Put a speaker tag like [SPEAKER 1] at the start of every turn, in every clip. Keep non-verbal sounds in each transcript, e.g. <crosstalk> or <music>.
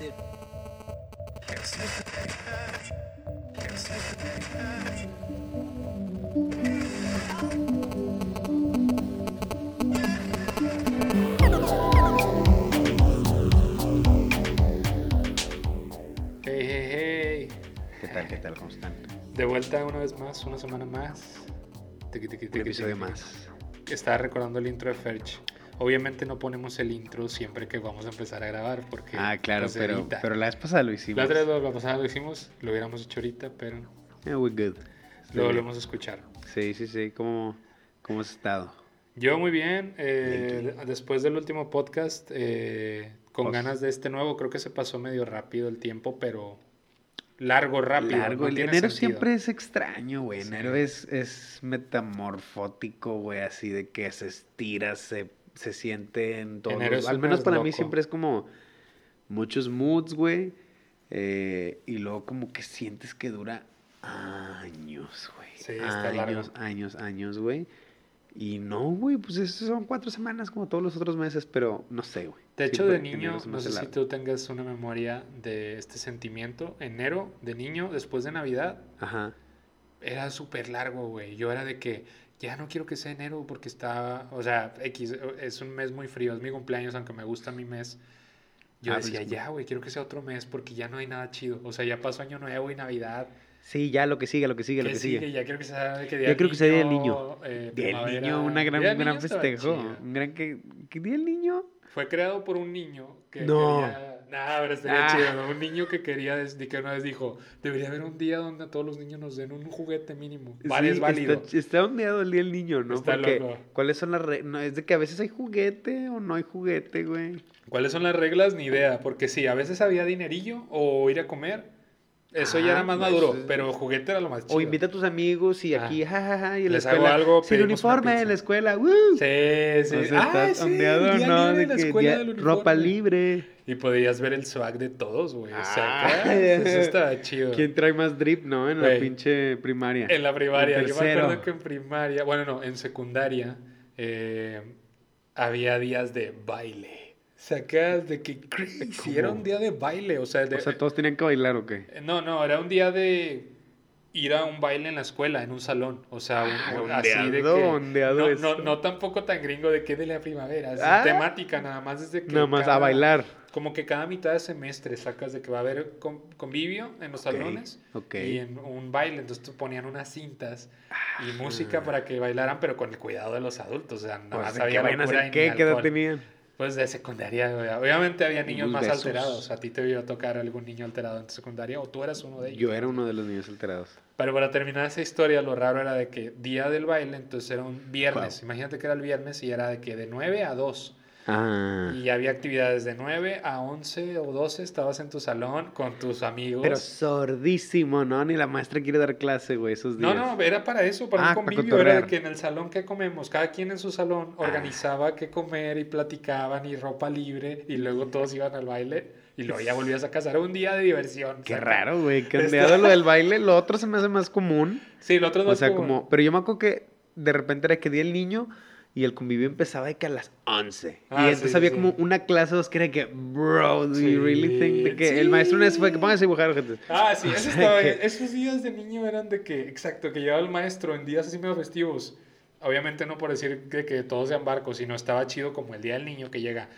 [SPEAKER 1] Hey, hey, hey.
[SPEAKER 2] ¿Qué tal, qué tal? ¿Cómo están?
[SPEAKER 1] De vuelta una vez más, una semana más. Tiqui, tiqui,
[SPEAKER 2] Un
[SPEAKER 1] tiqui,
[SPEAKER 2] episodio
[SPEAKER 1] tiqui.
[SPEAKER 2] más.
[SPEAKER 1] Estaba recordando el intro de Ferch. Obviamente no ponemos el intro siempre que vamos a empezar a grabar porque...
[SPEAKER 2] Ah, claro,
[SPEAKER 1] pues,
[SPEAKER 2] pero, pero la vez pasada lo hicimos.
[SPEAKER 1] La otra vez la pasada lo hicimos, lo hubiéramos hecho ahorita, pero
[SPEAKER 2] Yeah, we're good.
[SPEAKER 1] lo volvemos a escuchar.
[SPEAKER 2] Sí, sí, sí. ¿Cómo, cómo has estado?
[SPEAKER 1] Yo muy bien, eh, después del último podcast, eh, con
[SPEAKER 2] Pues-
[SPEAKER 1] ganas de este nuevo, creo que se pasó medio rápido el tiempo, pero largo, rápido.
[SPEAKER 2] Largo.
[SPEAKER 1] no
[SPEAKER 2] el enero
[SPEAKER 1] sentido.
[SPEAKER 2] siempre es extraño, güey.
[SPEAKER 1] Sí.
[SPEAKER 2] Enero es, es metamorfótico, güey. Así de que se estira, se, se siente en todo.
[SPEAKER 1] Enero
[SPEAKER 2] Al menos para mí
[SPEAKER 1] loco.
[SPEAKER 2] siempre es como muchos moods, güey. eh, y luego como que sientes que dura años, güey.
[SPEAKER 1] Sí, está largo.
[SPEAKER 2] años, años, años, güey. Y no, güey, pues eso son cuatro semanas como todos los otros meses, pero no sé, güey.
[SPEAKER 1] De hecho, de niño, no sé si
[SPEAKER 2] largo.
[SPEAKER 1] tú tengas una memoria de este sentimiento. Enero, de niño, después de Navidad,
[SPEAKER 2] Ajá.
[SPEAKER 1] era súper largo, güey. Yo era de que ya no quiero que sea enero porque está, o sea, X, es un mes muy frío, es mi cumpleaños, aunque me gusta mi mes. Yo
[SPEAKER 2] Ah, pues,
[SPEAKER 1] decía, ya, güey, quiero que sea otro mes porque ya no hay nada chido. O sea, ya pasó Año Nuevo y Navidad.
[SPEAKER 2] Sí, ya lo que sigue, lo que sigue, lo
[SPEAKER 1] ¿Qué
[SPEAKER 2] que
[SPEAKER 1] sigue?
[SPEAKER 2] sigue.
[SPEAKER 1] Ya quiero que sea que
[SPEAKER 2] Ya creo que sea Día del Niño.
[SPEAKER 1] eh,
[SPEAKER 2] Día del niño, una gran,
[SPEAKER 1] Día
[SPEAKER 2] un gran
[SPEAKER 1] Niño
[SPEAKER 2] festejo. Un gran que. ¿Qué día del niño?
[SPEAKER 1] Fue creado por un niño que
[SPEAKER 2] No.
[SPEAKER 1] quería... Nah, pero estaría
[SPEAKER 2] Ah.
[SPEAKER 1] chido, ¿no? Un niño que quería, que una vez dijo, debería haber un día donde a todos los niños nos den un juguete mínimo. Vale,
[SPEAKER 2] Sí,
[SPEAKER 1] es válido.
[SPEAKER 2] Está, está ondeado el día del niño, ¿no?
[SPEAKER 1] Está
[SPEAKER 2] Porque,
[SPEAKER 1] loco.
[SPEAKER 2] ¿cuáles son las reglas? No, es de que a veces hay juguete o no hay juguete, güey.
[SPEAKER 1] ¿Cuáles son las reglas? Ni idea, porque sí, a veces había dinerillo o ir a comer. Eso ya era más maduro,
[SPEAKER 2] es-
[SPEAKER 1] pero juguete era lo más chido.
[SPEAKER 2] O invita a tus amigos y
[SPEAKER 1] Ah.
[SPEAKER 2] aquí, jajaja, y en la
[SPEAKER 1] Les hago algo,
[SPEAKER 2] sin uniforme en la escuela, ¡woo!
[SPEAKER 1] Sí, sí.
[SPEAKER 2] O sea,
[SPEAKER 1] Ah, sí,
[SPEAKER 2] ropa libre.
[SPEAKER 1] Y podías ver el swag de todos, güey. O sea,
[SPEAKER 2] Ah.
[SPEAKER 1] acá, <laughs> eso estaba chido.
[SPEAKER 2] ¿Quién trae más drip, no? En la pinche primaria.
[SPEAKER 1] En la primaria,
[SPEAKER 2] En
[SPEAKER 1] yo me acuerdo que en primaria, bueno, no, en secundaria, eh, había días de baile. Sacas de que crazy, era un día de baile, o sea, de-
[SPEAKER 2] O sea, todos tenían que bailar o qué?
[SPEAKER 1] eh, no, no, era un día de ir a un baile en la escuela, en un salón, o sea,
[SPEAKER 2] Ah,
[SPEAKER 1] un- así de que no, no, no tampoco tan gringo de que de la primavera, es
[SPEAKER 2] Ah.
[SPEAKER 1] temática nada más desde que
[SPEAKER 2] Nada más a bailar.
[SPEAKER 1] como que cada mitad de semestre sacas de que va a haber con- convivio en los salones
[SPEAKER 2] ok.
[SPEAKER 1] y en un baile. Entonces ponían unas cintas y
[SPEAKER 2] Ah.
[SPEAKER 1] música para que bailaran, pero con el cuidado de los adultos. O sea, nada
[SPEAKER 2] Pues,
[SPEAKER 1] más
[SPEAKER 2] ¿de
[SPEAKER 1] había
[SPEAKER 2] qué qué?
[SPEAKER 1] ni
[SPEAKER 2] ¿Qué edad tenían?
[SPEAKER 1] Pues de secundaria, güey. Obviamente había niños más
[SPEAKER 2] besos.
[SPEAKER 1] alterados. A ti te vio tocar algún niño alterado en tu secundaria o tú eras uno de ellos.
[SPEAKER 2] Yo era uno de los niños alterados.
[SPEAKER 1] Pero para terminar esa historia, lo raro era de que día del baile, entonces era un viernes.
[SPEAKER 2] Wow.
[SPEAKER 1] Imagínate que era el viernes y era de que de 9 a 2.
[SPEAKER 2] Ah.
[SPEAKER 1] Y había actividades de 9 a 11 o 12, estabas en tu salón con tus amigos.
[SPEAKER 2] Pero sordísimo, ¿no? Ni la maestra quiere dar clase, güey, esos días.
[SPEAKER 1] no, no, era para eso, para
[SPEAKER 2] Ah,
[SPEAKER 1] un
[SPEAKER 2] para
[SPEAKER 1] convivio. Era de que en el salón que comemos, cada quien en su salón
[SPEAKER 2] Ah.
[SPEAKER 1] organizaba qué comer y platicaban y ropa libre y luego todos iban al baile y luego ya volvías a casa. Era un día de diversión.
[SPEAKER 2] Qué raro, güey.
[SPEAKER 1] Está-
[SPEAKER 2] ondeado <laughs> lo del baile. Lo otro se me hace más común.
[SPEAKER 1] Sí, lo otro no
[SPEAKER 2] O sea, como... Pero yo me acuerdo que de repente era que día el niño y el convivio empezaba de que a las 11.
[SPEAKER 1] Ah,
[SPEAKER 2] y
[SPEAKER 1] sí,
[SPEAKER 2] entonces
[SPEAKER 1] sí,
[SPEAKER 2] había
[SPEAKER 1] sí.
[SPEAKER 2] como una clase dos que era que, bro, do
[SPEAKER 1] Sí,
[SPEAKER 2] you really think de que el maestro una vez fue que póngase a dibujar, gente.
[SPEAKER 1] Ah, sí, <laughs> eso estaba
[SPEAKER 2] que-.
[SPEAKER 1] Esos días de niño eran de que, exacto, que llevaba el maestro en días así medio festivos. Obviamente no por decir que, que todos sean barcos, sino estaba chido como el día del niño que llega.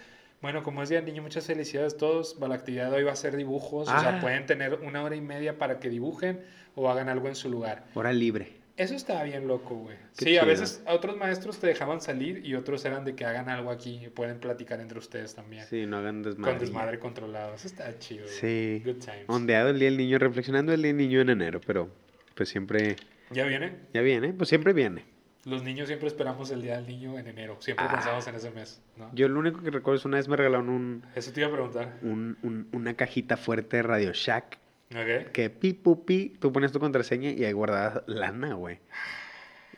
[SPEAKER 1] Bueno, como es día del niño, muchas felicidades a todos. La actividad de hoy va a ser dibujos. O sea,
[SPEAKER 2] Ah.
[SPEAKER 1] pueden tener una hora y media para que dibujen o hagan algo en su lugar.
[SPEAKER 2] Hora libre.
[SPEAKER 1] Eso estaba bien loco, güey.
[SPEAKER 2] Qué
[SPEAKER 1] Sí, a veces a otros maestros te dejaban salir y otros eran de que hagan algo aquí y pueden platicar entre ustedes también.
[SPEAKER 2] Sí, no hagan desmadre.
[SPEAKER 1] Con desmadre controlado. Eso está chido. güey.
[SPEAKER 2] Sí.
[SPEAKER 1] Good times.
[SPEAKER 2] Ondeado el día del niño, reflexionando el día del niño en enero, pero pues siempre,
[SPEAKER 1] ¿Ya viene?
[SPEAKER 2] ya viene, pues siempre viene.
[SPEAKER 1] Los niños siempre esperamos el día del niño en enero. Siempre
[SPEAKER 2] Ah.
[SPEAKER 1] pensamos en ese mes, ¿no?
[SPEAKER 2] Yo lo único que recuerdo es una vez me regalaron un,
[SPEAKER 1] Eso te iba a preguntar.
[SPEAKER 2] un- un- una cajita fuerte de Radio Shack
[SPEAKER 1] ¿Ok?
[SPEAKER 2] que pi, pu, pi, tú pones tu contraseña y ahí guardabas lana, güey.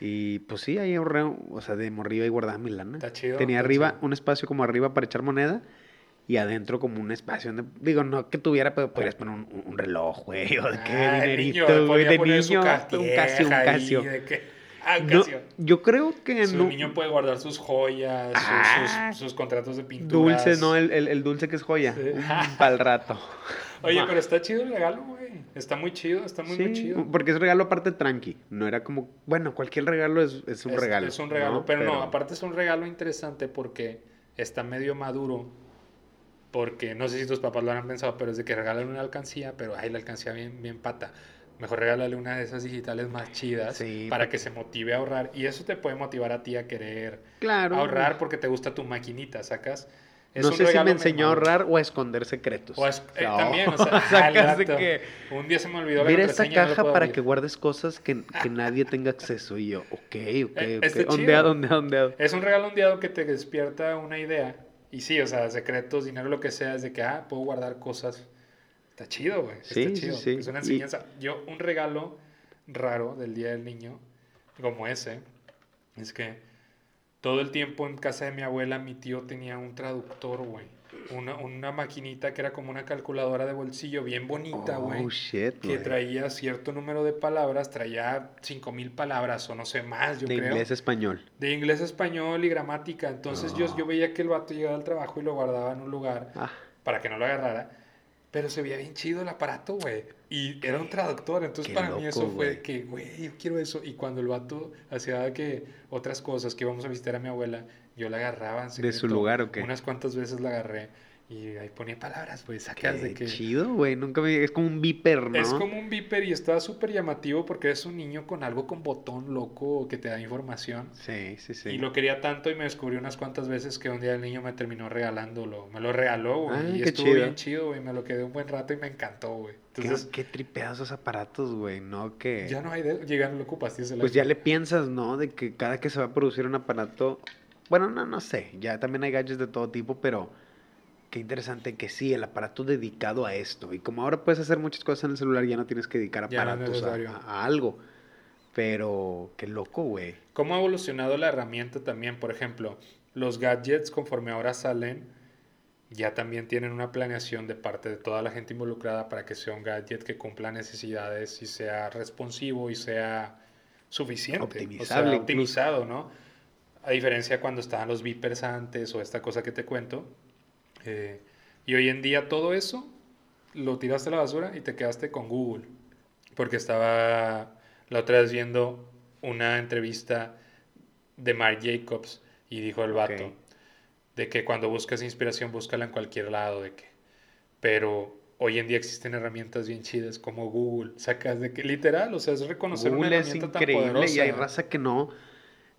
[SPEAKER 2] Y pues sí, ahí ahorré, o sea, de morrillo ahí guardaba mi lana.
[SPEAKER 1] Está chido,
[SPEAKER 2] Tenía
[SPEAKER 1] está
[SPEAKER 2] arriba
[SPEAKER 1] chido.
[SPEAKER 2] un espacio como arriba para echar moneda y adentro como un espacio donde, digo, no que tuviera, pero podrías poner un, un reloj, güey, o de qué
[SPEAKER 1] Ah,
[SPEAKER 2] dinerito,
[SPEAKER 1] niño,
[SPEAKER 2] güey, de
[SPEAKER 1] poner su
[SPEAKER 2] niño,
[SPEAKER 1] Casio,
[SPEAKER 2] un Casio, un Casio.
[SPEAKER 1] Ah,
[SPEAKER 2] No, yo creo que
[SPEAKER 1] Su
[SPEAKER 2] no.
[SPEAKER 1] niño puede guardar sus joyas, sus-
[SPEAKER 2] Ah.
[SPEAKER 1] sus, sus contratos de pintura.
[SPEAKER 2] Dulce, ¿no? El, el- el dulce que es joya.
[SPEAKER 1] Sí.
[SPEAKER 2] Para el rato. <laughs>
[SPEAKER 1] Oye, pero está chido el regalo, güey. Está muy chido, está muy, muy
[SPEAKER 2] Sí,
[SPEAKER 1] chido.
[SPEAKER 2] porque es regalo aparte tranqui. No era como. Bueno, cualquier regalo es, es un
[SPEAKER 1] Es-
[SPEAKER 2] regalo.
[SPEAKER 1] Es un regalo,
[SPEAKER 2] ¿no?
[SPEAKER 1] pero, no, aparte es un regalo interesante porque está medio maduro. Porque no sé si tus papás lo han pensado, pero es de que regalan una alcancía, pero ay, la alcancía bien, bien pata. Mejor regálale una de esas digitales más chidas
[SPEAKER 2] Sí,
[SPEAKER 1] para
[SPEAKER 2] porque-
[SPEAKER 1] que se motive a ahorrar. Y eso te puede motivar a ti a querer
[SPEAKER 2] Claro.
[SPEAKER 1] ahorrar porque te gusta tu maquinita, ¿sacas? Es
[SPEAKER 2] no sé si me enseñó a ahorrar o a esconder secretos.
[SPEAKER 1] O es- eh,
[SPEAKER 2] No.
[SPEAKER 1] también, o <laughs> sea,
[SPEAKER 2] Sacas
[SPEAKER 1] al
[SPEAKER 2] de
[SPEAKER 1] rato.
[SPEAKER 2] que,
[SPEAKER 1] Un día se me olvidó la
[SPEAKER 2] Mira esta
[SPEAKER 1] no
[SPEAKER 2] caja
[SPEAKER 1] puedo
[SPEAKER 2] para
[SPEAKER 1] abrir".
[SPEAKER 2] que guardes cosas que, que <laughs> nadie tenga acceso. Y yo, ok, ok,
[SPEAKER 1] Eh,
[SPEAKER 2] ok. Ondeado, ondeado, ondeado.
[SPEAKER 1] Es un regalo ondeado que te despierta una idea. Y sí, o sea, secretos, dinero, lo que sea, es de que, ah, puedo guardar cosas. Está chido, güey.
[SPEAKER 2] Sí,
[SPEAKER 1] Está
[SPEAKER 2] sí,
[SPEAKER 1] chido.
[SPEAKER 2] sí.
[SPEAKER 1] Es una
[SPEAKER 2] Y-
[SPEAKER 1] enseñanza. Yo, un regalo raro del Día del Niño, como ese, es que todo el tiempo en casa de mi abuela, mi tío tenía un traductor, güey. Una, una maquinita que era como una calculadora de bolsillo bien bonita, güey.
[SPEAKER 2] Oh,
[SPEAKER 1] que traía cierto número de palabras, traía 5000 palabras o no sé más, yo
[SPEAKER 2] De
[SPEAKER 1] creo.
[SPEAKER 2] inglés a español.
[SPEAKER 1] De inglés español y gramática. Entonces yo,
[SPEAKER 2] Ah.
[SPEAKER 1] yo veía que el vato llegaba al trabajo y lo guardaba en un lugar
[SPEAKER 2] Ah,
[SPEAKER 1] para que no lo agarrara. Pero se veía bien chido el aparato, güey. Y era un traductor. Entonces
[SPEAKER 2] Qué
[SPEAKER 1] para mí
[SPEAKER 2] loco,
[SPEAKER 1] eso fue que, güey, yo quiero eso. Y cuando el vato hacía que otras cosas, que íbamos a visitar a mi abuela, yo la agarraba en
[SPEAKER 2] ¿De su lugar o qué?
[SPEAKER 1] Unas cuantas veces la agarré. Y ahí ponía palabras, pues sacas de
[SPEAKER 2] qué
[SPEAKER 1] que...
[SPEAKER 2] chido, güey. Nunca me... Es como un viper, ¿no?
[SPEAKER 1] Es como un viper y está súper llamativo porque es un niño con algo con botón loco que te da información.
[SPEAKER 2] Sí, sí, sí.
[SPEAKER 1] Y lo quería tanto y me descubrí unas cuantas veces que un día el niño me terminó regalándolo. Me lo regaló, güey.
[SPEAKER 2] Ah,
[SPEAKER 1] y
[SPEAKER 2] qué
[SPEAKER 1] estuvo
[SPEAKER 2] chido.
[SPEAKER 1] bien chido, güey. Me lo quedé un buen rato y me encantó, güey.
[SPEAKER 2] ¿Qué,
[SPEAKER 1] Entonces,
[SPEAKER 2] qué tripeados esos aparatos, güey, ¿no? Que...
[SPEAKER 1] ya no hay de... Llegan, lo ocupas, tienes el
[SPEAKER 2] Pues ya le piensas, ¿no? De que cada que se va a producir un aparato... Bueno, no, no sé. Ya también hay gadgets de todo tipo, pero... Qué interesante que sí, el aparato dedicado a esto. Y como ahora puedes hacer muchas cosas en el celular, ya no tienes que dedicar
[SPEAKER 1] Ya no
[SPEAKER 2] aparatos a, a- a algo. Pero qué loco, güey.
[SPEAKER 1] ¿Cómo ha evolucionado la herramienta también? Por ejemplo, los gadgets conforme ahora salen, ya también tienen una planeación de parte de toda la gente involucrada para que sea un gadget que cumpla necesidades y sea responsivo y sea suficiente.
[SPEAKER 2] Optimizable
[SPEAKER 1] O sea,
[SPEAKER 2] incluso.
[SPEAKER 1] optimizado, ¿no? A diferencia cuando estaban los beepers antes o esta cosa que te cuento. Eh, y hoy en día todo eso lo tiraste a la basura y te quedaste con Google. Porque estaba la otra vez viendo una entrevista de Mark Jacobs y dijo el vato de que cuando buscas inspiración búscala en cualquier lado de que pero hoy en día existen herramientas bien chidas como Google sacas de que literal o sea es reconocer
[SPEAKER 2] Google
[SPEAKER 1] una
[SPEAKER 2] es
[SPEAKER 1] herramienta tan poderosa
[SPEAKER 2] y hay raza que no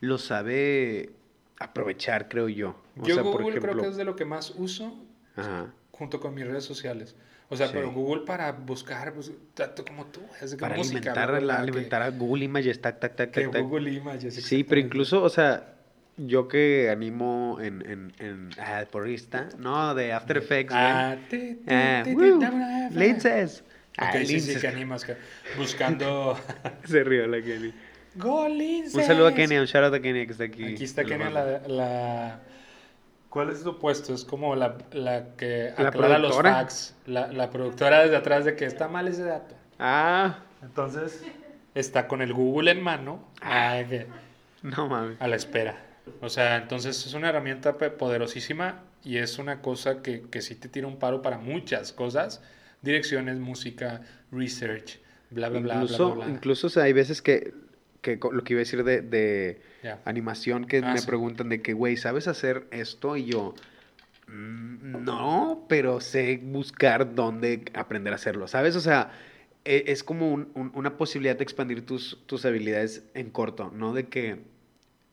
[SPEAKER 2] lo sabe aprovechar, creo yo. O
[SPEAKER 1] yo
[SPEAKER 2] sea, por
[SPEAKER 1] Google creo
[SPEAKER 2] ejemplo-
[SPEAKER 1] que es de lo que más uso
[SPEAKER 2] Ajá.
[SPEAKER 1] junto con mis redes sociales o sea
[SPEAKER 2] Sí.
[SPEAKER 1] pero Google para buscar pues, tanto como tú que
[SPEAKER 2] Para
[SPEAKER 1] música,
[SPEAKER 2] alimentar,
[SPEAKER 1] bla,
[SPEAKER 2] la- alimentar a Google Images, tac, tac, tac,
[SPEAKER 1] que, que
[SPEAKER 2] tac.
[SPEAKER 1] Google Images
[SPEAKER 2] Sí, pero incluso, o sea, yo que animo en, en, en ah, porrista, no, de After Effects,
[SPEAKER 1] ah, ti, ti,
[SPEAKER 2] Ah. Linces.
[SPEAKER 1] Ok,
[SPEAKER 2] Ah,
[SPEAKER 1] sí, sí,
[SPEAKER 2] Linces.
[SPEAKER 1] que animas. que- Buscando. <laughs>
[SPEAKER 2] Se rió la Kenny.
[SPEAKER 1] ¡Gol, Linces!
[SPEAKER 2] Un saludo a Kenny, un shout out a Kenny que está aquí.
[SPEAKER 1] Aquí está Kenia, la... ¿Cuál es tu puesto? Es como la, la que
[SPEAKER 2] La
[SPEAKER 1] aclara los facts. La, la productora desde atrás de que está mal ese dato.
[SPEAKER 2] Ah,
[SPEAKER 1] Entonces, está con el Google en mano que-
[SPEAKER 2] no mames.
[SPEAKER 1] a la espera. O sea, entonces es una herramienta poderosísima y es una cosa que, que sí te tira un paro para muchas cosas. Direcciones, música, research, bla, bla, bla,
[SPEAKER 2] incluso,
[SPEAKER 1] bla, bla, bla.
[SPEAKER 2] incluso, o sea, hay veces que, que lo que iba a decir de, de animación que
[SPEAKER 1] Ah,
[SPEAKER 2] me
[SPEAKER 1] sí.
[SPEAKER 2] preguntan de que, güey, ¿sabes hacer esto? Y yo, "Mm, no, pero sé buscar dónde aprender a hacerlo, ¿sabes? O sea, e- es como un- un- una posibilidad de expandir tus, tus habilidades en corto, ¿no? De que...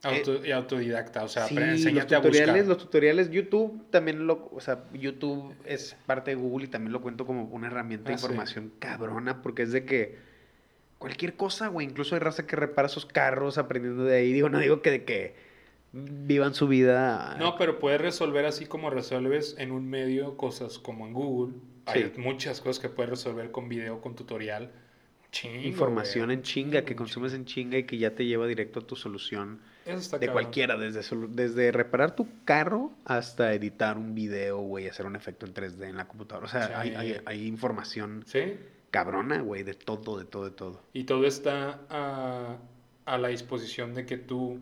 [SPEAKER 1] Auto- y autodidacta, o sea,
[SPEAKER 2] Sí, los
[SPEAKER 1] a
[SPEAKER 2] tutoriales,
[SPEAKER 1] buscar.
[SPEAKER 2] los tutoriales, YouTube también lo, o sea, YouTube es parte de Google y también lo cuento como una herramienta de
[SPEAKER 1] Ah, sí.
[SPEAKER 2] información cabrona, porque es de que cualquier cosa, güey, incluso hay raza que repara sus carros aprendiendo de ahí, digo, no digo que de que vivan su vida.
[SPEAKER 1] No, pero puedes resolver así como resuelves en un medio cosas como en Google. Hay
[SPEAKER 2] Sí.
[SPEAKER 1] muchas cosas que puedes resolver con video, con tutorial. Chingo,
[SPEAKER 2] información
[SPEAKER 1] güey.
[SPEAKER 2] en chinga, que consumes en chinga y que ya te lleva directo a tu solución
[SPEAKER 1] Eso está
[SPEAKER 2] de
[SPEAKER 1] cabrón.
[SPEAKER 2] cualquiera, desde, desde reparar tu carro hasta editar un video, güey, hacer un efecto en 3D en la computadora. O sea,
[SPEAKER 1] Sí.
[SPEAKER 2] hay, hay, hay información
[SPEAKER 1] Sí,
[SPEAKER 2] cabrona, güey, de todo, de todo, de todo.
[SPEAKER 1] y todo está a, a la disposición de que tú,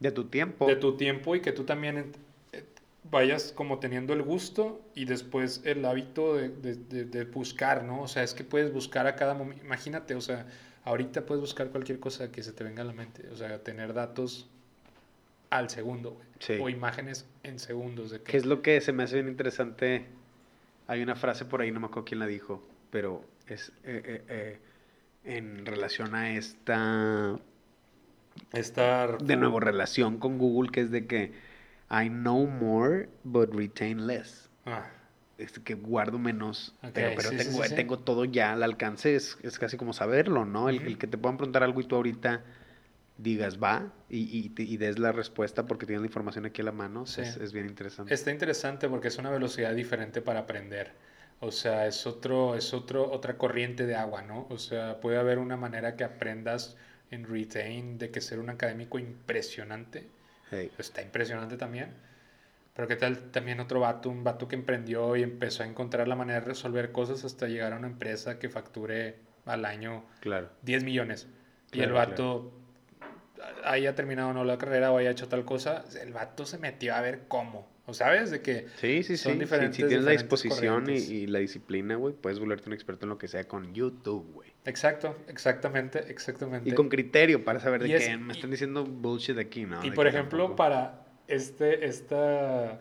[SPEAKER 2] De tu tiempo.
[SPEAKER 1] de tu tiempo y que tú también eh, vayas como teniendo el gusto y después el hábito de, de- de- de buscar, ¿no? O sea, es que puedes buscar a cada momento, imagínate, o sea, ahorita puedes buscar cualquier cosa que se te venga a la mente, o sea, tener datos al segundo, güey,
[SPEAKER 2] Sí.
[SPEAKER 1] o imágenes en segundos de que...
[SPEAKER 2] ¿Qué es lo que se me hace bien interesante? Hay una frase por ahí, no me acuerdo quién la dijo, pero es eh, eh, eh, en relación a esta,
[SPEAKER 1] Estar...
[SPEAKER 2] de nuevo, relación con Google, que es de que I know more, but retain less.
[SPEAKER 1] Ah,
[SPEAKER 2] Es que guardo menos, pero, pero
[SPEAKER 1] sí,
[SPEAKER 2] tengo,
[SPEAKER 1] sí, sí.
[SPEAKER 2] tengo todo ya al alcance, es, es casi como saberlo, ¿no? El, que te puedan preguntar algo y tú ahorita digas va y, y, y des la respuesta porque tienes la información aquí a la mano, es, es bien interesante.
[SPEAKER 1] Está interesante porque es una velocidad diferente para aprender. O sea, es otro, es otro, otra corriente de agua, ¿no? O sea, puede haber una manera que aprendas en retain de que ser un académico impresionante.
[SPEAKER 2] Hey.
[SPEAKER 1] Está impresionante también. Pero qué tal también otro vato, un vato que emprendió y empezó a encontrar la manera de resolver cosas hasta llegar a una empresa que facture al año
[SPEAKER 2] Claro.
[SPEAKER 1] 10 millones. y el
[SPEAKER 2] Claro,
[SPEAKER 1] vato haya terminado no la carrera o haya hecho tal cosa, el vato se metió a ver cómo. ¿O sabes? De que
[SPEAKER 2] Sí, sí,
[SPEAKER 1] Son
[SPEAKER 2] sí.
[SPEAKER 1] Diferentes-
[SPEAKER 2] si, tienes la disposición y, y la disciplina, güey, puedes volverte un experto en lo que sea con YouTube, güey.
[SPEAKER 1] Exacto, exactamente, exactamente.
[SPEAKER 2] Y con criterio para saber de qué me están diciendo bullshit aquí, ¿no?
[SPEAKER 1] y
[SPEAKER 2] De
[SPEAKER 1] por ejemplo,
[SPEAKER 2] tampoco-
[SPEAKER 1] para este, esta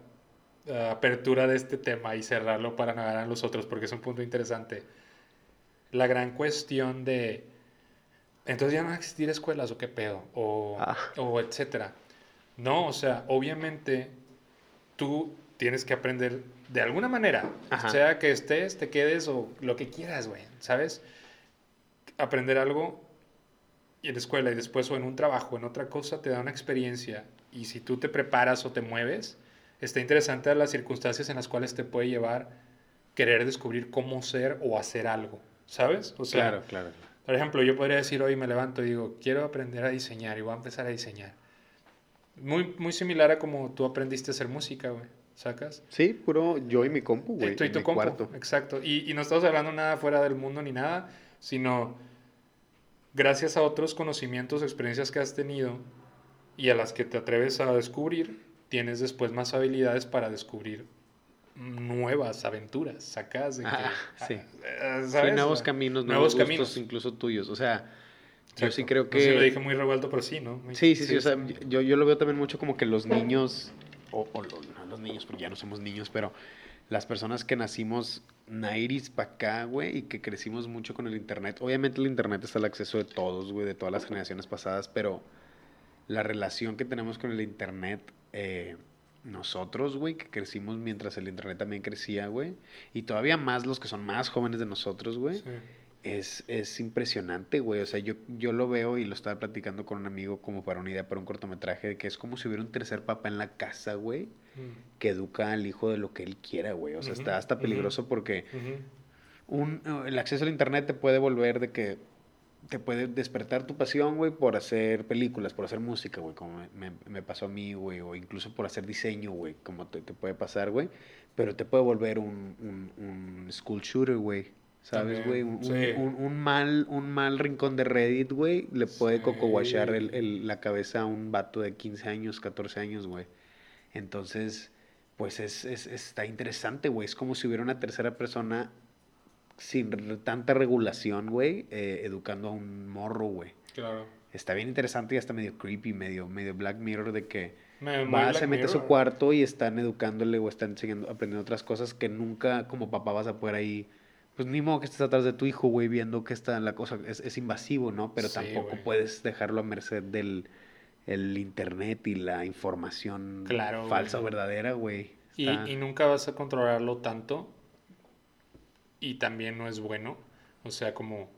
[SPEAKER 1] ah, apertura de este tema y cerrarlo para navegar a los otros, porque es un punto interesante, la gran cuestión de, entonces ya no van a existir escuelas o qué pedo, o,
[SPEAKER 2] Ah.
[SPEAKER 1] o etcétera. No, o sea, obviamente tú tienes que aprender de alguna manera,
[SPEAKER 2] Ajá.
[SPEAKER 1] sea que estés, te quedes o lo que quieras, güey, ¿sabes? Aprender algo en la escuela y después o en un trabajo, en otra cosa, te da una experiencia. Y si tú te preparas o te mueves, está interesante las circunstancias en las cuales te puede llevar querer descubrir cómo ser o hacer algo, ¿sabes? O sea,
[SPEAKER 2] Claro, claro.
[SPEAKER 1] por ejemplo, yo podría decir hoy me levanto y digo, quiero aprender a diseñar y voy a empezar a diseñar. Muy, muy similar a como tú aprendiste a hacer música, güey, ¿sacas?
[SPEAKER 2] Sí, puro yo y mi compu, güey.
[SPEAKER 1] Tú y tu compu,
[SPEAKER 2] cuarto.
[SPEAKER 1] exacto. Y, y no estamos hablando nada fuera del mundo ni nada, sino gracias a otros conocimientos, experiencias que has tenido y a las que te atreves a descubrir, tienes después más habilidades para descubrir nuevas aventuras, sacas de que,
[SPEAKER 2] Ah, sí.
[SPEAKER 1] ah,
[SPEAKER 2] Sí,
[SPEAKER 1] ¿sabes?
[SPEAKER 2] nuevos caminos,
[SPEAKER 1] nuevos
[SPEAKER 2] nuevos,
[SPEAKER 1] caminos.
[SPEAKER 2] incluso tuyos. O sea, yo sí creo
[SPEAKER 1] No
[SPEAKER 2] que...
[SPEAKER 1] sé si lo dije muy revuelto, pero sí, ¿no? Muy-
[SPEAKER 2] Sí, sí, sí, o sea, yo, yo lo veo también mucho como que los niños, o, no los niños, porque ya no somos niños, pero las personas que nacimos nairis para acá, güey, y que crecimos mucho con el internet. Obviamente el internet está al acceso de todos, güey, de todas las generaciones pasadas, pero la relación que tenemos con el internet, eh, nosotros, güey, que crecimos mientras el internet también crecía, güey, y todavía más los que son más jóvenes de nosotros, güey.
[SPEAKER 1] Sí.
[SPEAKER 2] Es, es impresionante, güey. O sea, yo, yo lo veo y lo estaba platicando con un amigo como para una idea para un cortometraje, de que es como si hubiera un tercer papá en la casa, güey,
[SPEAKER 1] Mm.
[SPEAKER 2] que educa al hijo de lo que él quiera, güey. O sea, está hasta peligroso porque un, el acceso al internet te puede volver de que te puede despertar tu pasión, güey, por hacer películas, por hacer música, güey, como me, me- me pasó a mí, güey, o incluso por hacer diseño, güey, como te, te puede pasar, güey, pero te puede volver un, un, un school shooter, güey, ¿sabes, güey? Un,
[SPEAKER 1] sí.
[SPEAKER 2] un- un mal, un mal rincón de Reddit, güey, le puede
[SPEAKER 1] Sí.
[SPEAKER 2] cocoguachar el, el- la cabeza a un vato de 15 años, 14 años, güey. Entonces, pues es, es- está interesante, güey, es como si hubiera una tercera persona sin tanta regulación, güey, eh, educando a un morro, güey.
[SPEAKER 1] Claro.
[SPEAKER 2] Está bien interesante y hasta medio creepy, medio, medio Black Mirror de que
[SPEAKER 1] Me-
[SPEAKER 2] va, se mete a su cuarto y están educándole o están enseñando, aprendiendo otras cosas que nunca como papá vas a poder ahí. Pues ni modo que estés atrás de tu hijo, güey, viendo que está la cosa. Es, es invasivo, ¿no? Pero
[SPEAKER 1] Sí,
[SPEAKER 2] tampoco
[SPEAKER 1] güey.
[SPEAKER 2] puedes dejarlo a merced del el internet y la información
[SPEAKER 1] Claro,
[SPEAKER 2] falsa o verdadera, güey.
[SPEAKER 1] Y,
[SPEAKER 2] Está-
[SPEAKER 1] y nunca vas a controlarlo tanto. Y también no es bueno. O sea, como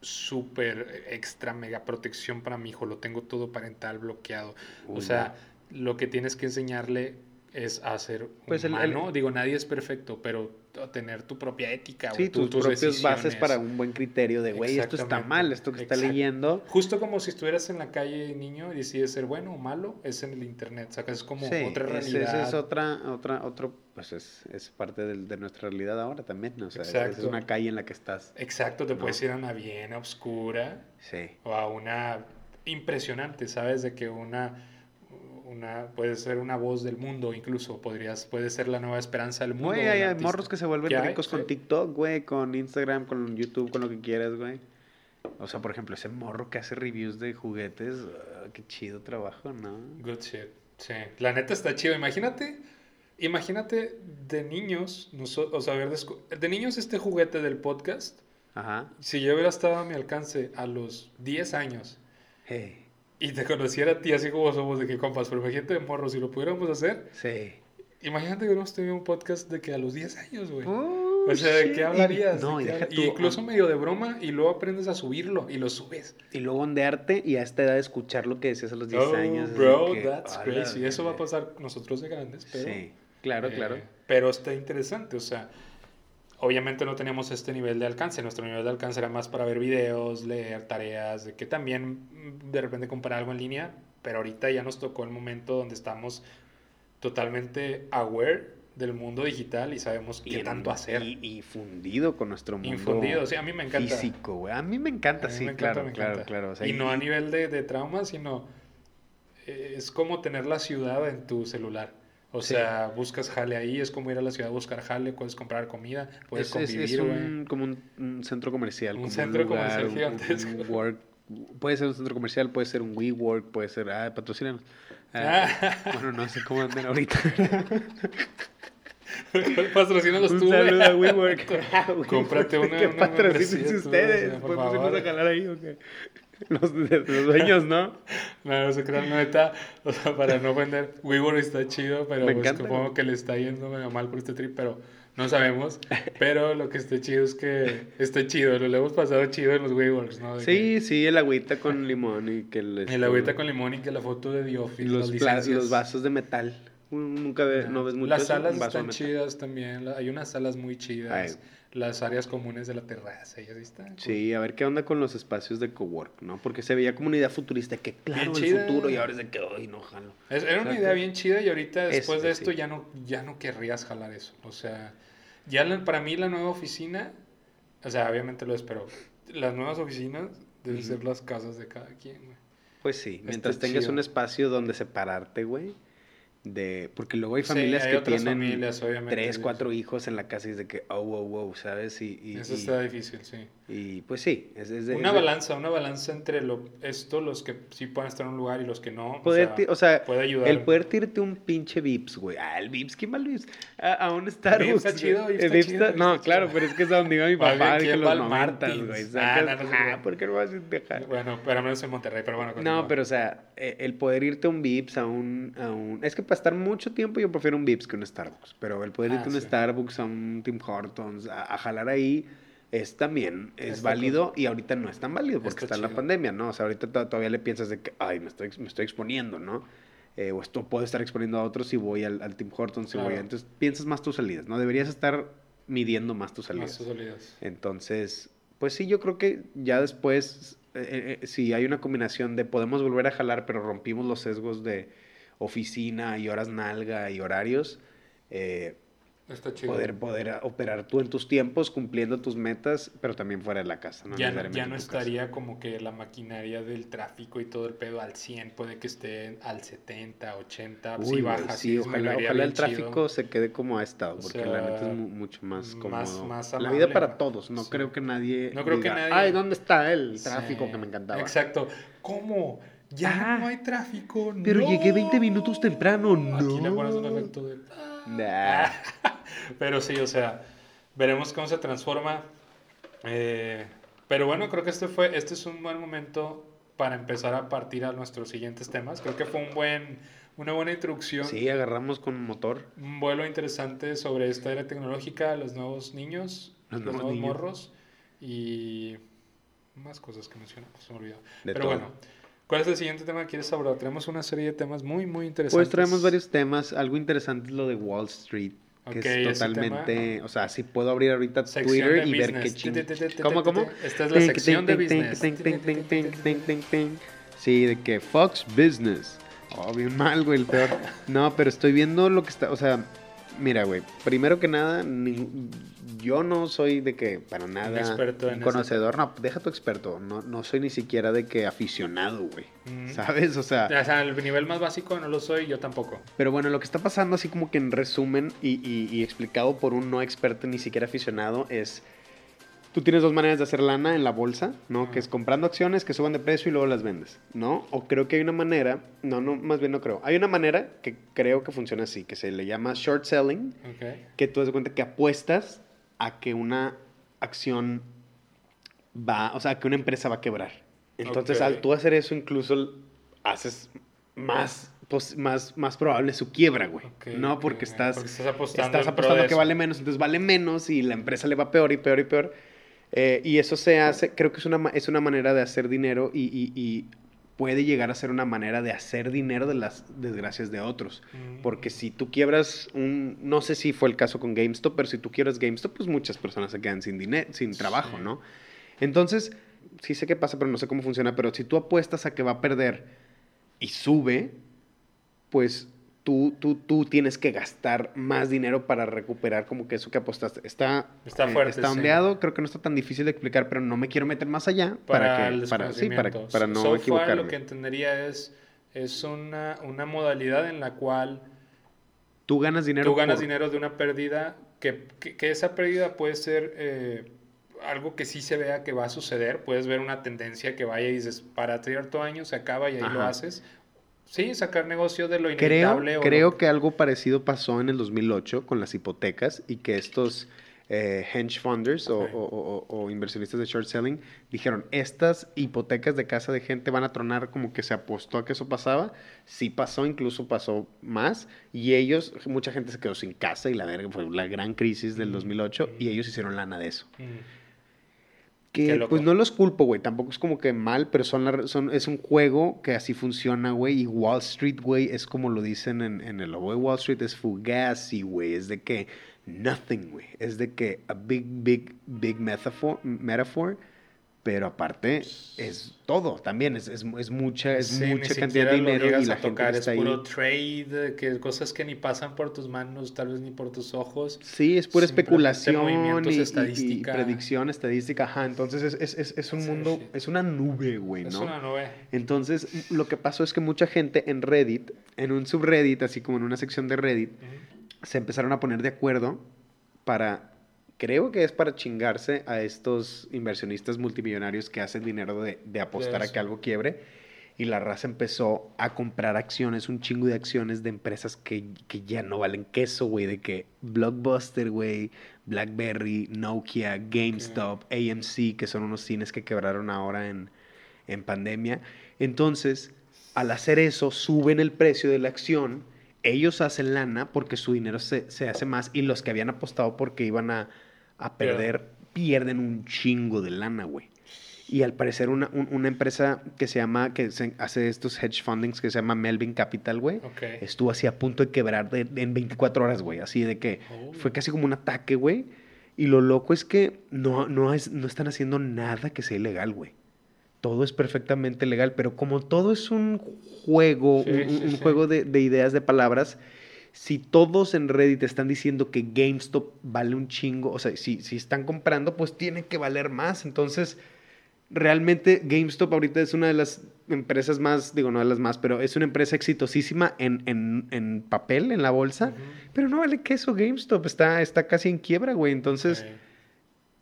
[SPEAKER 1] súper extra mega protección para mi hijo. Lo tengo todo parental bloqueado.
[SPEAKER 2] Uy,
[SPEAKER 1] o sea, lo que tienes que enseñarle es a ser
[SPEAKER 2] Pues el- el-
[SPEAKER 1] humano. Digo, nadie es perfecto, pero tener tu propia ética.
[SPEAKER 2] Sí,
[SPEAKER 1] tu-
[SPEAKER 2] tus, propias bases para un buen criterio de, güey, esto está mal, esto que está leyendo.
[SPEAKER 1] Justo como si estuvieras en la calle niño y decides ser bueno o malo, es en el internet. Sacas es como
[SPEAKER 2] Sí,
[SPEAKER 1] otra realidad.
[SPEAKER 2] es, es otra, otra, otro, pues es, es parte del- de nuestra realidad ahora también, ¿no? O sea, es- una calle en la que estás.
[SPEAKER 1] Exacto, te
[SPEAKER 2] No.
[SPEAKER 1] puedes ir a una bien oscura
[SPEAKER 2] Sí.
[SPEAKER 1] o a una impresionante, ¿sabes? De que una, una puede ser una voz del mundo, incluso podrías, puede ser la nueva esperanza del mundo.
[SPEAKER 2] Güey, hay, morros que se vuelven ricos con
[SPEAKER 1] Sí.
[SPEAKER 2] TikTok, güey, con Instagram, con YouTube, con lo que quieras, güey. O sea, por ejemplo, ese morro que hace reviews de juguetes, ah, qué chido trabajo, ¿no?
[SPEAKER 1] Good shit. Sí, la neta está chido. Imagínate, imagínate de niños, noso- o sea, descu- de niños este juguete del podcast,
[SPEAKER 2] Ajá.
[SPEAKER 1] si yo hubiera estado a mi alcance a los 10 años
[SPEAKER 2] Hey,
[SPEAKER 1] y te conociera a ti así como somos de que compas, pero imagínate de morro, si lo pudiéramos hacer,
[SPEAKER 2] sí.
[SPEAKER 1] imagínate que hubiéramos tenido un podcast de que a los 10 años, güey.
[SPEAKER 2] Oh,
[SPEAKER 1] O sea, ¿de qué hablarías?
[SPEAKER 2] Y, no,
[SPEAKER 1] ¿De
[SPEAKER 2] y
[SPEAKER 1] qué
[SPEAKER 2] deja tú,
[SPEAKER 1] incluso medio de broma y luego aprendes a subirlo y lo subes.
[SPEAKER 2] Y luego ondearte y a esta edad escuchar lo que decías a los 10
[SPEAKER 1] Oh,
[SPEAKER 2] años.
[SPEAKER 1] bro,
[SPEAKER 2] que,
[SPEAKER 1] that's
[SPEAKER 2] "A la
[SPEAKER 1] crazy. Eso va a
[SPEAKER 2] verga".
[SPEAKER 1] pasar nosotros de grandes, pero...
[SPEAKER 2] Sí, claro,
[SPEAKER 1] Eh,
[SPEAKER 2] claro.
[SPEAKER 1] Pero está interesante, o sea, obviamente no teníamos este nivel de alcance. Nuestro nivel de alcance era más para ver videos, leer tareas, de que también mm, de repente comprar algo en línea, pero ahorita ya nos tocó el momento donde estamos totalmente aware del mundo digital y sabemos qué tanto hacer.
[SPEAKER 2] Y, y fundido con nuestro mundo
[SPEAKER 1] Infundido, sí, a mí me encanta.
[SPEAKER 2] físico, güey. A mí me encanta,
[SPEAKER 1] mí
[SPEAKER 2] sí,
[SPEAKER 1] me encanta,
[SPEAKER 2] claro,
[SPEAKER 1] me
[SPEAKER 2] claro, claro. o sea,
[SPEAKER 1] y no a nivel de, de trauma, sino eh, es como tener la ciudad en tu celular. O
[SPEAKER 2] Sí.
[SPEAKER 1] sea, buscas jale ahí, es como ir a la ciudad a buscar jale, puedes comprar comida, puedes
[SPEAKER 2] es, es-
[SPEAKER 1] convivir,
[SPEAKER 2] es
[SPEAKER 1] güey.
[SPEAKER 2] un, como un, un centro comercial.
[SPEAKER 1] Un
[SPEAKER 2] como
[SPEAKER 1] centro
[SPEAKER 2] lugar,
[SPEAKER 1] comercial
[SPEAKER 2] un- un-
[SPEAKER 1] gigantesco.
[SPEAKER 2] un <laughs> work- puede ser un centro comercial, puede ser un WeWork, puede ser. Ah, patrocínanos.
[SPEAKER 1] Ah. <laughs>
[SPEAKER 2] Bueno, no sé cómo andan ahorita. <laughs>
[SPEAKER 1] Patrocínalos
[SPEAKER 2] un
[SPEAKER 1] tú, güey.
[SPEAKER 2] saludo a WeWork.
[SPEAKER 1] Cómprate una-
[SPEAKER 2] Que
[SPEAKER 1] tú,
[SPEAKER 2] ustedes. Podemos irnos a jalar ahí, ¿o qué? <laughs> Los, los dueños, ¿no? <laughs>
[SPEAKER 1] No, no se crean, neta, o sea, para no ofender, WeWork está chido, pero pues, supongo que le está yendo medio mal por este trip, pero no sabemos. Pero lo que está chido es que está chido, lo hemos pasado chido en los WeWorks, ¿no? De
[SPEAKER 2] Sí, sí, el agüita con limón y que el.
[SPEAKER 1] que El agüita con limón y que la foto de
[SPEAKER 2] y los, los vasos de metal. Nunca ve- no ves mucho
[SPEAKER 1] Las salas están chidas también, hay unas salas muy chidas,
[SPEAKER 2] Ay.
[SPEAKER 1] Las áreas comunes de la terraza, y así está.
[SPEAKER 2] Sí, a ver qué onda con los espacios de cowork, ¿no? Porque se veía como una idea futurista que claro, el futuro y ahora es de que, ay, no jalo.
[SPEAKER 1] Es- era una idea bien chida y ahorita después
[SPEAKER 2] Es-
[SPEAKER 1] de
[SPEAKER 2] es-
[SPEAKER 1] esto
[SPEAKER 2] sí.
[SPEAKER 1] ya no ya no querrías jalar eso. O sea, ya la- para mí la nueva oficina, o sea, obviamente lo es, pero las nuevas oficinas deben ser las casas de cada quien, güey.
[SPEAKER 2] Pues sí, mientras
[SPEAKER 1] Está
[SPEAKER 2] tengas
[SPEAKER 1] chido.
[SPEAKER 2] un espacio donde separarte, güey, de... Porque luego hay
[SPEAKER 1] Sí,
[SPEAKER 2] familias
[SPEAKER 1] hay
[SPEAKER 2] que tienen
[SPEAKER 1] familias,
[SPEAKER 2] tres,
[SPEAKER 1] sí.
[SPEAKER 2] cuatro hijos en la casa y es de que, oh, wow, wow, ¿sabes? Y, y,
[SPEAKER 1] Eso
[SPEAKER 2] y-
[SPEAKER 1] está difícil, sí.
[SPEAKER 2] y, pues sí, es, es de-
[SPEAKER 1] Una
[SPEAKER 2] es de-
[SPEAKER 1] balanza, una balanza entre lo, esto, los que sí pueden estar en un lugar y los que no.
[SPEAKER 2] Poder,
[SPEAKER 1] o sea,
[SPEAKER 2] o sea,
[SPEAKER 1] puede ayudar.
[SPEAKER 2] el poder tirarte un pinche Vips, güey. Ah, el Vips, ¿quién va al Vips? A, a un Starbucks.
[SPEAKER 1] está
[SPEAKER 2] güey.
[SPEAKER 1] chido, Vips está
[SPEAKER 2] Vips
[SPEAKER 1] chido, Vips
[SPEAKER 2] No,
[SPEAKER 1] está
[SPEAKER 2] claro,
[SPEAKER 1] chido.
[SPEAKER 2] pero es que es donde iba mi papá de que
[SPEAKER 1] ¿quién
[SPEAKER 2] los
[SPEAKER 1] al
[SPEAKER 2] noventas, güey.
[SPEAKER 1] Ah, no, no
[SPEAKER 2] ah. ¿por qué no vas a dejar?
[SPEAKER 1] Bueno, pero menos en Monterrey, pero bueno.
[SPEAKER 2] No,
[SPEAKER 1] continúa.
[SPEAKER 2] pero o sea, eh, el poder irte a un Vips, a un, a un... Es que para estar mucho tiempo yo prefiero un Vips que un Starbucks. Pero el poder
[SPEAKER 1] Ah,
[SPEAKER 2] irte a un
[SPEAKER 1] sí.
[SPEAKER 2] Starbucks, a un Tim Hortons, a, a jalar ahí, es también, es
[SPEAKER 1] Está
[SPEAKER 2] válido y ahorita no es tan válido porque
[SPEAKER 1] Está
[SPEAKER 2] está, en la pandemia, ¿no? O sea, ahorita to- todavía le piensas de que, ay, me estoy, me estoy exponiendo, ¿no? Eh, o esto puedo estar exponiendo a otros si voy al, al Tim Hortons, si voy a-. Entonces piensas más tus salidas, ¿no? Deberías estar midiendo más tus
[SPEAKER 1] Más
[SPEAKER 2] salidas.
[SPEAKER 1] tus salidas.
[SPEAKER 2] Entonces, pues sí, yo creo que ya después, eh, eh, si hay una combinación de podemos volver a jalar, pero rompimos los sesgos de oficina y horas nalga y horarios, eh,
[SPEAKER 1] Está chido.
[SPEAKER 2] poder, poder operar tú en tus tiempos, cumpliendo tus metas, pero también fuera de la casa. ¿no?
[SPEAKER 1] ya, ya no
[SPEAKER 2] tu casa.
[SPEAKER 1] estaría como que la maquinaria del tráfico y todo el pedo al 100, puede que esté al 70, 80,
[SPEAKER 2] Uy,
[SPEAKER 1] si baja,
[SPEAKER 2] sí, ojalá, ojalá el
[SPEAKER 1] bien chido.
[SPEAKER 2] tráfico se quede como ha estado,
[SPEAKER 1] O
[SPEAKER 2] porque
[SPEAKER 1] sea,
[SPEAKER 2] la neta es mu- mucho más cómodo.
[SPEAKER 1] más- más
[SPEAKER 2] la vida para todos, no
[SPEAKER 1] Sí.
[SPEAKER 2] creo que nadie
[SPEAKER 1] No creo que
[SPEAKER 2] diga,
[SPEAKER 1] nadie-
[SPEAKER 2] ay, ¿dónde está el
[SPEAKER 1] Sí,
[SPEAKER 2] tráfico que me encantaba?
[SPEAKER 1] Exacto. ¿Cómo? Ya no hay tráfico.
[SPEAKER 2] pero
[SPEAKER 1] no.
[SPEAKER 2] llegué 20 minutos temprano,
[SPEAKER 1] Aquí le pones un
[SPEAKER 2] no.
[SPEAKER 1] efecto de...
[SPEAKER 2] Nah. <laughs>
[SPEAKER 1] Pero sí, o sea, veremos cómo se transforma. Eh, pero bueno, creo que este fue, este es un buen momento para empezar a partir a nuestros siguientes temas. Creo que fue un buen, una buena introducción,
[SPEAKER 2] Sí, agarramos con motor.
[SPEAKER 1] un vuelo interesante sobre esta era tecnológica, los nuevos niños,
[SPEAKER 2] Los
[SPEAKER 1] los,
[SPEAKER 2] nuevos
[SPEAKER 1] nuevos
[SPEAKER 2] niños.
[SPEAKER 1] morros y más cosas que mencionamos, se me olvidó.
[SPEAKER 2] De
[SPEAKER 1] pero
[SPEAKER 2] todo.
[SPEAKER 1] bueno, ¿cuál es el siguiente tema que quieres abordar? Tenemos una serie de temas muy, muy interesantes.
[SPEAKER 2] Pues traemos varios temas. Algo interesante es lo de Wall Street. Que es totalmente.
[SPEAKER 1] tema.
[SPEAKER 2] O sea, sí puedo abrir ahorita Twitter y ver qué
[SPEAKER 1] business.
[SPEAKER 2] ching.
[SPEAKER 1] Te, te, te, te,
[SPEAKER 2] ¿Cómo, cómo?
[SPEAKER 1] Esta es la sección de business.
[SPEAKER 2] Sí, de que Fox Business. Oh, bien mal, güey, el peor. <laughs> No, pero estoy viendo lo que está. O sea, Mira, güey, primero que nada, ni- yo no soy de que para nada
[SPEAKER 1] experto en
[SPEAKER 2] conocedor, no, deja tu experto, no, no soy ni siquiera de que aficionado, güey,
[SPEAKER 1] Mm.
[SPEAKER 2] ¿sabes? O sea,
[SPEAKER 1] O sea, el nivel más básico no lo soy, yo tampoco.
[SPEAKER 2] pero bueno, lo que está pasando así como que en resumen y, y- y explicado por un no experto ni siquiera aficionado es, tú tienes dos maneras de hacer lana en la bolsa, ¿no? Que es comprando acciones que suban de precio y luego las vendes, ¿no? O creo que hay una manera, no, no, más bien no creo, hay una manera que creo que funciona así, que se le llama short selling, que tú das cuenta que apuestas a que una acción va, o sea, que una empresa va a quebrar. Entonces, al tú hacer eso, incluso haces más, pos- más, más probable su quiebra, güey. No, porque estás,
[SPEAKER 1] Porque estás apostando
[SPEAKER 2] estás apostando que vale menos, entonces vale menos y la empresa le va peor y peor y peor. Eh, y eso se hace, creo que es una, es una manera de hacer dinero y, y- y puede llegar a ser una manera de hacer dinero de las desgracias de otros.
[SPEAKER 1] Mm.
[SPEAKER 2] Porque si tú quiebras un, no sé si fue el caso con GameStop, pero si tú quiebras GameStop, pues muchas personas se quedan sin dinero, sin trabajo,
[SPEAKER 1] Sí.
[SPEAKER 2] ¿no? Entonces, sí sé qué pasa, pero no sé cómo funciona, pero si tú apuestas a que va a perder y sube, pues tú, tú, tú tienes que gastar más dinero para recuperar como que eso que apostaste. Está,
[SPEAKER 1] Está fuerte,
[SPEAKER 2] está
[SPEAKER 1] sí.
[SPEAKER 2] ondeado, creo que no está tan difícil de explicar, pero no me quiero meter más allá para,
[SPEAKER 1] para,
[SPEAKER 2] que,
[SPEAKER 1] el
[SPEAKER 2] para, sí, para, para no
[SPEAKER 1] So far,
[SPEAKER 2] equivocarme.
[SPEAKER 1] lo que entendería es, es una, una modalidad en la cual
[SPEAKER 2] Tú ganas dinero.
[SPEAKER 1] tú ganas
[SPEAKER 2] por-
[SPEAKER 1] dinero de una pérdida, que, que, que esa pérdida puede ser eh, algo que sí se vea que va a suceder. Puedes ver una tendencia que vaya y dices, para cierto año se acaba y ahí lo haces. Sí, sacar negocio de lo
[SPEAKER 2] Creo,
[SPEAKER 1] inevitable. o
[SPEAKER 2] creo
[SPEAKER 1] lo-
[SPEAKER 2] que algo parecido pasó en el 2008 con las hipotecas y que estos eh, hedge funders o, o- o- o inversionistas de short selling dijeron, estas hipotecas de casa de gente van a tronar como que se apostó a que eso pasaba. Sí pasó, incluso pasó más. Y ellos, mucha gente se quedó sin casa y la verga fue la gran crisis del
[SPEAKER 1] Mm,
[SPEAKER 2] 2008 y
[SPEAKER 1] mm.
[SPEAKER 2] ellos hicieron lana de eso.
[SPEAKER 1] Mm.
[SPEAKER 2] Que pues no los culpo, güey. Tampoco es como que mal, pero son, la- son es un juego que así funciona, güey. Y Wall Street, güey, es como lo dicen en, en el logo de Wall Street, es fugazi, güey. Es de que nothing, güey. Es de que a big, big, big metaphor, metaphor pero aparte es todo también. Es, es, es mucha, es
[SPEAKER 1] Sí,
[SPEAKER 2] mucha cantidad de dinero y la
[SPEAKER 1] a
[SPEAKER 2] gente
[SPEAKER 1] tocar,
[SPEAKER 2] que está
[SPEAKER 1] es
[SPEAKER 2] ahí.
[SPEAKER 1] puro trade, que cosas que ni pasan por tus manos, tal vez ni por tus ojos.
[SPEAKER 2] Sí, es pura especulación y- y, y
[SPEAKER 1] estadística.
[SPEAKER 2] predicción, estadística. Ajá, entonces es, es, es, es un
[SPEAKER 1] Sí,
[SPEAKER 2] mundo,
[SPEAKER 1] sí.
[SPEAKER 2] es una nube, güey,
[SPEAKER 1] Es
[SPEAKER 2] ¿no?
[SPEAKER 1] una nube.
[SPEAKER 2] Entonces, lo que pasó es que mucha gente en Reddit, en un subreddit, así como en una sección de Reddit,
[SPEAKER 1] Ujú.
[SPEAKER 2] se empezaron a poner de acuerdo para, creo que es para chingarse a estos inversionistas multimillonarios que hacen dinero de, de apostar a que algo quiebre. Y la raza empezó a comprar acciones, un chingo de acciones de empresas que, que ya no valen queso, güey. De que Blockbuster, güey, BlackBerry, Nokia, GameStop, AMC, que son unos cines que quebraron ahora en, en pandemia. Entonces, al hacer eso, suben el precio de la acción. Ellos hacen lana porque su dinero se, se hace más. Y los que habían apostado porque iban a, a perder, pierden un chingo de lana, güey. Y al parecer una, un- una empresa que se llama, que se hace estos hedge fundings que se llama Melvin Capital, güey, estuvo así a punto de quebrar de- de- en 24 horas, güey. Así de que
[SPEAKER 1] Oh.
[SPEAKER 2] fue casi como un ataque, güey. Y lo loco es que no, no, es, no están haciendo nada que sea ilegal, güey. Todo es perfectamente legal, pero como todo es un juego,
[SPEAKER 1] Sí,
[SPEAKER 2] un,
[SPEAKER 1] sí,
[SPEAKER 2] un
[SPEAKER 1] sí.
[SPEAKER 2] juego de, de ideas, de palabras, si todos en Reddit están diciendo que GameStop vale un chingo, o sea, si, si están comprando, pues tiene que valer más. Entonces, realmente GameStop ahorita es una de las empresas más, digo, no de las más, pero es una empresa exitosísima en, en, en papel, en la bolsa, pero no vale queso GameStop, está, está casi en quiebra, güey. Entonces,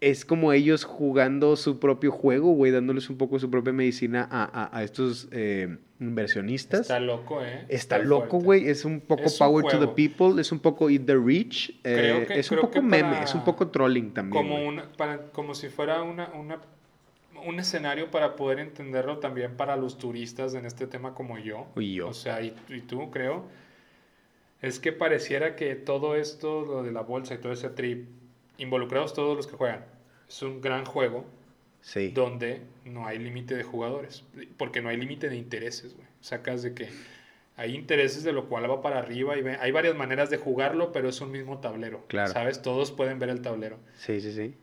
[SPEAKER 2] es como ellos jugando su propio juego, güey, dándoles un poco su propia medicina a, a- a estos eh, inversionistas.
[SPEAKER 1] Está loco, ¿eh?
[SPEAKER 2] Está loco, güey. Es un poco
[SPEAKER 1] Es un
[SPEAKER 2] power to the people, es un poco eat the rich. eh,
[SPEAKER 1] Creo que-
[SPEAKER 2] es un poco meme,
[SPEAKER 1] para-
[SPEAKER 2] es un poco trolling también.
[SPEAKER 1] Como, una, para, como si fuera una, una, un escenario para poder entenderlo también para los turistas en este tema como yo.
[SPEAKER 2] Y yo.
[SPEAKER 1] O sea, y, y tú, creo. Es que pareciera que todo esto, lo de la bolsa y todo ese trip, involucrados todos los que juegan, es un gran juego
[SPEAKER 2] Sí.
[SPEAKER 1] donde no hay límite de jugadores, porque no hay límite de intereses, güey. Sacas de que hay intereses de lo cual va para arriba y ve- hay varias maneras de jugarlo, pero es un mismo tablero.
[SPEAKER 2] Claro.
[SPEAKER 1] ¿Sabes? Todos pueden ver el tablero.
[SPEAKER 2] Sí, sí, sí.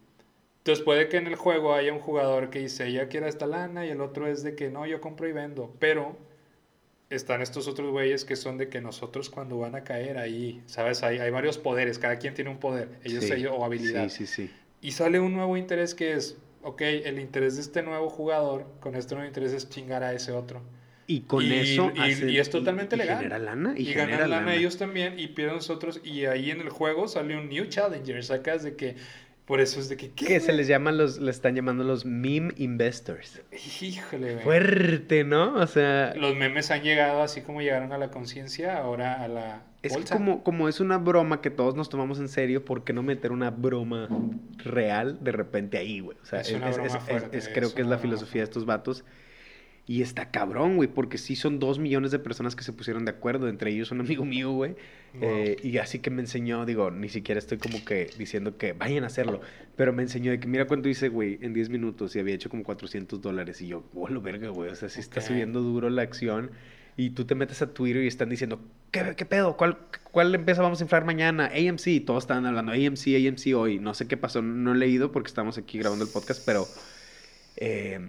[SPEAKER 1] Entonces puede que en el juego haya un jugador que dice, ya quiero esta lana, y el otro es de que no, yo compro y vendo. Pero están estos otros güeyes que son de que nosotros cuando van a caer ahí, ¿sabes? Hay, hay varios poderes, cada quien tiene un poder, ellos,
[SPEAKER 2] Sí.
[SPEAKER 1] ellos o habilidad.
[SPEAKER 2] Sí, sí, sí.
[SPEAKER 1] Y sale un nuevo interés que es, ok, el interés de este nuevo jugador, con este nuevo interés es chingar a ese otro.
[SPEAKER 2] Y con
[SPEAKER 1] Y-
[SPEAKER 2] eso.
[SPEAKER 1] y-
[SPEAKER 2] hacen-
[SPEAKER 1] y es totalmente
[SPEAKER 2] y
[SPEAKER 1] legal.
[SPEAKER 2] genera lana. Y, genera
[SPEAKER 1] ganan lana
[SPEAKER 2] lana.
[SPEAKER 1] ellos también y pierden nosotros. Y ahí en el juego sale un New Challenger, sacas de que, por eso es de que, ¿qué?
[SPEAKER 2] Que se les llaman los, le están llamando los meme investors.
[SPEAKER 1] Híjole, güey.
[SPEAKER 2] Fuerte, ¿no? O sea,
[SPEAKER 1] Los memes han llegado así como llegaron a la conciencia, ahora a la
[SPEAKER 2] es que como, como es una broma que todos nos tomamos en serio, ¿por qué no meter una broma real de repente ahí, güey? O sea,
[SPEAKER 1] Es una broma fuerte,
[SPEAKER 2] es- creo
[SPEAKER 1] es
[SPEAKER 2] que es la filosofía de estos vatos. Y está cabrón, güey, porque sí son dos millones de personas que se pusieron de acuerdo, entre ellos un amigo mío, güey.
[SPEAKER 1] Wow.
[SPEAKER 2] Eh, y así que me enseñó, digo, ni siquiera estoy como que diciendo que vayan a hacerlo, pero me enseñó de que mira cuánto hice, güey, en 10 minutos y había hecho como 400 dólares. Y yo, lo verga, güey, o sea, sí está
[SPEAKER 1] Ok.
[SPEAKER 2] subiendo duro la acción. Y tú te metes a Twitter y están diciendo, ¿qué, qué pedo? ¿Cuál, ¿Cuál empresa vamos a inflar mañana? AMC, todos estaban hablando AMC, AMC hoy. No sé qué pasó, no he leído porque estamos aquí grabando el podcast, pero eh,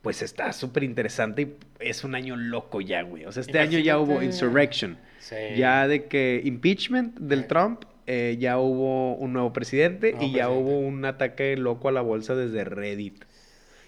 [SPEAKER 2] pues está súper interesante y es un año loco ya, güey. O sea, este año ya hubo insurrection.
[SPEAKER 1] Sí.
[SPEAKER 2] Ya de que impeachment del. Trump, eh, ya hubo un nuevo presidente
[SPEAKER 1] Nuevo
[SPEAKER 2] y ya hubo un ataque loco a la bolsa desde Reddit.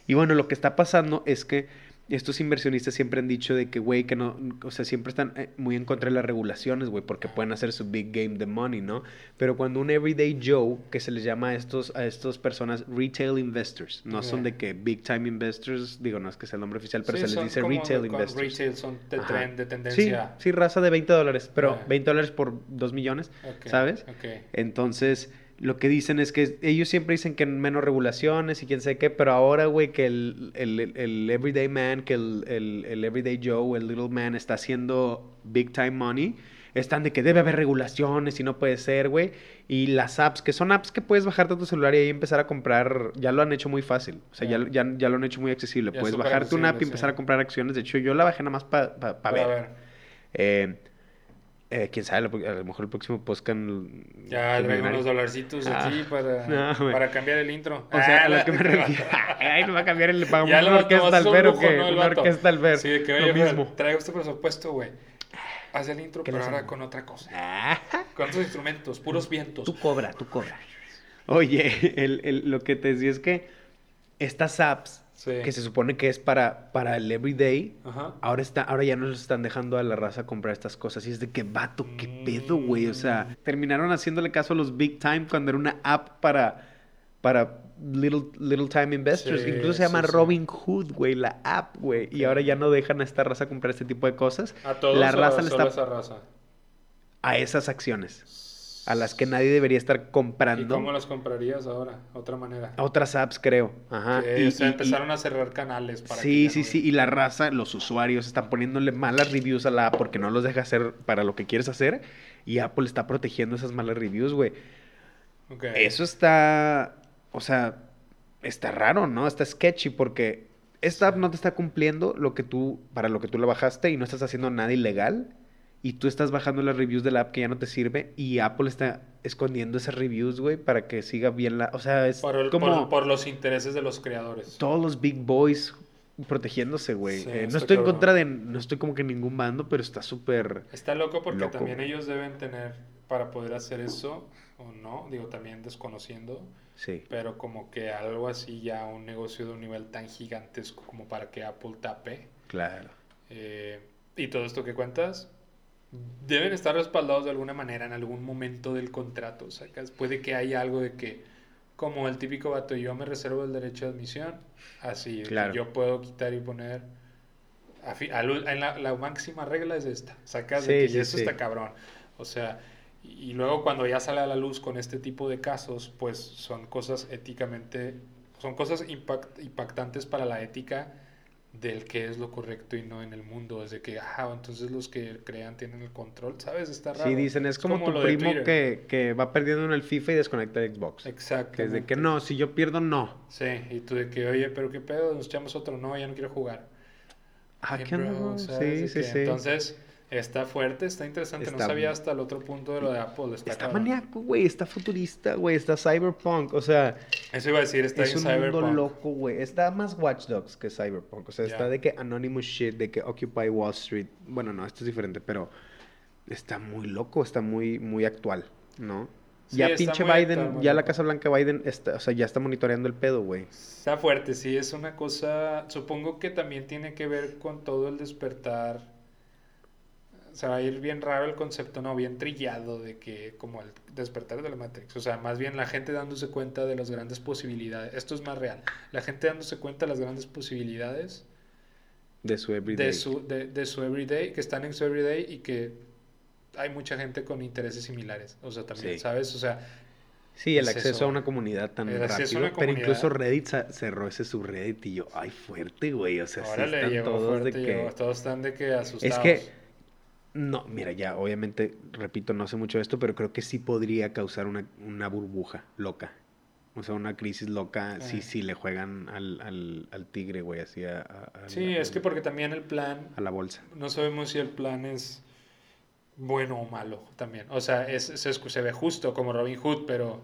[SPEAKER 2] Y bueno, lo que está pasando es que estos inversionistas siempre han dicho de que, güey, que no, o sea, siempre están eh, muy en contra de las regulaciones, güey, porque pueden hacer su big game de money, ¿no? Pero cuando un everyday Joe, que se les llama a estos, a estas personas retail investors, no son
[SPEAKER 1] Ok.
[SPEAKER 2] de que big time investors, digo, no es que sea el nombre oficial, pero
[SPEAKER 1] Sí,
[SPEAKER 2] se les
[SPEAKER 1] son
[SPEAKER 2] dice retail
[SPEAKER 1] de-
[SPEAKER 2] investors.
[SPEAKER 1] Retail son de, tren, de
[SPEAKER 2] Sí,
[SPEAKER 1] tendencia.
[SPEAKER 2] sí, raza de 20 dólares, pero
[SPEAKER 1] Ah.
[SPEAKER 2] 20 dólares por 2 millones,
[SPEAKER 1] Ok,
[SPEAKER 2] ¿sabes?
[SPEAKER 1] ok.
[SPEAKER 2] Entonces, lo que dicen es que ellos siempre dicen que menos regulaciones y quién sabe qué, pero ahora, güey, que el, el, el- everyday man, que el, el, el everyday Joe, el little man está haciendo big time money, están de que debe haber regulaciones y no puede ser, güey. Y las apps, que son apps que puedes bajarte a tu celular y ahí empezar a comprar, ya lo han hecho muy fácil. O sea, ya,
[SPEAKER 1] Ya.
[SPEAKER 2] ya, ya lo han hecho muy accesible.
[SPEAKER 1] Ya
[SPEAKER 2] puedes bajarte una app y empezar a comprar acciones. De hecho, yo la bajé nada más para
[SPEAKER 1] Para
[SPEAKER 2] ver.
[SPEAKER 1] ver.
[SPEAKER 2] Eh, eh, quién sabe, a lo mejor el próximo podcast.
[SPEAKER 1] Ya traigo unos dolarcitos
[SPEAKER 2] Ah,
[SPEAKER 1] aquí para, <laughs>
[SPEAKER 2] no,
[SPEAKER 1] para cambiar el intro.
[SPEAKER 2] O sea,
[SPEAKER 1] Ah,
[SPEAKER 2] a lo
[SPEAKER 1] la-
[SPEAKER 2] que me <laughs> refiero. <laughs> Ay, no va a cambiar el pago.
[SPEAKER 1] Ya
[SPEAKER 2] una
[SPEAKER 1] lo
[SPEAKER 2] orquesta al ver qué?
[SPEAKER 1] ¿no?
[SPEAKER 2] Una orquesta al ver.
[SPEAKER 1] Sí, de que
[SPEAKER 2] lo
[SPEAKER 1] oye, Fer,
[SPEAKER 2] mismo.
[SPEAKER 1] traigo este presupuesto, güey. Haz el intro,
[SPEAKER 2] ¿Qué
[SPEAKER 1] pero ahora con otra cosa.
[SPEAKER 2] Ah,
[SPEAKER 1] Con otros instrumentos, puros vientos.
[SPEAKER 2] tú cobra, tú cobra. Oye, el, el- lo que te decía es que estas apps,
[SPEAKER 1] Sí.
[SPEAKER 2] que se supone que es para, para el everyday,
[SPEAKER 1] Ajá.
[SPEAKER 2] ahora, está, ahora ya no les están dejando a la raza comprar estas cosas. Y es de que, vato, qué pedo, güey. O sea, terminaron haciéndole caso a los big time cuando era una app para, para little, little time investors.
[SPEAKER 1] Sí,
[SPEAKER 2] Incluso se llama
[SPEAKER 1] sí.
[SPEAKER 2] Robin Hood, güey, la app, güey. Y ahora ya no dejan a esta raza comprar este tipo de cosas.
[SPEAKER 1] A todos
[SPEAKER 2] la le está
[SPEAKER 1] esa raza.
[SPEAKER 2] a esas acciones. A las que nadie debería estar
[SPEAKER 1] ¿Y
[SPEAKER 2] comprando.
[SPEAKER 1] cómo las comprarías ahora? Otra manera.
[SPEAKER 2] A otras apps, creo. Ajá. Y-
[SPEAKER 1] o sea,
[SPEAKER 2] y- y-
[SPEAKER 1] empezaron a cerrar canales para
[SPEAKER 2] Sí, sí,
[SPEAKER 1] no-
[SPEAKER 2] sí. Y la raza, los usuarios, están poniéndole malas reviews a la app porque no los deja hacer para lo que quieres hacer. Y Apple está protegiendo esas malas reviews, güey.
[SPEAKER 1] Ok.
[SPEAKER 2] Eso está. O sea, está raro, ¿no? Está sketchy porque esta app no te está cumpliendo lo que tú, para lo que tú la bajaste y no estás haciendo nada ilegal. Y tú estás bajando las reviews de la app que ya no te sirve. Y Apple está escondiendo esas reviews, güey, para que siga bien la. O sea, es
[SPEAKER 1] Por, el-
[SPEAKER 2] como
[SPEAKER 1] por- por los intereses de los creadores.
[SPEAKER 2] todos los big boys protegiéndose, güey.
[SPEAKER 1] Sí,
[SPEAKER 2] Eh, no estoy en contra de. No estoy como que en ningún bando, pero está súper.
[SPEAKER 1] Está loco porque
[SPEAKER 2] Loco,
[SPEAKER 1] también ellos deben tener para poder hacer eso, o no, digo, también desconociendo,
[SPEAKER 2] Sí.
[SPEAKER 1] pero como que algo así ya, un negocio de un nivel tan gigantesco como para que Apple tape.
[SPEAKER 2] Claro.
[SPEAKER 1] eh, y todo esto que cuentas, deben estar respaldados de alguna manera en algún momento del contrato. ¿sacas? Puede que haya algo de que, como el típico vato, yo me reservo el derecho de admisión, así,
[SPEAKER 2] Claro.
[SPEAKER 1] yo puedo quitar y poner. a fi- en la, la máxima regla es esta, sacas
[SPEAKER 2] Sí,
[SPEAKER 1] de que
[SPEAKER 2] sí,
[SPEAKER 1] eso
[SPEAKER 2] sí.
[SPEAKER 1] está cabrón. O sea, y, y luego cuando ya sale a la luz con este tipo de casos, pues son cosas éticamente, son cosas impact- impactantes para la ética del que es lo correcto y no en el mundo. Es de que, ah, entonces los que crean tienen el control, ¿sabes? Está raro.
[SPEAKER 2] Sí, dicen, es como, tu primo que, que va perdiendo en el FIFA y desconecta el Xbox.
[SPEAKER 1] Exacto.
[SPEAKER 2] Que es de que no, si yo pierdo, no.
[SPEAKER 1] Sí, y tú de que, oye, pero qué pedo, nos echamos otro, no, ya no quiero jugar.
[SPEAKER 2] Ah, ¿qué no? Sí, sí,
[SPEAKER 1] que
[SPEAKER 2] sí.
[SPEAKER 1] Entonces, Está fuerte, está interesante.
[SPEAKER 2] Está-
[SPEAKER 1] no sabía hasta el otro punto de lo de Apple. Está,
[SPEAKER 2] Está maníaco, güey. Está futurista, güey. Está cyberpunk. O sea,
[SPEAKER 1] Eso iba a decir, está
[SPEAKER 2] es un
[SPEAKER 1] Cyberpunk.
[SPEAKER 2] mundo loco, güey. Está más Watch Dogs que cyberpunk. O sea, está de que Anonymous shit, de que Occupy Wall Street. Bueno, no, esto es diferente, pero está muy loco. Está muy, muy actual, ¿no?
[SPEAKER 1] Sí,
[SPEAKER 2] ya pinche Biden,
[SPEAKER 1] actual,
[SPEAKER 2] ya la. Casa Blanca Biden, está, o sea, ya está monitoreando el pedo, güey.
[SPEAKER 1] Está fuerte, sí, es una cosa, supongo que también tiene que ver con todo el despertar. Se va a ir bien raro el concepto, no, bien trillado de que como el despertar de la Matrix, o sea, más bien la gente dándose cuenta de las grandes posibilidades, esto es más real, la gente dándose cuenta de las grandes posibilidades
[SPEAKER 2] De su everyday.
[SPEAKER 1] de su, de, de su everyday, que están en su everyday y que hay mucha gente con intereses similares, o sea, también,
[SPEAKER 2] Sí.
[SPEAKER 1] ¿sabes? O sea,
[SPEAKER 2] Sí, el
[SPEAKER 1] Es
[SPEAKER 2] acceso
[SPEAKER 1] eso.
[SPEAKER 2] a una comunidad
[SPEAKER 1] a
[SPEAKER 2] rápido. Pero incluso Reddit cerró ese subreddit y yo, ay, fuerte, güey. O sea, sí están todos
[SPEAKER 1] fuerte,
[SPEAKER 2] de que...
[SPEAKER 1] todos están de que asustados.
[SPEAKER 2] Es que, no, mira, ya, obviamente, repito, no sé mucho de esto, pero creo que sí podría causar una, una burbuja loca. O sea, una crisis loca si,
[SPEAKER 1] Ah.
[SPEAKER 2] si le juegan al, al, al tigre, güey, así a,
[SPEAKER 1] Sí, es que porque también el plan,
[SPEAKER 2] a la bolsa.
[SPEAKER 1] no sabemos si el plan es bueno o malo también. O sea, es, se, se ve justo como Robin Hood, pero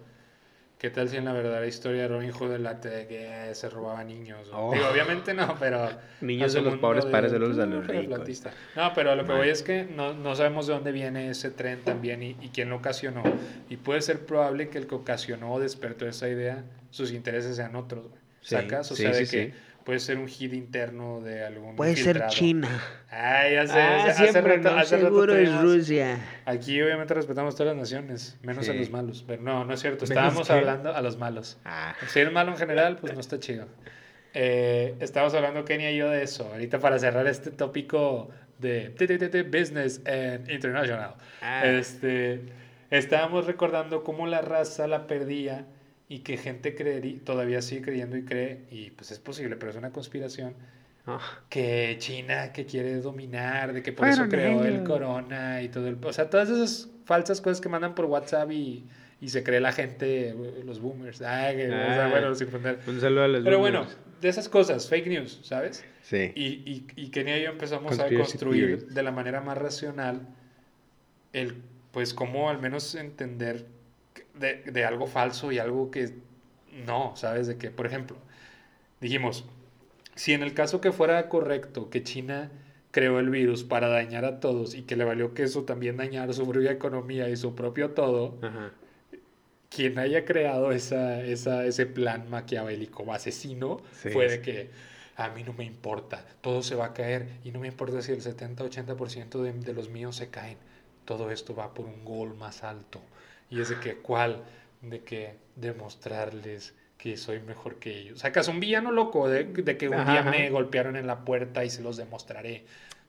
[SPEAKER 1] ¿qué tal si en la verdadera historia Robin Hood delate de que se robaba niños?
[SPEAKER 2] Oh.
[SPEAKER 1] Digo, obviamente no, pero...
[SPEAKER 2] Niños de los pobres
[SPEAKER 1] de-
[SPEAKER 2] padres de los de los ricos.
[SPEAKER 1] No, pero lo que
[SPEAKER 2] Man.
[SPEAKER 1] voy es que no, no sabemos de dónde viene ese tren también y, y quién lo ocasionó. Y puede ser probable que el que ocasionó o despertó esa idea, sus intereses sean otros, güey.
[SPEAKER 2] Sí, sí,
[SPEAKER 1] sea, de
[SPEAKER 2] sí,
[SPEAKER 1] que
[SPEAKER 2] sí.
[SPEAKER 1] Puede ser un hit interno de algún
[SPEAKER 2] Puede ser. China.
[SPEAKER 1] Ay, ya sé,
[SPEAKER 2] Ah,
[SPEAKER 1] hace- hace
[SPEAKER 2] siempre,
[SPEAKER 1] rato-
[SPEAKER 2] no,
[SPEAKER 1] hace rato
[SPEAKER 2] seguro es Rusia.
[SPEAKER 1] Aquí obviamente respetamos todas las naciones, menos a
[SPEAKER 2] Sí.
[SPEAKER 1] los malos. Pero no, no es cierto.
[SPEAKER 2] ¿Menos
[SPEAKER 1] Estábamos
[SPEAKER 2] qué?
[SPEAKER 1] hablando a los malos.
[SPEAKER 2] Ah,
[SPEAKER 1] Si eres malo en general, pues no está chido. Eh, estábamos hablando Kenia y yo de eso. Ahorita para cerrar este tópico de business and international.
[SPEAKER 2] Ah.
[SPEAKER 1] Este, estábamos recordando cómo la raza la perdía y que gente creería, todavía sigue creyendo y cree, y pues es posible, pero es una conspiración,
[SPEAKER 2] ah.
[SPEAKER 1] que China que quiere dominar, de que por eso creó el corona y todo el... O sea, todas esas falsas cosas que mandan por WhatsApp y, y se cree la gente, los boomers. Ay, que- o sea,
[SPEAKER 2] Ah.
[SPEAKER 1] bueno, sin ofender.
[SPEAKER 2] Un saludo a los
[SPEAKER 1] Pero bueno,
[SPEAKER 2] boomers.
[SPEAKER 1] de esas cosas, fake news, ¿sabes?
[SPEAKER 2] Sí.
[SPEAKER 1] Y, y, y Kenia y yo empezamos a
[SPEAKER 2] Conspiracy
[SPEAKER 1] construir
[SPEAKER 2] theories.
[SPEAKER 1] de la manera más racional el, pues, cómo al menos entender de, de algo falso y algo que no, ¿sabes? De que, por ejemplo, dijimos, si en el caso que fuera correcto que China creó el virus para dañar a todos y que le valió que eso también dañara su propia economía y su propio todo,
[SPEAKER 2] Ajá.
[SPEAKER 1] quien haya creado esa, esa, ese plan maquiavélico asesino
[SPEAKER 2] Sí.
[SPEAKER 1] fue de que a mí no me importa, todo se va a caer y no me importa si el 70-80% de, de los míos se caen, todo esto va por un gol más alto. Y es de que, ¿cuál? De que demostrarles que soy mejor que ellos. Sacas un villano loco de, de que un
[SPEAKER 2] Ajá,
[SPEAKER 1] día me golpearon en la puerta y se los demostraré.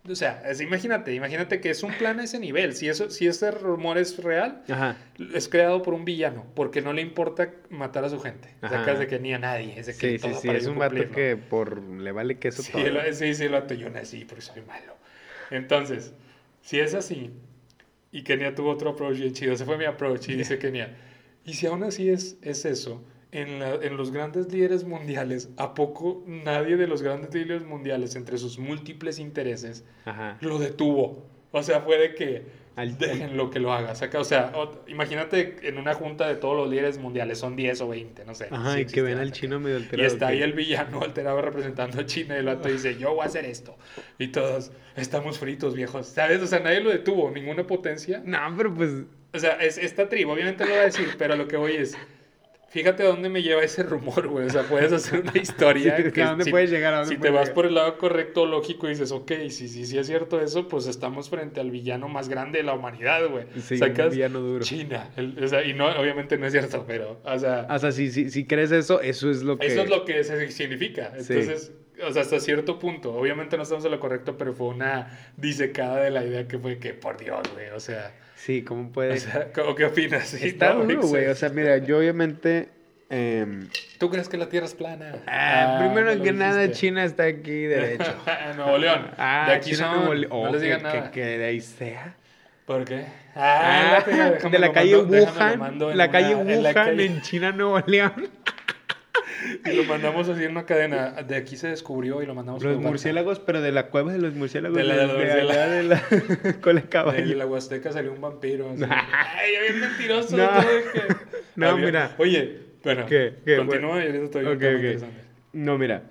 [SPEAKER 1] O sea, es- imagínate, imagínate que es un plan a ese nivel. Si, eso, si ese rumor es real,
[SPEAKER 2] Ajá.
[SPEAKER 1] es creado por un villano, porque no le importa matar a su gente.
[SPEAKER 2] Ajá.
[SPEAKER 1] Sacas de que ni a nadie. Es de que
[SPEAKER 2] Sí, sí,
[SPEAKER 1] todo
[SPEAKER 2] sí.
[SPEAKER 1] para
[SPEAKER 2] Es un
[SPEAKER 1] cumplir,
[SPEAKER 2] vato que por le vale queso
[SPEAKER 1] Sí,
[SPEAKER 2] todo.
[SPEAKER 1] lo- sí, sí, lo yo nací porque soy malo. Entonces, si es así, y Kenia tuvo otro approach bien chido, ese fue mi approach, y dice Kenia, y si aún así es, es eso, en, la- en los grandes líderes mundiales, ¿a poco nadie de los grandes líderes mundiales, entre sus múltiples intereses,
[SPEAKER 2] Ajá.
[SPEAKER 1] lo detuvo? O sea, fue de que
[SPEAKER 2] Al-
[SPEAKER 1] déjenlo que lo haga. Saca, o sea, ot- imagínate en una junta de todos los líderes mundiales, son 10 o 20, no sé.
[SPEAKER 2] Ajá,
[SPEAKER 1] sí
[SPEAKER 2] y que ven al chino medio
[SPEAKER 1] Y
[SPEAKER 2] alterado.
[SPEAKER 1] está ahí
[SPEAKER 2] que-
[SPEAKER 1] el villano alterado representando a China y el vato dice, yo voy a hacer esto. Y todos, estamos fritos, viejos. ¿Sabes? O sea, nadie lo detuvo, ninguna potencia.
[SPEAKER 2] No, pero pues.
[SPEAKER 1] O sea, es, esta tribu, obviamente lo va a decir, pero lo que voy es, fíjate a dónde me lleva ese rumor, güey. O sea, puedes hacer una <laughs> historia.
[SPEAKER 2] Sí,
[SPEAKER 1] que
[SPEAKER 2] ¿a dónde
[SPEAKER 1] si-
[SPEAKER 2] puedes llegar? ¿A dónde
[SPEAKER 1] Si te vas
[SPEAKER 2] llegar?
[SPEAKER 1] por el lado correcto, lógico, y dices, ok, si sí, sí, es cierto eso, pues estamos frente al villano más grande de la humanidad, güey.
[SPEAKER 2] Sí, un
[SPEAKER 1] Sacas
[SPEAKER 2] villano duro.
[SPEAKER 1] China. el- o sea, y no, obviamente no es cierto, pero, o sea...
[SPEAKER 2] O sea, si, si, si crees eso, eso es lo que.
[SPEAKER 1] Eso es lo que significa.
[SPEAKER 2] Sí.
[SPEAKER 1] Entonces, o sea, hasta cierto punto. Obviamente no estamos en lo correcto, pero fue una disecada de la idea que fue que, por Dios, güey, o sea...
[SPEAKER 2] Sí, ¿cómo
[SPEAKER 1] O
[SPEAKER 2] puedes?
[SPEAKER 1] sea, ¿cómo- ¿qué opinas? Sí,
[SPEAKER 2] Está
[SPEAKER 1] no,
[SPEAKER 2] duro, güey. O sea, mira, yo obviamente. em,
[SPEAKER 1] ¿Tú crees que la Tierra es plana?
[SPEAKER 2] ah, primero
[SPEAKER 1] me lo
[SPEAKER 2] que nada,
[SPEAKER 1] dijiste.
[SPEAKER 2] China está aquí <laughs> derecho.
[SPEAKER 1] Nuevo León.
[SPEAKER 2] Ah,
[SPEAKER 1] de aquí
[SPEAKER 2] China,
[SPEAKER 1] son.
[SPEAKER 2] Nuevo León.
[SPEAKER 1] No
[SPEAKER 2] Oh,
[SPEAKER 1] les
[SPEAKER 2] que,
[SPEAKER 1] digan
[SPEAKER 2] que-
[SPEAKER 1] nada.
[SPEAKER 2] que de ahí sea.
[SPEAKER 1] ¿Por qué?
[SPEAKER 2] Ah,
[SPEAKER 1] déjame
[SPEAKER 2] de la calle
[SPEAKER 1] mando-
[SPEAKER 2] Wuhan. La
[SPEAKER 1] una-
[SPEAKER 2] calle
[SPEAKER 1] en la
[SPEAKER 2] Wuhan
[SPEAKER 1] calle-
[SPEAKER 2] en China, Nuevo León. <laughs>
[SPEAKER 1] y lo mandamos así en una cadena. De aquí se descubrió y lo mandamos
[SPEAKER 2] Los murciélagos, pero de la cueva de los murciélagos.
[SPEAKER 1] De la- de los
[SPEAKER 2] allá de la <laughs> de
[SPEAKER 1] De
[SPEAKER 2] caballo.
[SPEAKER 1] la Huasteca salió un vampiro. así. <laughs> Ay, bien mentiroso.
[SPEAKER 2] No.
[SPEAKER 1] de que-
[SPEAKER 2] No,
[SPEAKER 1] Había-
[SPEAKER 2] mira.
[SPEAKER 1] Oye, bueno,
[SPEAKER 2] ¿Qué? ¿Qué?
[SPEAKER 1] continúa
[SPEAKER 2] Bueno.
[SPEAKER 1] y ahorita estoy
[SPEAKER 2] Ok,
[SPEAKER 1] un tema
[SPEAKER 2] ok.
[SPEAKER 1] interesante.
[SPEAKER 2] No, mira.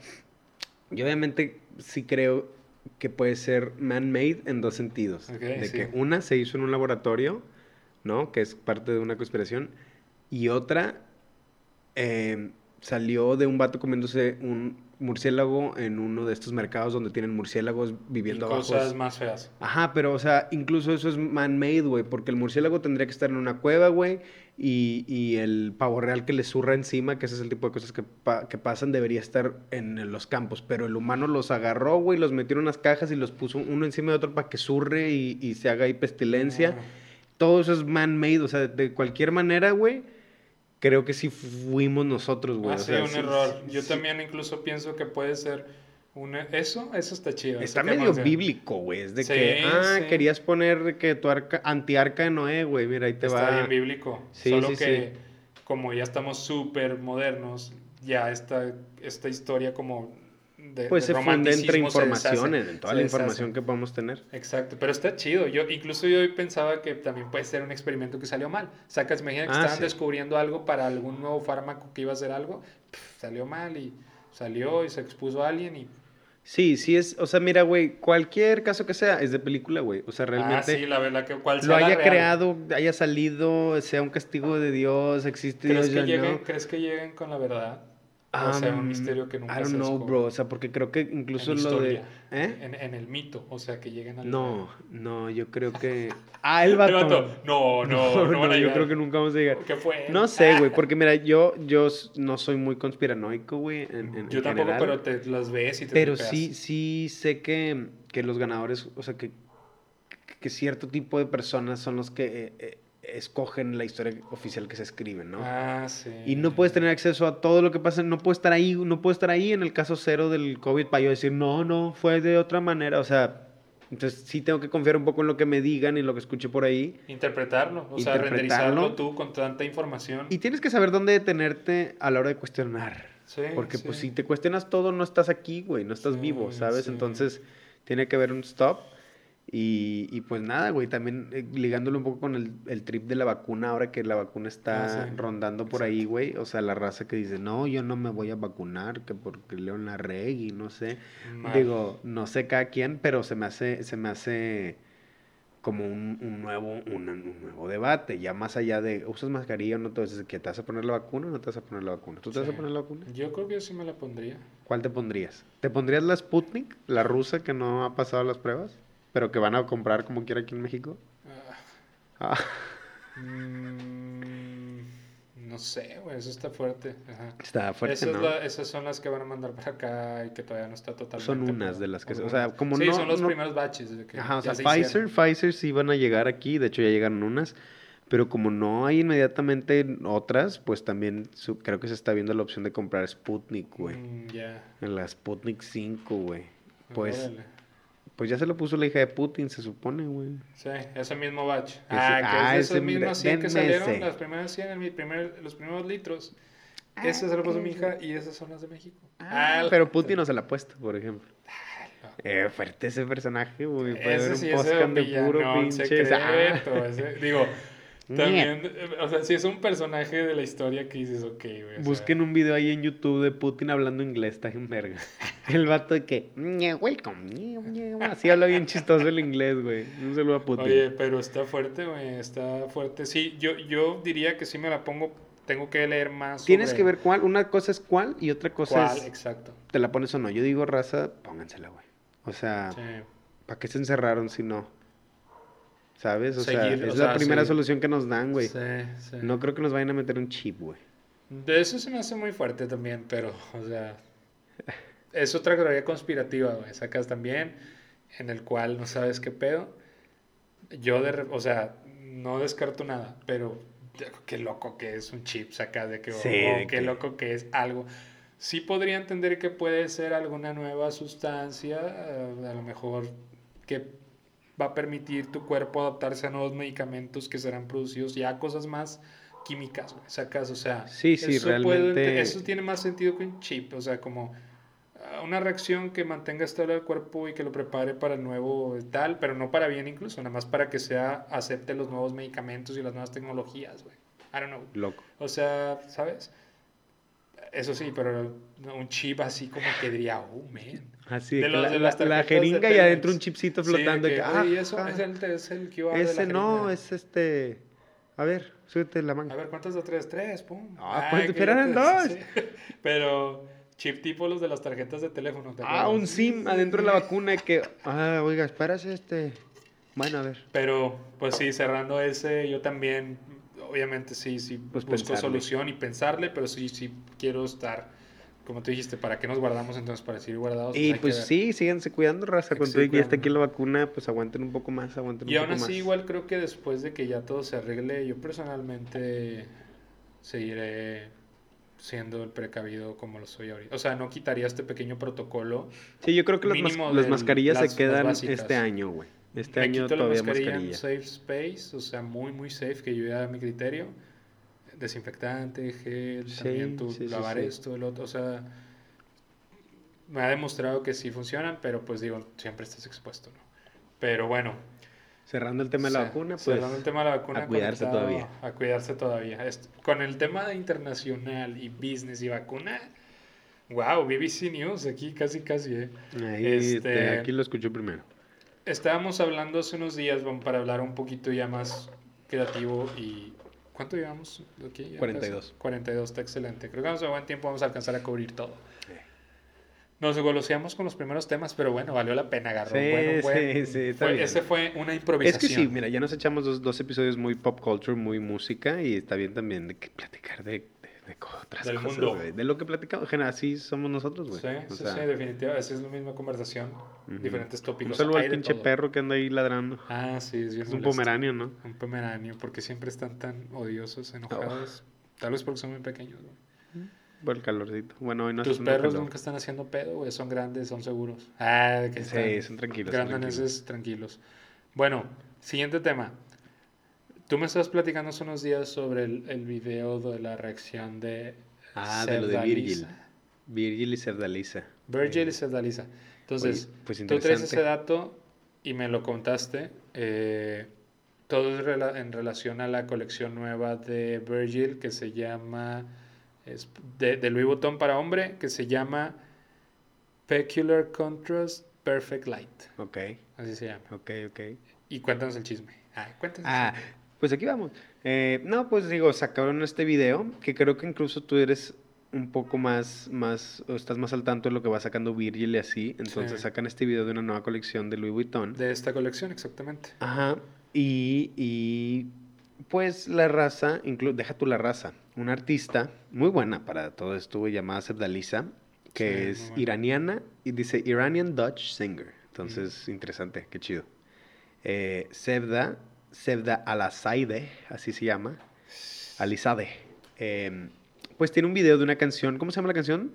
[SPEAKER 2] Yo obviamente sí creo que puede ser man-made en dos sentidos.
[SPEAKER 1] Ok,
[SPEAKER 2] de
[SPEAKER 1] sí.
[SPEAKER 2] que una se hizo en un laboratorio, ¿no? Que es parte de una conspiración. Y otra eh, salió de un vato comiéndose un murciélago en uno de estos mercados donde tienen murciélagos
[SPEAKER 1] Y
[SPEAKER 2] viviendo abajo.
[SPEAKER 1] cosas más feas.
[SPEAKER 2] Ajá, pero o sea, incluso eso es man-made, güey, porque el murciélago tendría que estar en una cueva, güey, y, y el pavo real que le zurra encima, que ese es el tipo de cosas que, pa- que pasan, debería estar en los campos, pero el humano los agarró, güey, los metió en unas cajas y los puso uno encima de otro para que zurre y, y se haga ahí pestilencia.
[SPEAKER 1] Ah.
[SPEAKER 2] Todo eso es man-made, o sea, de cualquier manera, güey, creo que sí fuimos nosotros, güey.
[SPEAKER 1] Ah,
[SPEAKER 2] o
[SPEAKER 1] sí,
[SPEAKER 2] sea,
[SPEAKER 1] un
[SPEAKER 2] sí-
[SPEAKER 1] error.
[SPEAKER 2] sí-
[SPEAKER 1] Yo también incluso pienso que puede ser un... Eso, eso está chido.
[SPEAKER 2] Está medio bíblico, güey. Es de
[SPEAKER 1] Sí,
[SPEAKER 2] que, ah, querías poner que tu arca, antiarca de Noé, güey. Mira, ahí te
[SPEAKER 1] Está
[SPEAKER 2] va.
[SPEAKER 1] bien bíblico.
[SPEAKER 2] Sí,
[SPEAKER 1] Solo
[SPEAKER 2] sí,
[SPEAKER 1] que como ya estamos súper modernos, ya esta, esta historia como de,
[SPEAKER 2] Pues
[SPEAKER 1] de
[SPEAKER 2] se funde entre
[SPEAKER 1] deshace,
[SPEAKER 2] en toda
[SPEAKER 1] se
[SPEAKER 2] la
[SPEAKER 1] deshace.
[SPEAKER 2] información que podamos tener.
[SPEAKER 1] Exacto, pero está chido. Yo incluso yo pensaba que también puede ser un experimento que salió mal. Sacas, imagina que
[SPEAKER 2] Ah,
[SPEAKER 1] estaban
[SPEAKER 2] sí.
[SPEAKER 1] descubriendo algo para algún nuevo fármaco que iba a hacer algo, pf, salió mal y salió y se expuso a alguien y
[SPEAKER 2] Sí, sí es, o sea, mira, güey, cualquier caso que sea, es de película, güey. O sea,
[SPEAKER 1] ah,
[SPEAKER 2] realmente
[SPEAKER 1] sí, la verdad que cual
[SPEAKER 2] lo haya creado, haya salido, sea un castigo de Dios, existe
[SPEAKER 1] ¿Crees
[SPEAKER 2] Dios,
[SPEAKER 1] que, lleguen,
[SPEAKER 2] no.
[SPEAKER 1] ¿Crees que lleguen con la verdad? O sea, un misterio que nunca
[SPEAKER 2] I don't
[SPEAKER 1] se
[SPEAKER 2] know, bro, o sea, porque creo que incluso
[SPEAKER 1] En
[SPEAKER 2] lo de... ¿Eh?
[SPEAKER 1] En, en el mito, o sea, que lleguen al...
[SPEAKER 2] No, no, yo creo que... <laughs> Ah, el
[SPEAKER 1] El
[SPEAKER 2] vato.
[SPEAKER 1] vato, <laughs> No, no, no, van a
[SPEAKER 2] yo creo que nunca vamos a llegar.
[SPEAKER 1] ¿Qué fue?
[SPEAKER 2] No sé, güey, porque mira, yo, yo no soy muy conspiranoico, güey, en, en-
[SPEAKER 1] Yo tampoco,
[SPEAKER 2] general.
[SPEAKER 1] pero te las ves y te
[SPEAKER 2] Pero
[SPEAKER 1] tripeas.
[SPEAKER 2] sí, sí sé que, que los ganadores, o sea, que, que cierto tipo de personas son los que eh, eh, escogen la historia oficial que se escribe, ¿no?
[SPEAKER 1] Ah, sí.
[SPEAKER 2] Y no puedes tener acceso a todo lo que pasa, no puedo estar ahí, no puedo estar ahí en el caso cero del COVID para yo decir, no, no, fue de otra manera, o sea, entonces sí tengo que confiar un poco en lo que me digan y lo que escuche por ahí.
[SPEAKER 1] Interpretarlo, o sea,
[SPEAKER 2] Interpretarlo.
[SPEAKER 1] renderizarlo tú con tanta información.
[SPEAKER 2] Y tienes que saber dónde detenerte a la hora de cuestionar.
[SPEAKER 1] Sí,
[SPEAKER 2] Porque
[SPEAKER 1] sí.
[SPEAKER 2] pues si te cuestionas todo, no estás aquí, güey, no estás
[SPEAKER 1] Sí,
[SPEAKER 2] vivo, ¿sabes? Entonces tiene que haber un stop. Y, y pues nada, güey, también eh, ligándolo un poco con el, el trip de la vacuna, ahora que la vacuna está
[SPEAKER 1] Ah, sí.
[SPEAKER 2] rondando por ahí, güey. O sea, la raza que dice, no, yo no me voy a vacunar, que porque leo en la y no sé. Digo, no sé cada quien, pero se me hace, se me hace como un, un nuevo, un, un nuevo debate, ya más allá de, ¿usas mascarilla o no? Entonces, ¿que te vas a poner la vacuna o no te vas a poner la vacuna? ¿Tú te vas a poner la vacuna?
[SPEAKER 1] Yo creo que yo sí me la pondría.
[SPEAKER 2] ¿Cuál te pondrías? ¿Te pondrías la Sputnik, la rusa que no ha pasado las pruebas, pero que van a comprar como quiera aquí en México?
[SPEAKER 1] Ah,
[SPEAKER 2] Ah,
[SPEAKER 1] mm, no sé, güey, eso está fuerte. Ajá.
[SPEAKER 2] está fuerte,
[SPEAKER 1] Esas,
[SPEAKER 2] ¿no?
[SPEAKER 1] la- esas son las que van a mandar para acá y que todavía no está totalmente.
[SPEAKER 2] Son unas de las que o sea, como
[SPEAKER 1] sí,
[SPEAKER 2] no-
[SPEAKER 1] son los
[SPEAKER 2] no-
[SPEAKER 1] primeros batches. de que
[SPEAKER 2] Ajá, o sea,
[SPEAKER 1] se
[SPEAKER 2] Pfizer,
[SPEAKER 1] hicieron.
[SPEAKER 2] Pfizer sí van a llegar aquí, de hecho ya llegaron unas, pero como no hay inmediatamente otras, pues también su- creo que se está viendo la opción de comprar Sputnik, güey.
[SPEAKER 1] Mm, ya.
[SPEAKER 2] En la Sputnik 5, güey. Pues,
[SPEAKER 1] Órale.
[SPEAKER 2] Pues ya se lo puso la hija de Putin, se supone, güey.
[SPEAKER 1] Sí, ese mismo batch.
[SPEAKER 2] Ese-
[SPEAKER 1] ah, que
[SPEAKER 2] ah,
[SPEAKER 1] es
[SPEAKER 2] ese,
[SPEAKER 1] esos mismos 100 que salieron,
[SPEAKER 2] ese.
[SPEAKER 1] las primeras 100, en mi primer, los primeros litros. Ese se lo puso mi hija y esas son las de México.
[SPEAKER 2] Ah,
[SPEAKER 1] la-
[SPEAKER 2] pero Putin no se la ha puesto, por ejemplo.
[SPEAKER 1] no.
[SPEAKER 2] Eh, fuerte ese personaje, güey. Puede
[SPEAKER 1] Ese sí
[SPEAKER 2] un
[SPEAKER 1] un
[SPEAKER 2] de puro pinche.
[SPEAKER 1] secreto. ese- digo. También, eh, o sea, si es un personaje de la historia que dices, ok, güey. sea,
[SPEAKER 2] Busquen un video ahí en YouTube de Putin hablando inglés, está en verga. <laughs> El vato de que, "Ñe, welcome, ñe, ñe", así habla bien chistoso el inglés, güey. Un saludo a Putin.
[SPEAKER 1] Oye, pero está fuerte, güey, está fuerte. Sí, yo, yo diría que sí me la pongo, tengo que leer más.
[SPEAKER 2] Tienes
[SPEAKER 1] sobre
[SPEAKER 2] que ver cuál, una cosa es cuál y otra cosa
[SPEAKER 1] cuál,
[SPEAKER 2] es,
[SPEAKER 1] exacto.
[SPEAKER 2] te la pones o no. Yo digo, raza, póngansela, güey. O sea,
[SPEAKER 1] Sí.
[SPEAKER 2] ¿para qué se encerraron si no? ¿Sabes? O sea,
[SPEAKER 1] Seguir,
[SPEAKER 2] es
[SPEAKER 1] o
[SPEAKER 2] la
[SPEAKER 1] sea,
[SPEAKER 2] primera
[SPEAKER 1] seguir.
[SPEAKER 2] solución que nos dan, güey.
[SPEAKER 1] Sí, sí.
[SPEAKER 2] No creo que nos vayan a meter un chip, güey.
[SPEAKER 1] De eso se me hace muy fuerte también, pero, o sea, es otra teoría conspirativa, güey, sacas también, en el cual no sabes qué pedo. Yo, de, o sea, no descarto nada, pero qué loco que es un chip, sacas de que,
[SPEAKER 2] Sí,
[SPEAKER 1] o
[SPEAKER 2] de
[SPEAKER 1] qué
[SPEAKER 2] que-
[SPEAKER 1] loco que es algo. Sí podría entender que puede ser alguna nueva sustancia, eh, a lo mejor que va a permitir tu cuerpo adaptarse a nuevos medicamentos que serán producidos ya cosas más químicas, güey, sacas, o sea,
[SPEAKER 2] Sí, sí,
[SPEAKER 1] eso puede-
[SPEAKER 2] realmente-
[SPEAKER 1] eso tiene más sentido que un chip, o sea, como ah, una reacción que mantenga estable el cuerpo y que lo prepare para el nuevo tal, pero no para bien incluso, nada más para que sea acepte los nuevos medicamentos y las nuevas tecnologías, güey. I don't know.
[SPEAKER 2] Loco.
[SPEAKER 1] O sea, ¿sabes? Eso sí, pero un chip así como que diría, oh, man.
[SPEAKER 2] Así
[SPEAKER 1] De los-
[SPEAKER 2] la,
[SPEAKER 1] de
[SPEAKER 2] la-
[SPEAKER 1] las
[SPEAKER 2] jeringa y adentro un chipcito
[SPEAKER 1] Sí,
[SPEAKER 2] flotando.
[SPEAKER 1] de
[SPEAKER 2] que,
[SPEAKER 1] que,
[SPEAKER 2] ah,
[SPEAKER 1] "Oye, eso
[SPEAKER 2] ah,
[SPEAKER 1] es el, es el QR de la
[SPEAKER 2] ese no,
[SPEAKER 1] jeringa".
[SPEAKER 2] es este. A ver, súbete la manga.
[SPEAKER 1] A ver, ¿cuántos de tres? Tres, pum.
[SPEAKER 2] Ah,
[SPEAKER 1] Ay,
[SPEAKER 2] ¿cuántos?
[SPEAKER 1] qué
[SPEAKER 2] Pero eran
[SPEAKER 1] loco,
[SPEAKER 2] dos.
[SPEAKER 1] sí. <laughs> Pero chip tipo los de las tarjetas de teléfono. ¿te
[SPEAKER 2] Ah, un SIM adentro de la vacuna que. Ah, oiga, espérase este. Bueno, a ver.
[SPEAKER 1] Pero, pues sí, cerrando ese, yo también, obviamente sí, sí,
[SPEAKER 2] Pues
[SPEAKER 1] busco
[SPEAKER 2] pensarle.
[SPEAKER 1] solución y pensarle, pero sí, sí quiero estar, como tú dijiste, ¿para qué nos guardamos entonces? Para seguir guardados.
[SPEAKER 2] Y pues sí, síganse cuidando, raza. Y que ya está aquí la vacuna, pues aguanten un poco más, aguanten
[SPEAKER 1] Y
[SPEAKER 2] un
[SPEAKER 1] aún
[SPEAKER 2] poco
[SPEAKER 1] así,
[SPEAKER 2] más.
[SPEAKER 1] igual creo que después de que ya todo se arregle, yo personalmente seguiré siendo el precavido como lo soy ahorita. O sea, no quitaría este pequeño protocolo.
[SPEAKER 2] Sí, yo creo que las, mas- las mascarillas
[SPEAKER 1] las-
[SPEAKER 2] se quedan este año, güey. Este
[SPEAKER 1] Me
[SPEAKER 2] año
[SPEAKER 1] quito la
[SPEAKER 2] todavía
[SPEAKER 1] mascarilla,
[SPEAKER 2] mascarilla.
[SPEAKER 1] en safe space, o sea, muy, muy safe, que yo ya a mi criterio. Desinfectante, gel,
[SPEAKER 2] Sí,
[SPEAKER 1] también tú
[SPEAKER 2] sí,
[SPEAKER 1] lavar
[SPEAKER 2] sí.
[SPEAKER 1] esto, el otro, o sea, me ha demostrado que sí funcionan, pero pues digo, siempre estás expuesto, ¿no? Pero bueno.
[SPEAKER 2] Cerrando el tema de la vacuna, pues.
[SPEAKER 1] cerrando el tema de la vacuna,
[SPEAKER 2] a cuidarse todavía.
[SPEAKER 1] A cuidarse todavía. Con el tema de internacional y business y vacuna, wow, BBC News aquí casi, casi, ¿eh?
[SPEAKER 2] Ahí,
[SPEAKER 1] este,
[SPEAKER 2] aquí lo escuché primero.
[SPEAKER 1] Estábamos hablando hace unos días vamos, para hablar un poquito ya más creativo y... ¿Cuánto llevamos? aquí? Ya
[SPEAKER 2] 42.
[SPEAKER 1] casi. 42, está excelente. Creo que vamos a buen tiempo, vamos a alcanzar a cubrir todo. Nos goloseamos con los primeros temas, pero bueno, valió la pena, agarró.
[SPEAKER 2] Sí,
[SPEAKER 1] bueno, buen-
[SPEAKER 2] sí, sí, está
[SPEAKER 1] fue-
[SPEAKER 2] bien.
[SPEAKER 1] ese fue una
[SPEAKER 2] Es
[SPEAKER 1] improvisación.
[SPEAKER 2] que sí, mira, ya nos echamos dos, dos episodios muy pop culture, muy música, y está bien también de que platicar de, de, de co- otras
[SPEAKER 1] Del
[SPEAKER 2] cosas,
[SPEAKER 1] mundo.
[SPEAKER 2] güey, De lo que platicamos, así somos nosotros, güey.
[SPEAKER 1] Sí,
[SPEAKER 2] O
[SPEAKER 1] sí,
[SPEAKER 2] sea,
[SPEAKER 1] sí, definitivamente. Esa es la misma conversación. Diferentes
[SPEAKER 2] Un
[SPEAKER 1] tópicos.
[SPEAKER 2] saludo
[SPEAKER 1] Hay
[SPEAKER 2] al pinche perro que anda ahí ladrando.
[SPEAKER 1] Ah, sí, es bien
[SPEAKER 2] Es un
[SPEAKER 1] molesto.
[SPEAKER 2] pomeranio, ¿no?
[SPEAKER 1] Un pomeranio, porque siempre están tan odiosos, enojados. Tal vez porque son muy pequeños, güey.
[SPEAKER 2] Por el calorcito. Bueno, hoy no
[SPEAKER 1] Tus
[SPEAKER 2] hace
[SPEAKER 1] perros
[SPEAKER 2] calor.
[SPEAKER 1] nunca están haciendo pedo, güey. Son grandes, son seguros. Ah, que
[SPEAKER 2] Sí,
[SPEAKER 1] están
[SPEAKER 2] son tranquilos. son
[SPEAKER 1] grandaneses tranquilos. Bueno, siguiente tema. Tú me estabas platicando hace unos días sobre el, el video de la reacción de
[SPEAKER 2] Ah, de lo de. Virgil. Virgil y Cerdaliza.
[SPEAKER 1] Virgil y
[SPEAKER 2] Eh,
[SPEAKER 1] Sevdalisa. Entonces,
[SPEAKER 2] Oye, pues
[SPEAKER 1] tú traes ese dato y me lo contaste. eh, todo es rela- en relación a la colección nueva de Virgil que se llama, es de, de Louis Vuitton para hombre, que se llama Peculiar Contrast Perfect Light.
[SPEAKER 2] Ok,
[SPEAKER 1] Así se llama.
[SPEAKER 2] ok, ok.
[SPEAKER 1] Y cuéntanos el chisme. Ah, cuéntanos. el
[SPEAKER 2] Ah,
[SPEAKER 1] chisme.
[SPEAKER 2] Pues aquí vamos. Eh, no, pues digo, sacaron este video que creo que incluso tú eres un poco más, más, o estás más al tanto de lo que va sacando Virgil y así. Entonces
[SPEAKER 1] Sí.
[SPEAKER 2] sacan este video de una nueva colección de Louis Vuitton.
[SPEAKER 1] De esta colección, exactamente.
[SPEAKER 2] Ajá. Y, y pues la raza, inclu- deja tú la raza, una artista muy buena para todo esto, llamada Sebdalisa, que
[SPEAKER 1] Sí,
[SPEAKER 2] es iraniana y dice Iranian Dutch Singer. Entonces, interesante, qué chido. Eh, Sevda, Sevda Alasaide, así se llama. Alizade. Eh, pues tiene un video de una canción, ¿cómo se llama la canción?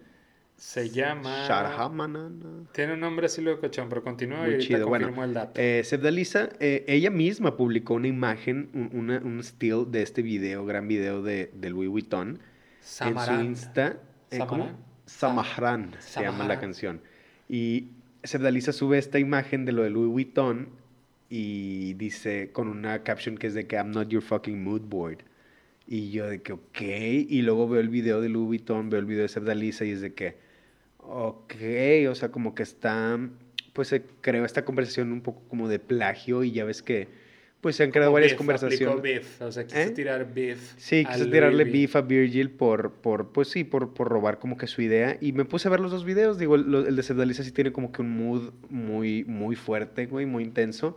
[SPEAKER 1] Se llama...
[SPEAKER 2] Sharhamanana.
[SPEAKER 1] Tiene un nombre así lo cochón, pero continúa
[SPEAKER 2] Muy
[SPEAKER 1] y ahorita
[SPEAKER 2] chido, bueno.
[SPEAKER 1] confirmo el dato.
[SPEAKER 2] Eh, Sebdalisa, eh, ella misma publicó una imagen, un, una- un still de este video, gran video de, de Louis Vuitton, en su. Insta. eh, ¿Cómo? Samahran se llama la canción. Y Sebdalisa sube esta imagen de lo de Louis Vuitton y dice con una caption que es de que I'm not your fucking mood board. Y yo de que, ok. Y luego veo el video de Louis Vuitton, veo el video de Sebdalisa y es de que, ok. O sea, como que está, pues se creó esta conversación un poco como de plagio y ya ves que, pues se han creado varias
[SPEAKER 1] beef,
[SPEAKER 2] conversaciones.
[SPEAKER 1] beef, o sea, quiso
[SPEAKER 2] ¿Eh?
[SPEAKER 1] tirar beef.
[SPEAKER 2] Sí,
[SPEAKER 1] Louis
[SPEAKER 2] tirarle beef a Virgil por, por pues sí, por, por robar como que su idea. Y me puse a ver los dos videos. Digo, el, el de Sebdalisa sí tiene como que un mood muy, muy fuerte, güey, muy intenso.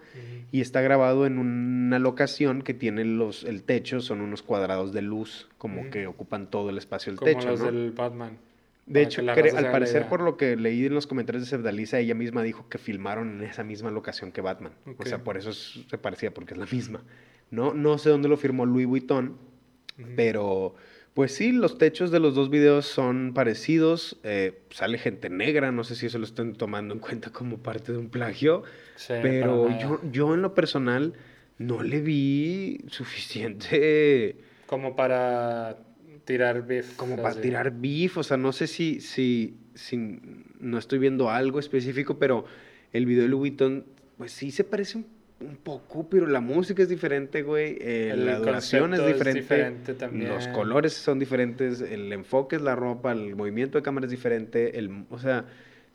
[SPEAKER 2] Y está grabado en una locación que tiene los, el techo, son unos cuadrados de luz, como que ocupan todo el espacio del
[SPEAKER 1] Como
[SPEAKER 2] techo,
[SPEAKER 1] los
[SPEAKER 2] ¿no?
[SPEAKER 1] del Batman.
[SPEAKER 2] De hecho, al parecer, por lo que leí en los comentarios de Sebdalisa, ella misma dijo que filmaron en esa misma locación que Batman. O sea, por eso es- se parecía, porque es la misma. No, no sé dónde lo firmó Louis Vuitton, pero pues sí, los techos de los dos videos son parecidos. eh, sale gente negra, no sé si eso lo están tomando en cuenta como parte de un plagio.
[SPEAKER 1] Sí,
[SPEAKER 2] pero yo, yo en lo personal no le vi suficiente
[SPEAKER 1] Como para tirar beef.
[SPEAKER 2] Como para
[SPEAKER 1] así.
[SPEAKER 2] tirar beef, o sea, no sé si, si, si no estoy viendo algo específico, pero el video de Louis Vuitton, pues sí se parece un, un poco, pero la música es diferente, güey, eh, la duración es
[SPEAKER 1] concepto es
[SPEAKER 2] diferente,
[SPEAKER 1] diferente también.
[SPEAKER 2] los colores son diferentes, el enfoque es la ropa, el movimiento de cámara es diferente, el, o sea,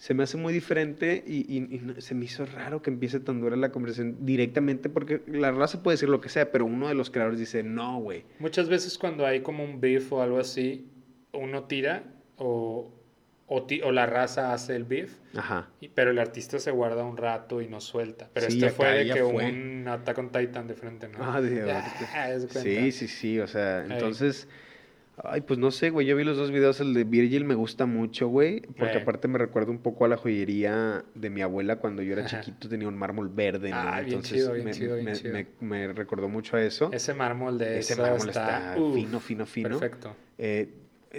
[SPEAKER 2] se me hace muy diferente y, y- y no- se me hizo raro que empiece tan dura la conversación directamente porque la raza puede decir lo que sea, pero uno de los creadores dice, no, güey.
[SPEAKER 1] Muchas veces cuando hay como un beef o algo así, uno tira o, o, ti- o la raza hace el beef,
[SPEAKER 2] Ajá.
[SPEAKER 1] y- pero el artista se guarda un rato y no suelta. Pero
[SPEAKER 2] Sí,
[SPEAKER 1] este fue de que
[SPEAKER 2] fue.
[SPEAKER 1] un Attack on Titan de frente, ¿no?
[SPEAKER 2] Ah, de <laughs>
[SPEAKER 1] cuenta.
[SPEAKER 2] Sí, sí, sí, o sea, entonces, ay, pues no sé, güey, yo vi los dos videos, el de Virgil me gusta mucho, güey, porque
[SPEAKER 1] Ey.
[SPEAKER 2] aparte me recuerda un poco a la joyería de mi abuela cuando yo era
[SPEAKER 1] Ajá.
[SPEAKER 2] chiquito, tenía un mármol verde, ¿no?
[SPEAKER 1] Ah, bien
[SPEAKER 2] Entonces
[SPEAKER 1] chido, bien
[SPEAKER 2] me,
[SPEAKER 1] chido, bien
[SPEAKER 2] me-
[SPEAKER 1] chido.
[SPEAKER 2] me- me recordó mucho a eso.
[SPEAKER 1] Ese mármol de
[SPEAKER 2] Ese mármol
[SPEAKER 1] está,
[SPEAKER 2] fino, fino, fino.
[SPEAKER 1] Perfecto.
[SPEAKER 2] Eh,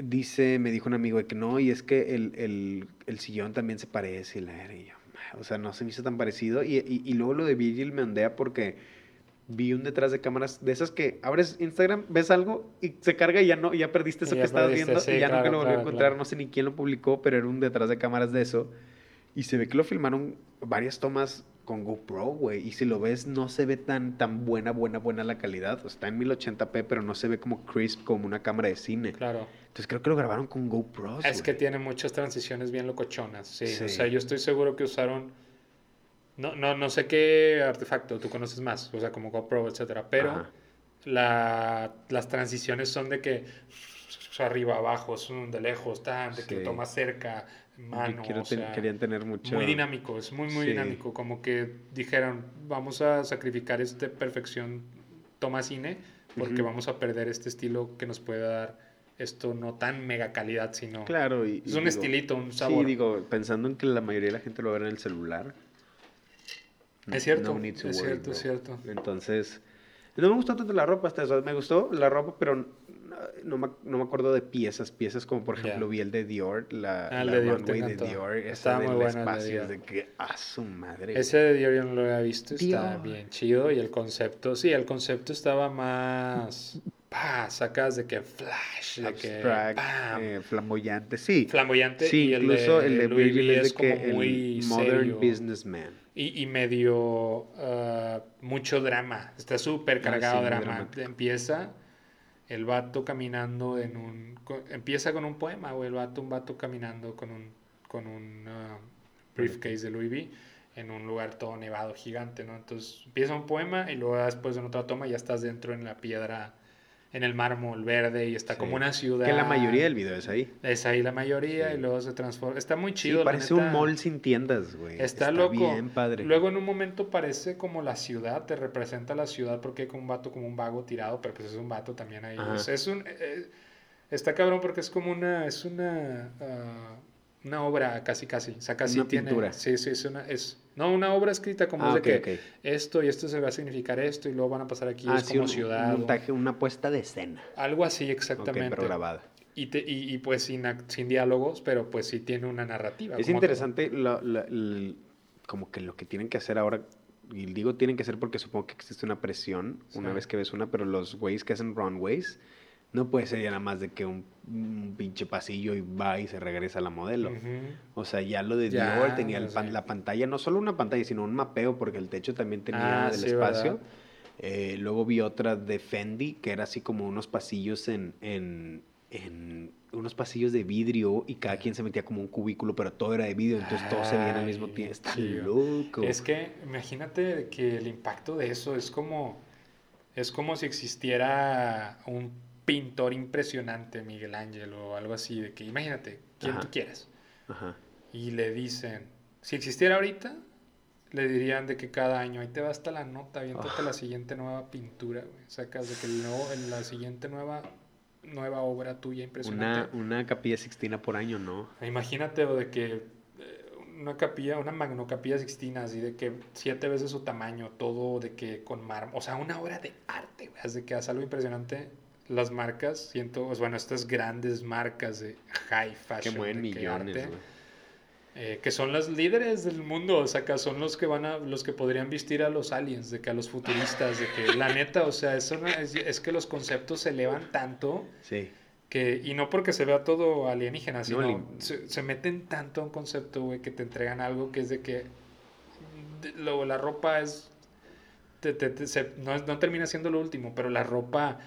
[SPEAKER 2] dice, me dijo un amigo de que no, y es que el, el, el sillón también se parece, y la era, y yo, o sea, no se me hizo tan parecido. Y, y, y luego lo de Virgil me ondea porque vi un detrás de cámaras de esas que abres Instagram, ves algo y se carga y ya no, ya perdiste eso
[SPEAKER 1] Y
[SPEAKER 2] que
[SPEAKER 1] ya
[SPEAKER 2] estabas viendo
[SPEAKER 1] sí,
[SPEAKER 2] y ya nunca
[SPEAKER 1] claro,
[SPEAKER 2] lo volví a
[SPEAKER 1] claro,
[SPEAKER 2] encontrar.
[SPEAKER 1] claro.
[SPEAKER 2] No sé ni quién lo publicó, pero era un detrás de cámaras de eso. Y se ve que lo filmaron varias tomas con GoPro, güey. Y si lo ves, no se ve tan, tan buena, buena, buena la calidad. Está en 1080p, pero no se ve como crisp como una cámara de cine.
[SPEAKER 1] Claro.
[SPEAKER 2] Entonces creo que lo grabaron con GoPro.
[SPEAKER 1] Es que tiene muchas transiciones bien locochonas, sí.
[SPEAKER 2] Sí.
[SPEAKER 1] O sea, yo estoy seguro que usaron... No, no, no sé qué artefacto tú conoces más, o sea, como GoPro, etcétera, pero la, las transiciones son de que arriba, abajo, son de lejos, tan, de que
[SPEAKER 2] Sí.
[SPEAKER 1] toma cerca, mano,
[SPEAKER 2] quiero
[SPEAKER 1] o
[SPEAKER 2] ten-
[SPEAKER 1] sea,
[SPEAKER 2] querían tener mucho.
[SPEAKER 1] muy dinámico, es muy, muy
[SPEAKER 2] Sí.
[SPEAKER 1] dinámico, como que dijeron, vamos a sacrificar esta perfección toma cine, porque vamos a perder este estilo que nos puede dar esto no tan mega calidad, sino...
[SPEAKER 2] Claro, y,
[SPEAKER 1] Es un
[SPEAKER 2] digo,
[SPEAKER 1] estilito, un
[SPEAKER 2] Sí,
[SPEAKER 1] sabor.
[SPEAKER 2] digo, pensando en que la mayoría de la gente lo va a ver en el celular.
[SPEAKER 1] Es cierto,
[SPEAKER 2] no
[SPEAKER 1] es
[SPEAKER 2] worry,
[SPEAKER 1] cierto, es cierto.
[SPEAKER 2] Entonces, no me gustó tanto la ropa hasta eso. Me gustó la ropa, pero no, me, no me acuerdo de piezas. Piezas como, por ejemplo, vi el de Dior, la,
[SPEAKER 1] Ah, el
[SPEAKER 2] la
[SPEAKER 1] de Dior
[SPEAKER 2] de. Dior. Esa del
[SPEAKER 1] muy bueno el de
[SPEAKER 2] espacio,
[SPEAKER 1] Dior.
[SPEAKER 2] de que, a su madre.
[SPEAKER 1] Ese de Dior yo no lo había visto, está
[SPEAKER 2] Dior.
[SPEAKER 1] bien chido y el concepto, sí, el concepto estaba más, pa, sacas de que flash, de que
[SPEAKER 2] abstract,
[SPEAKER 1] pam,
[SPEAKER 2] eh, flamboyante, sí.
[SPEAKER 1] flamboyante
[SPEAKER 2] Sí,
[SPEAKER 1] y el
[SPEAKER 2] incluso
[SPEAKER 1] de,
[SPEAKER 2] el de
[SPEAKER 1] V
[SPEAKER 2] es de
[SPEAKER 1] como
[SPEAKER 2] que
[SPEAKER 1] muy
[SPEAKER 2] el modern
[SPEAKER 1] serio
[SPEAKER 2] businessman.
[SPEAKER 1] y, y medio ah, mucho drama, está súper cargado
[SPEAKER 2] sí,
[SPEAKER 1] drama. Empieza el vato caminando en un, empieza con un poema, güey, el vato, un vato caminando con un, con un ah, briefcase de Louis V en un lugar todo nevado, gigante, ¿no? Entonces empieza un poema y luego después en otra toma ya estás dentro en la piedra, en el mármol verde y está
[SPEAKER 2] Sí.
[SPEAKER 1] como una ciudad.
[SPEAKER 2] Que la mayoría del video es ahí.
[SPEAKER 1] Es ahí la mayoría
[SPEAKER 2] Sí.
[SPEAKER 1] y luego se transforma. Está muy chido.
[SPEAKER 2] parece un mall sin tiendas, güey.
[SPEAKER 1] Está, loco.
[SPEAKER 2] bien padre.
[SPEAKER 1] Luego en un momento parece como la ciudad, te representa la ciudad porque hay como un vato como un vago tirado, pero pues es un vato también ahí. Es, un eh, está cabrón porque es como una es una ah, una obra casi casi, o sea, casi
[SPEAKER 2] Una
[SPEAKER 1] tiene
[SPEAKER 2] pintura.
[SPEAKER 1] Sí, sí, es una es no una obra escrita como
[SPEAKER 2] Ah,
[SPEAKER 1] es de que esto y esto se va a significar esto y luego van a pasar aquí
[SPEAKER 2] Ah,
[SPEAKER 1] es
[SPEAKER 2] sí,
[SPEAKER 1] como
[SPEAKER 2] un,
[SPEAKER 1] ciudad.
[SPEAKER 2] un
[SPEAKER 1] o-
[SPEAKER 2] montaje, una puesta de escena.
[SPEAKER 1] algo así exactamente.
[SPEAKER 2] pero grabada.
[SPEAKER 1] y, te- y, y, pues sin, diálogos, pero pues sí tiene una narrativa.
[SPEAKER 2] Es interesante la- la- el- como que lo que tienen que hacer ahora, y digo tienen que hacer porque supongo que existe una presión una vez que ves una, pero los güeyes que hacen runways, no puede ser ya nada más de que un, un pinche pasillo y va y se regresa la modelo.
[SPEAKER 1] todo.
[SPEAKER 2] O sea, ya lo de
[SPEAKER 1] Ya,
[SPEAKER 2] Dior tenía el
[SPEAKER 1] sí.
[SPEAKER 2] pan- la pantalla, no solo una pantalla, sino un mapeo, porque el techo también tenía
[SPEAKER 1] Ah,
[SPEAKER 2] del
[SPEAKER 1] sí,
[SPEAKER 2] espacio. Eh, luego vi otra de Fendi, que era así como unos pasillos en, en, en unos pasillos de vidrio y cada quien se metía como un cubículo, pero todo era de vidrio, entonces todos se veían al mismo tiempo. Está loco.
[SPEAKER 1] Es que imagínate que el impacto de eso es como es como si existiera un pintor impresionante, Miguel Ángel o algo así, de que imagínate, quien
[SPEAKER 2] Ajá.
[SPEAKER 1] tú quieras,
[SPEAKER 2] Ajá.
[SPEAKER 1] y le dicen, si existiera ahorita, le dirían de que cada año ahí te va hasta la nota, aviéntate
[SPEAKER 2] Ah.
[SPEAKER 1] la siguiente nueva pintura, güey. Sacas de que el nuevo, la siguiente nueva nueva obra tuya
[SPEAKER 2] Una,
[SPEAKER 1] impresionante.
[SPEAKER 2] una capilla sixtina por año, ¿no?
[SPEAKER 1] Imagínate o de que eh, una capilla, una magnocapilla sixtina, así de que siete veces su tamaño, todo de que con mármol, o sea, una obra de arte, güey, de que hace algo impresionante. Las marcas, siento, bueno, estas grandes marcas de high
[SPEAKER 2] Que
[SPEAKER 1] fashion,
[SPEAKER 2] mueven
[SPEAKER 1] que
[SPEAKER 2] millones,
[SPEAKER 1] arte,
[SPEAKER 2] güey.
[SPEAKER 1] eh, que son los líderes del mundo, o sea, que son los que van a, los que podrían vestir a los aliens, de que a los futuristas, de que <laughs> la neta, o sea, es, una- es, es que los conceptos se elevan tanto
[SPEAKER 2] Sí.
[SPEAKER 1] que, y no porque se vea todo alienígena, sino se, se meten tanto a un concepto, güey, que te entregan algo que es de que de- lo- la ropa es, te- te- te- se- no, no termina siendo lo último, pero la ropa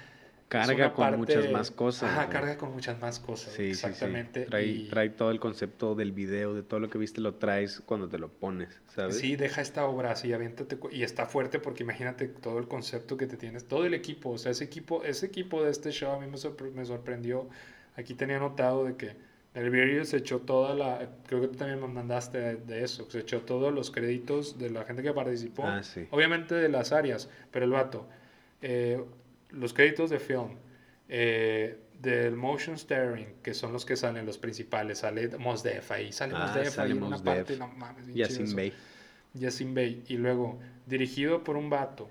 [SPEAKER 2] Carga con
[SPEAKER 1] parte-
[SPEAKER 2] muchas más cosas.
[SPEAKER 1] Ajá,
[SPEAKER 2] güey.
[SPEAKER 1] carga con muchas más cosas,
[SPEAKER 2] Sí, sí, sí.
[SPEAKER 1] exactamente.
[SPEAKER 2] Trae,
[SPEAKER 1] y-
[SPEAKER 2] trae todo el concepto del video, de todo lo que viste, lo traes cuando te lo pones, ¿sabes?
[SPEAKER 1] Sí, deja esta obra así, aviéntate. Y está fuerte porque imagínate todo el concepto que te tienes, todo el equipo. O sea, ese equipo, ese equipo de este show a mí me, sorpre- me sorprendió. Aquí tenía notado de que el se echó toda la. Creo que tú también me mandaste de, de eso. Se echó todos los créditos de la gente que participó.
[SPEAKER 2] Ah, sí.
[SPEAKER 1] Obviamente de las áreas, pero el vato. eh, los créditos de film. eh, del motion steering, que son los que salen los principales, sale Mos Def ahí, sale
[SPEAKER 2] Ah,
[SPEAKER 1] Mos Def
[SPEAKER 2] sale
[SPEAKER 1] ahí en una
[SPEAKER 2] Def.
[SPEAKER 1] parte, no mames,
[SPEAKER 2] Yasin. Bey.
[SPEAKER 1] Yasin Bey. Y luego, dirigido por un vato,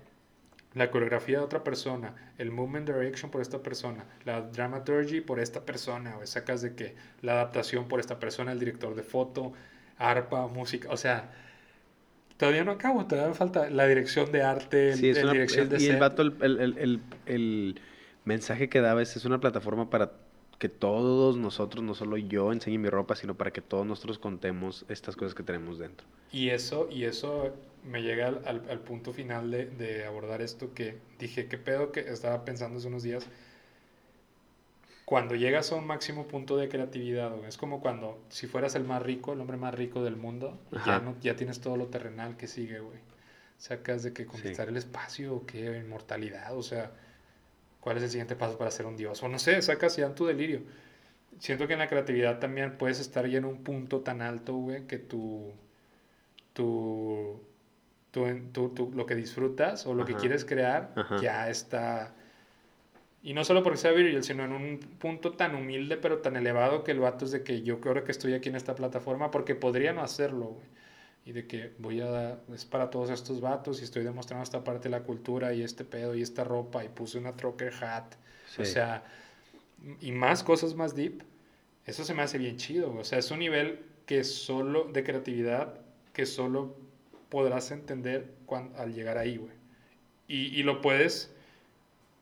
[SPEAKER 1] la coreografía de otra persona, el movement direction por esta persona, la dramaturgy por esta persona, o sacas de que la adaptación por esta persona, el director de foto, arpa, música, o sea, todavía no acabo, todavía me falta la dirección de arte,
[SPEAKER 2] Sí, es
[SPEAKER 1] el
[SPEAKER 2] una-
[SPEAKER 1] dirección de
[SPEAKER 2] y el
[SPEAKER 1] set.
[SPEAKER 2] vato, el, el- el- el- el mensaje que daba es, es una plataforma para que todos nosotros, no solo yo enseñe mi ropa, sino para que todos nosotros contemos estas cosas que tenemos dentro.
[SPEAKER 1] Y eso, y eso me llega al, al- al punto final de, de abordar esto que dije, ¿qué pedo que estaba pensando hace unos días? Cuando llegas a un máximo punto de creatividad, güey, es como cuando si fueras el más rico, el hombre más rico del mundo, ya, no, ya tienes todo lo terrenal que sigue, güey. Sacas de que conquistar el espacio o qué, inmortalidad, o sea, ¿cuál es el siguiente paso para ser un dios? O no sé, sacas ya en tu delirio. Siento que en la creatividad también puedes estar ya en un punto tan alto, güey, que tu, tu, tu, tu- tu- lo que disfrutas o lo que quieres crear
[SPEAKER 2] Ajá.
[SPEAKER 1] ya está. Y no solo porque sea Virgil, sino en un punto tan humilde pero tan elevado que el vato es de que yo creo que estoy aquí en esta plataforma porque podría no hacerlo, güey. Y de que voy a dar, es para todos estos vatos y estoy demostrando esta parte de la cultura y este pedo y esta ropa y puse una trucker hat. O sea, y más cosas más deep, eso se me hace bien chido. güey. O sea, es un nivel que solo, de creatividad, que solo podrás entender cuan- al llegar ahí, güey. Y, y lo puedes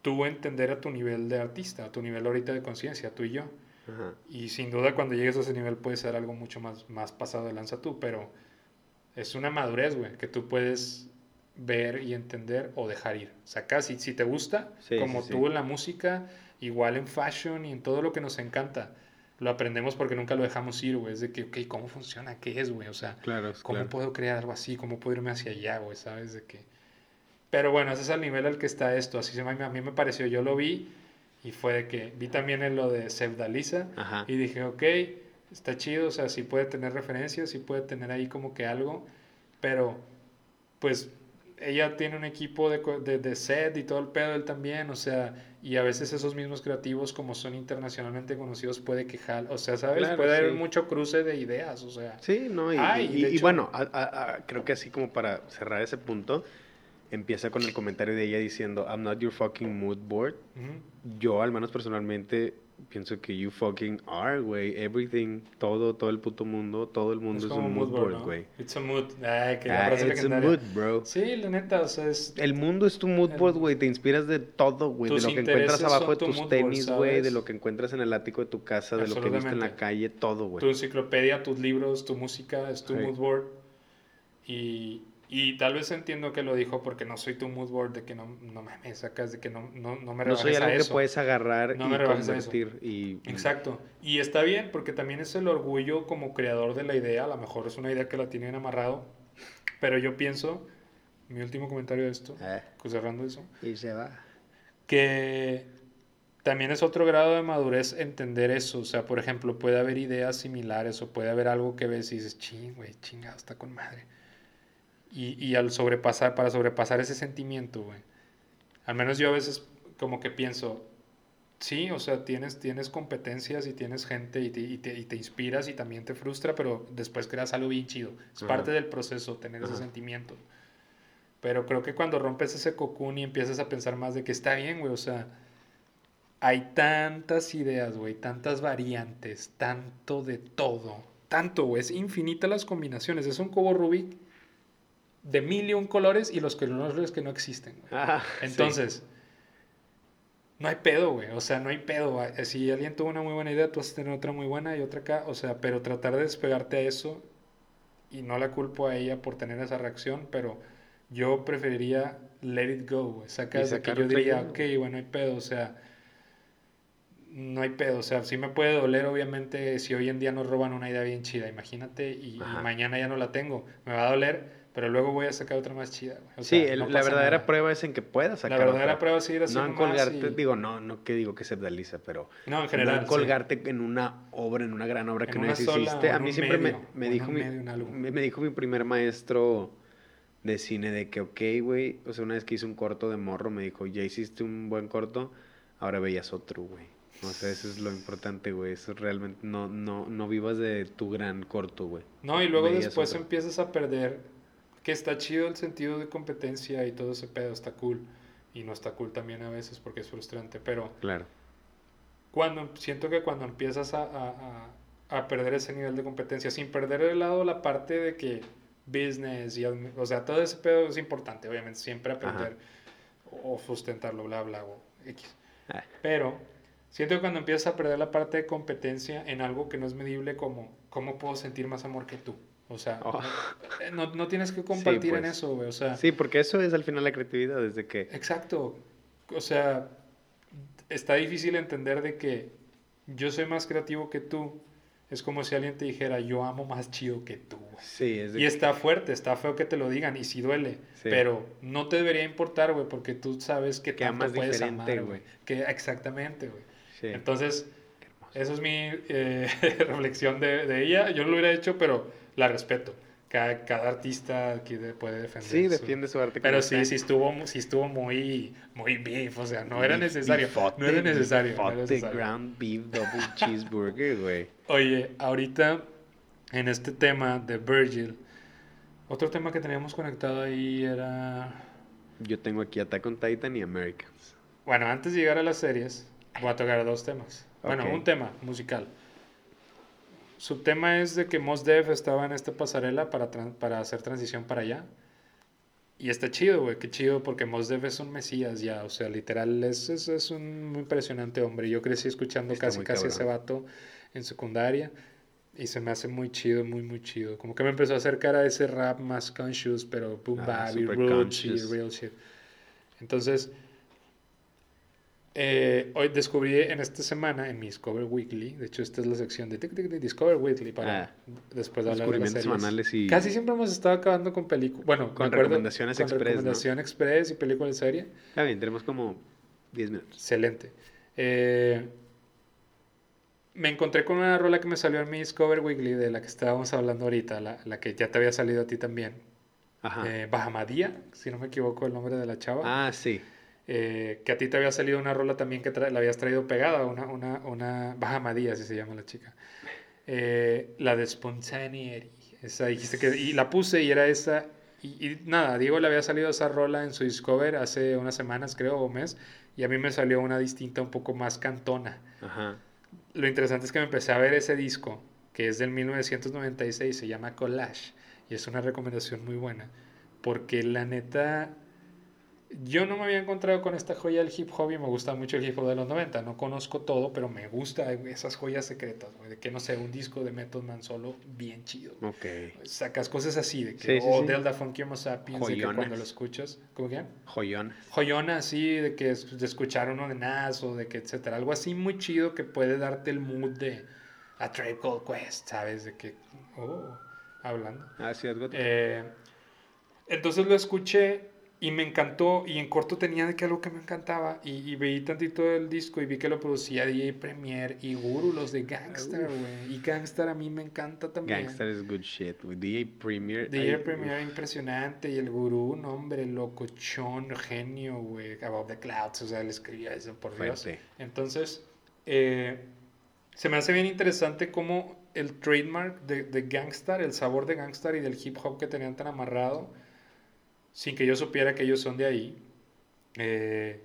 [SPEAKER 1] tú entender a tu nivel de artista, a tu nivel ahorita de conciencia, tú y yo.
[SPEAKER 2] Ajá.
[SPEAKER 1] Y sin duda cuando llegues a ese nivel puede ser algo mucho más, más pasado de lanza tú, pero es una madurez, güey, que tú puedes ver y entender o dejar ir. O sea, casi, si te gusta,
[SPEAKER 2] Sí,
[SPEAKER 1] como
[SPEAKER 2] sí, sí.
[SPEAKER 1] tú en la música, igual en fashion y en todo lo que nos encanta, lo aprendemos porque nunca lo dejamos ir, güey. Es de que, ok, ¿cómo funciona? ¿Qué es, güey? O sea,
[SPEAKER 2] Claro,
[SPEAKER 1] ¿cómo
[SPEAKER 2] claro.
[SPEAKER 1] puedo crear algo así? ¿Cómo puedo irme hacia allá, güey? ¿Sabes? De que... Pero bueno, ese es el nivel al que está esto. Así se me, a mí me pareció. Yo lo vi y fue de que vi también en lo de Sevdalisa
[SPEAKER 2] Ajá.
[SPEAKER 1] y dije, ok, está chido, o sea, sí puede tener referencias, sí puede tener ahí como que algo, pero pues ella tiene un equipo de, de, de set y todo el pedo, él también, o sea, y a veces esos mismos creativos como son internacionalmente conocidos puede quejar, o sea, ¿sabes?
[SPEAKER 2] Claro,
[SPEAKER 1] puede haber
[SPEAKER 2] sí.
[SPEAKER 1] mucho cruce de ideas, o sea.
[SPEAKER 2] Sí, no, y,
[SPEAKER 1] Ay,
[SPEAKER 2] y- y
[SPEAKER 1] hecho-
[SPEAKER 2] bueno, a- a- a- creo que así como para cerrar ese punto, empieza con el comentario de ella diciendo, I'm not your fucking mood board. Yo, al menos personalmente, pienso que you fucking are, güey. Everything, todo, todo el puto mundo, todo el mundo es,
[SPEAKER 1] como
[SPEAKER 2] un mood board,
[SPEAKER 1] ¿no?
[SPEAKER 2] güey.
[SPEAKER 1] It's a mood. Ay, que
[SPEAKER 2] Ah, it's a
[SPEAKER 1] legendaria.
[SPEAKER 2] mood, bro.
[SPEAKER 1] Sí, la neta, o sea, es...
[SPEAKER 2] El mundo es tu mood board, güey. Te inspiras de todo, güey. De lo que encuentras abajo de
[SPEAKER 1] tu
[SPEAKER 2] tus tenis, güey. De lo que encuentras en el ático de tu casa, de lo que viste en la calle, todo,
[SPEAKER 1] tu
[SPEAKER 2] güey.
[SPEAKER 1] enciclopedia, tus libros, tu música, es tu mood board. Y, y tal vez entiendo que lo dijo porque no soy tu mood board, de que no, no me sacas, de que no, no, no me
[SPEAKER 2] No soy
[SPEAKER 1] rebajes a
[SPEAKER 2] algo que puedes agarrar
[SPEAKER 1] No
[SPEAKER 2] y
[SPEAKER 1] rebajes
[SPEAKER 2] convertir. Y,
[SPEAKER 1] Exacto. Y está bien porque también es el orgullo como creador de la idea. A lo mejor es una idea que la tienen amarrado. Pero yo pienso, mi último comentario de esto, pues cerrando eso,
[SPEAKER 2] y se va.
[SPEAKER 1] que también es otro grado de madurez entender eso. O sea, por ejemplo, puede haber ideas similares o puede haber algo que ves y dices, ching, güey, chingado, está con madre. Y, y al sobrepasar, para sobrepasar ese sentimiento, güey. Al menos yo a veces como que pienso, sí, o sea, tienes, tienes competencias y tienes gente y te, y te, y te inspiras y también te frustra, pero después creas algo bien chido. Es
[SPEAKER 2] Ajá.
[SPEAKER 1] parte del proceso tener ese sentimiento. Pero creo que cuando rompes ese cocoon y empiezas a pensar más de que está bien, güey, o sea, hay tantas ideas, güey, tantas variantes, tanto de todo, tanto, güey. Es infinita las combinaciones. Es un cubo Rubik de mil y un colores y los colores que no existen.
[SPEAKER 2] Ah,
[SPEAKER 1] Entonces, no hay pedo, güey. O sea, no hay pedo. güey. Si alguien tuvo una muy buena idea, tú vas a tener otra muy buena y otra acá. O sea, pero tratar de despegarte a eso, y no la culpo a ella por tener esa reacción, pero yo preferiría let it go, güey. Saca
[SPEAKER 2] Y
[SPEAKER 1] de que yo diría, ok, bueno, no hay pedo. O sea, no hay pedo. O sea, sí me puede doler, obviamente, si hoy en día nos roban una idea bien chida. Imagínate, y, mañana ya no la tengo. Me va a doler, pero luego voy a sacar otra más chida, güey. O
[SPEAKER 2] Sí,
[SPEAKER 1] sea,
[SPEAKER 2] el-
[SPEAKER 1] no
[SPEAKER 2] la verdadera
[SPEAKER 1] nada.
[SPEAKER 2] prueba es en que puedas
[SPEAKER 1] La
[SPEAKER 2] sacar
[SPEAKER 1] verdadera
[SPEAKER 2] otra.
[SPEAKER 1] prueba es
[SPEAKER 2] No
[SPEAKER 1] haciendo
[SPEAKER 2] en
[SPEAKER 1] más
[SPEAKER 2] colgarte,
[SPEAKER 1] y-
[SPEAKER 2] digo, no, no que digo que se realiza, pero
[SPEAKER 1] No, en
[SPEAKER 2] no
[SPEAKER 1] general.
[SPEAKER 2] en
[SPEAKER 1] sí.
[SPEAKER 2] colgarte en una obra, en una gran obra
[SPEAKER 1] En
[SPEAKER 2] que no hiciste. A
[SPEAKER 1] en
[SPEAKER 2] mí siempre me,
[SPEAKER 1] medio,
[SPEAKER 2] me
[SPEAKER 1] en
[SPEAKER 2] dijo mi,
[SPEAKER 1] medio, en
[SPEAKER 2] me, me dijo mi primer maestro de cine de que, ok, güey, o sea, una vez que hice un corto de morro, me dijo, ya hiciste un buen corto, ahora veías otro, güey. O sea, eso es lo importante, güey. Eso realmente no, no, no vivas de tu gran corto, güey.
[SPEAKER 1] No, y luego
[SPEAKER 2] Veías
[SPEAKER 1] después
[SPEAKER 2] otro.
[SPEAKER 1] empiezas a perder, que está chido el sentido de competencia y todo ese pedo, está cool. Y no está cool también a veces porque es frustrante, pero
[SPEAKER 2] Claro.
[SPEAKER 1] cuando siento que cuando empiezas a, a- a- perder ese nivel de competencia, sin perder de lado la parte de que business y, o sea, todo ese pedo es importante, obviamente, siempre aprender o sustentarlo, bla, bla, o X.
[SPEAKER 2] Ah,
[SPEAKER 1] Pero siento que cuando empiezas a perder la parte de competencia en algo que no es medible como cómo puedo sentir más amor que tú. O sea,
[SPEAKER 2] Oh.
[SPEAKER 1] eh, no, no tienes que compartir en
[SPEAKER 2] pues.
[SPEAKER 1] eso, güey. O sea,
[SPEAKER 2] Sí, porque eso es al final la creatividad, desde que...
[SPEAKER 1] exacto. O sea, está difícil entender de que yo soy más creativo que tú. Es como si alguien te dijera, yo amo más chido que tú. güey.
[SPEAKER 2] Sí, es de
[SPEAKER 1] Y está fuerte, está feo que te lo digan y sí duele.
[SPEAKER 2] Sí.
[SPEAKER 1] Pero no te debería importar, güey, porque tú sabes que,
[SPEAKER 2] Que
[SPEAKER 1] tanto
[SPEAKER 2] amas
[SPEAKER 1] puedes
[SPEAKER 2] diferente,
[SPEAKER 1] amar,
[SPEAKER 2] güey.
[SPEAKER 1] Que exactamente, güey.
[SPEAKER 2] Sí.
[SPEAKER 1] Entonces, esa es mi eh, <laughs> reflexión de, de ella. Yo no lo hubiera hecho, pero la respeto. Cada, cada artista de- puede defender.
[SPEAKER 2] Sí,
[SPEAKER 1] su-
[SPEAKER 2] defiende su arte.
[SPEAKER 1] Pero sí, sí estuvo, sí estuvo muy, muy beef. O sea, no era necesario.
[SPEAKER 2] bifote,
[SPEAKER 1] no era necesario. no era necesario.
[SPEAKER 2] ground beef double <laughs> cheeseburger, güey.
[SPEAKER 1] Oye, ahorita en este tema de Virgil, otro tema que teníamos conectado ahí era.
[SPEAKER 2] Yo tengo aquí Attack on Titan y Americans.
[SPEAKER 1] Bueno, antes de llegar a las series, voy a tocar dos temas. Bueno, un tema musical. Su tema es de que Mos Def estaba en esta pasarela para, para hacer transición para allá. Y está chido, güey, qué chido, porque Mos Def es un mesías ya, o sea, literal, es, es, es un muy impresionante hombre. Yo crecí escuchando
[SPEAKER 2] Está
[SPEAKER 1] casi, casi ese vato en secundaria y se me hace muy chido, muy, muy chido. Como que me empezó a acercar a ese rap más conscious, pero boom
[SPEAKER 2] Ah,
[SPEAKER 1] bap y roots real shit. Entonces, eh, hoy descubrí en esta semana en mi Discover Weekly, de hecho esta es la sección de, tic, tic, Discover Weekly para
[SPEAKER 2] Ah.
[SPEAKER 1] después de hablar de las series.
[SPEAKER 2] semanales y...
[SPEAKER 1] Casi siempre hemos estado acabando con películas, bueno,
[SPEAKER 2] Con
[SPEAKER 1] acuerdo,
[SPEAKER 2] recomendaciones
[SPEAKER 1] con
[SPEAKER 2] express, ¿no?
[SPEAKER 1] recomendación express y película de serie.
[SPEAKER 2] Está bien, tenemos como 10 minutos.
[SPEAKER 1] Excelente. Eh, me encontré con una rola que me salió en mi Discover Weekly de la que estábamos hablando ahorita, la, la que ya te había salido a ti también.
[SPEAKER 2] Ajá.
[SPEAKER 1] Eh, Bahamadía, si no me equivoco el nombre de la chava.
[SPEAKER 2] ah, sí.
[SPEAKER 1] Eh, que a ti te había salido una rola también que la habías traído pegada, una, una, una Bahamadía, así se llama la chica. Eh, la de Spontaneity. Esa dijiste que, y la puse y era esa. Y, y nada, Diego le había salido esa rola en su Discover hace unas semanas, creo, o mes. Y a mí me salió una distinta, un poco más cantona.
[SPEAKER 2] Ajá.
[SPEAKER 1] Lo interesante es que me empecé a ver ese disco, que es del 1996, se llama Collage, y es una recomendación muy buena, porque la neta, yo no me había encontrado con esta joya del hip hop y me gusta mucho el hip hop de los 90, no conozco todo, pero me gusta esas joyas secretas, güey, de que no sé, un disco de Method Man solo bien chido.
[SPEAKER 2] Ok.
[SPEAKER 1] Sacas cosas así, de que,
[SPEAKER 2] Sí, sí,
[SPEAKER 1] o
[SPEAKER 2] sí.
[SPEAKER 1] Delta Funky Homo Sapiens, de que cuando lo escuchas, ¿cómo que?
[SPEAKER 2] Joyón.
[SPEAKER 1] joyona así de que de escuchar uno de Nas o de que etcétera algo así muy chido que puede darte el mood de a Tribe Called Quest sabes de que oh hablando
[SPEAKER 2] Ah, sí, algo.
[SPEAKER 1] Eh, entonces lo escuché y me encantó y en corto tenía de que algo que me encantaba y, y veí tantito del disco y vi que lo producía DJ Premier y Guru los de Gangster güey y Gangster a mí me encanta también
[SPEAKER 2] Gangster is good shit. güey. DJ Premier.
[SPEAKER 1] DJ Premier impresionante y el gurú, un hombre locochón, genio, güey, above the clouds, o sea, él escribía eso, por Dios.
[SPEAKER 2] Fuerte.
[SPEAKER 1] Entonces, eh, se me hace bien interesante cómo el trademark de, de Gangstar, el sabor de Gangstar y del hip hop que tenían tan amarrado, sin que yo supiera que ellos son de ahí, eh,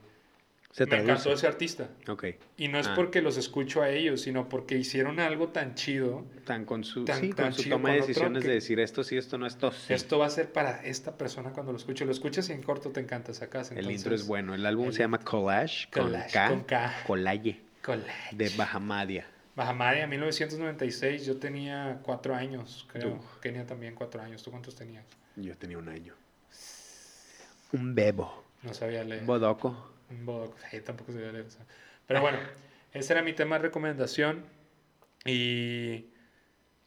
[SPEAKER 2] Se
[SPEAKER 1] me encantó ese artista.
[SPEAKER 2] Ok.
[SPEAKER 1] Y no es
[SPEAKER 2] Ah.
[SPEAKER 1] porque los escucho a ellos, sino porque hicieron algo tan chido.
[SPEAKER 2] Tan con su,
[SPEAKER 1] Tan-
[SPEAKER 2] sí,
[SPEAKER 1] tan
[SPEAKER 2] con su
[SPEAKER 1] chido
[SPEAKER 2] toma de decisiones de decir esto sí, esto no, esto sí.
[SPEAKER 1] Esto va a ser para esta persona cuando lo escuche. Lo escuchas y en corto te encanta sacas.
[SPEAKER 2] el intro es bueno. El álbum
[SPEAKER 1] el-
[SPEAKER 2] se llama Collage,
[SPEAKER 1] Collage,
[SPEAKER 2] con K.
[SPEAKER 1] con K.
[SPEAKER 2] Collage,
[SPEAKER 1] Collage.
[SPEAKER 2] de Bahamadia.
[SPEAKER 1] Bahamadia, 1996. Yo tenía cuatro años, creo.
[SPEAKER 2] Uf.
[SPEAKER 1] Kenia también cuatro años. ¿Tú cuántos tenías?
[SPEAKER 2] Yo tenía un año. Un bebo.
[SPEAKER 1] No sabía leer.
[SPEAKER 2] Un bodoco.
[SPEAKER 1] Un bodoco. Sí, tampoco sabía leer eso. Pero bueno, ese era mi tema de recomendación. Y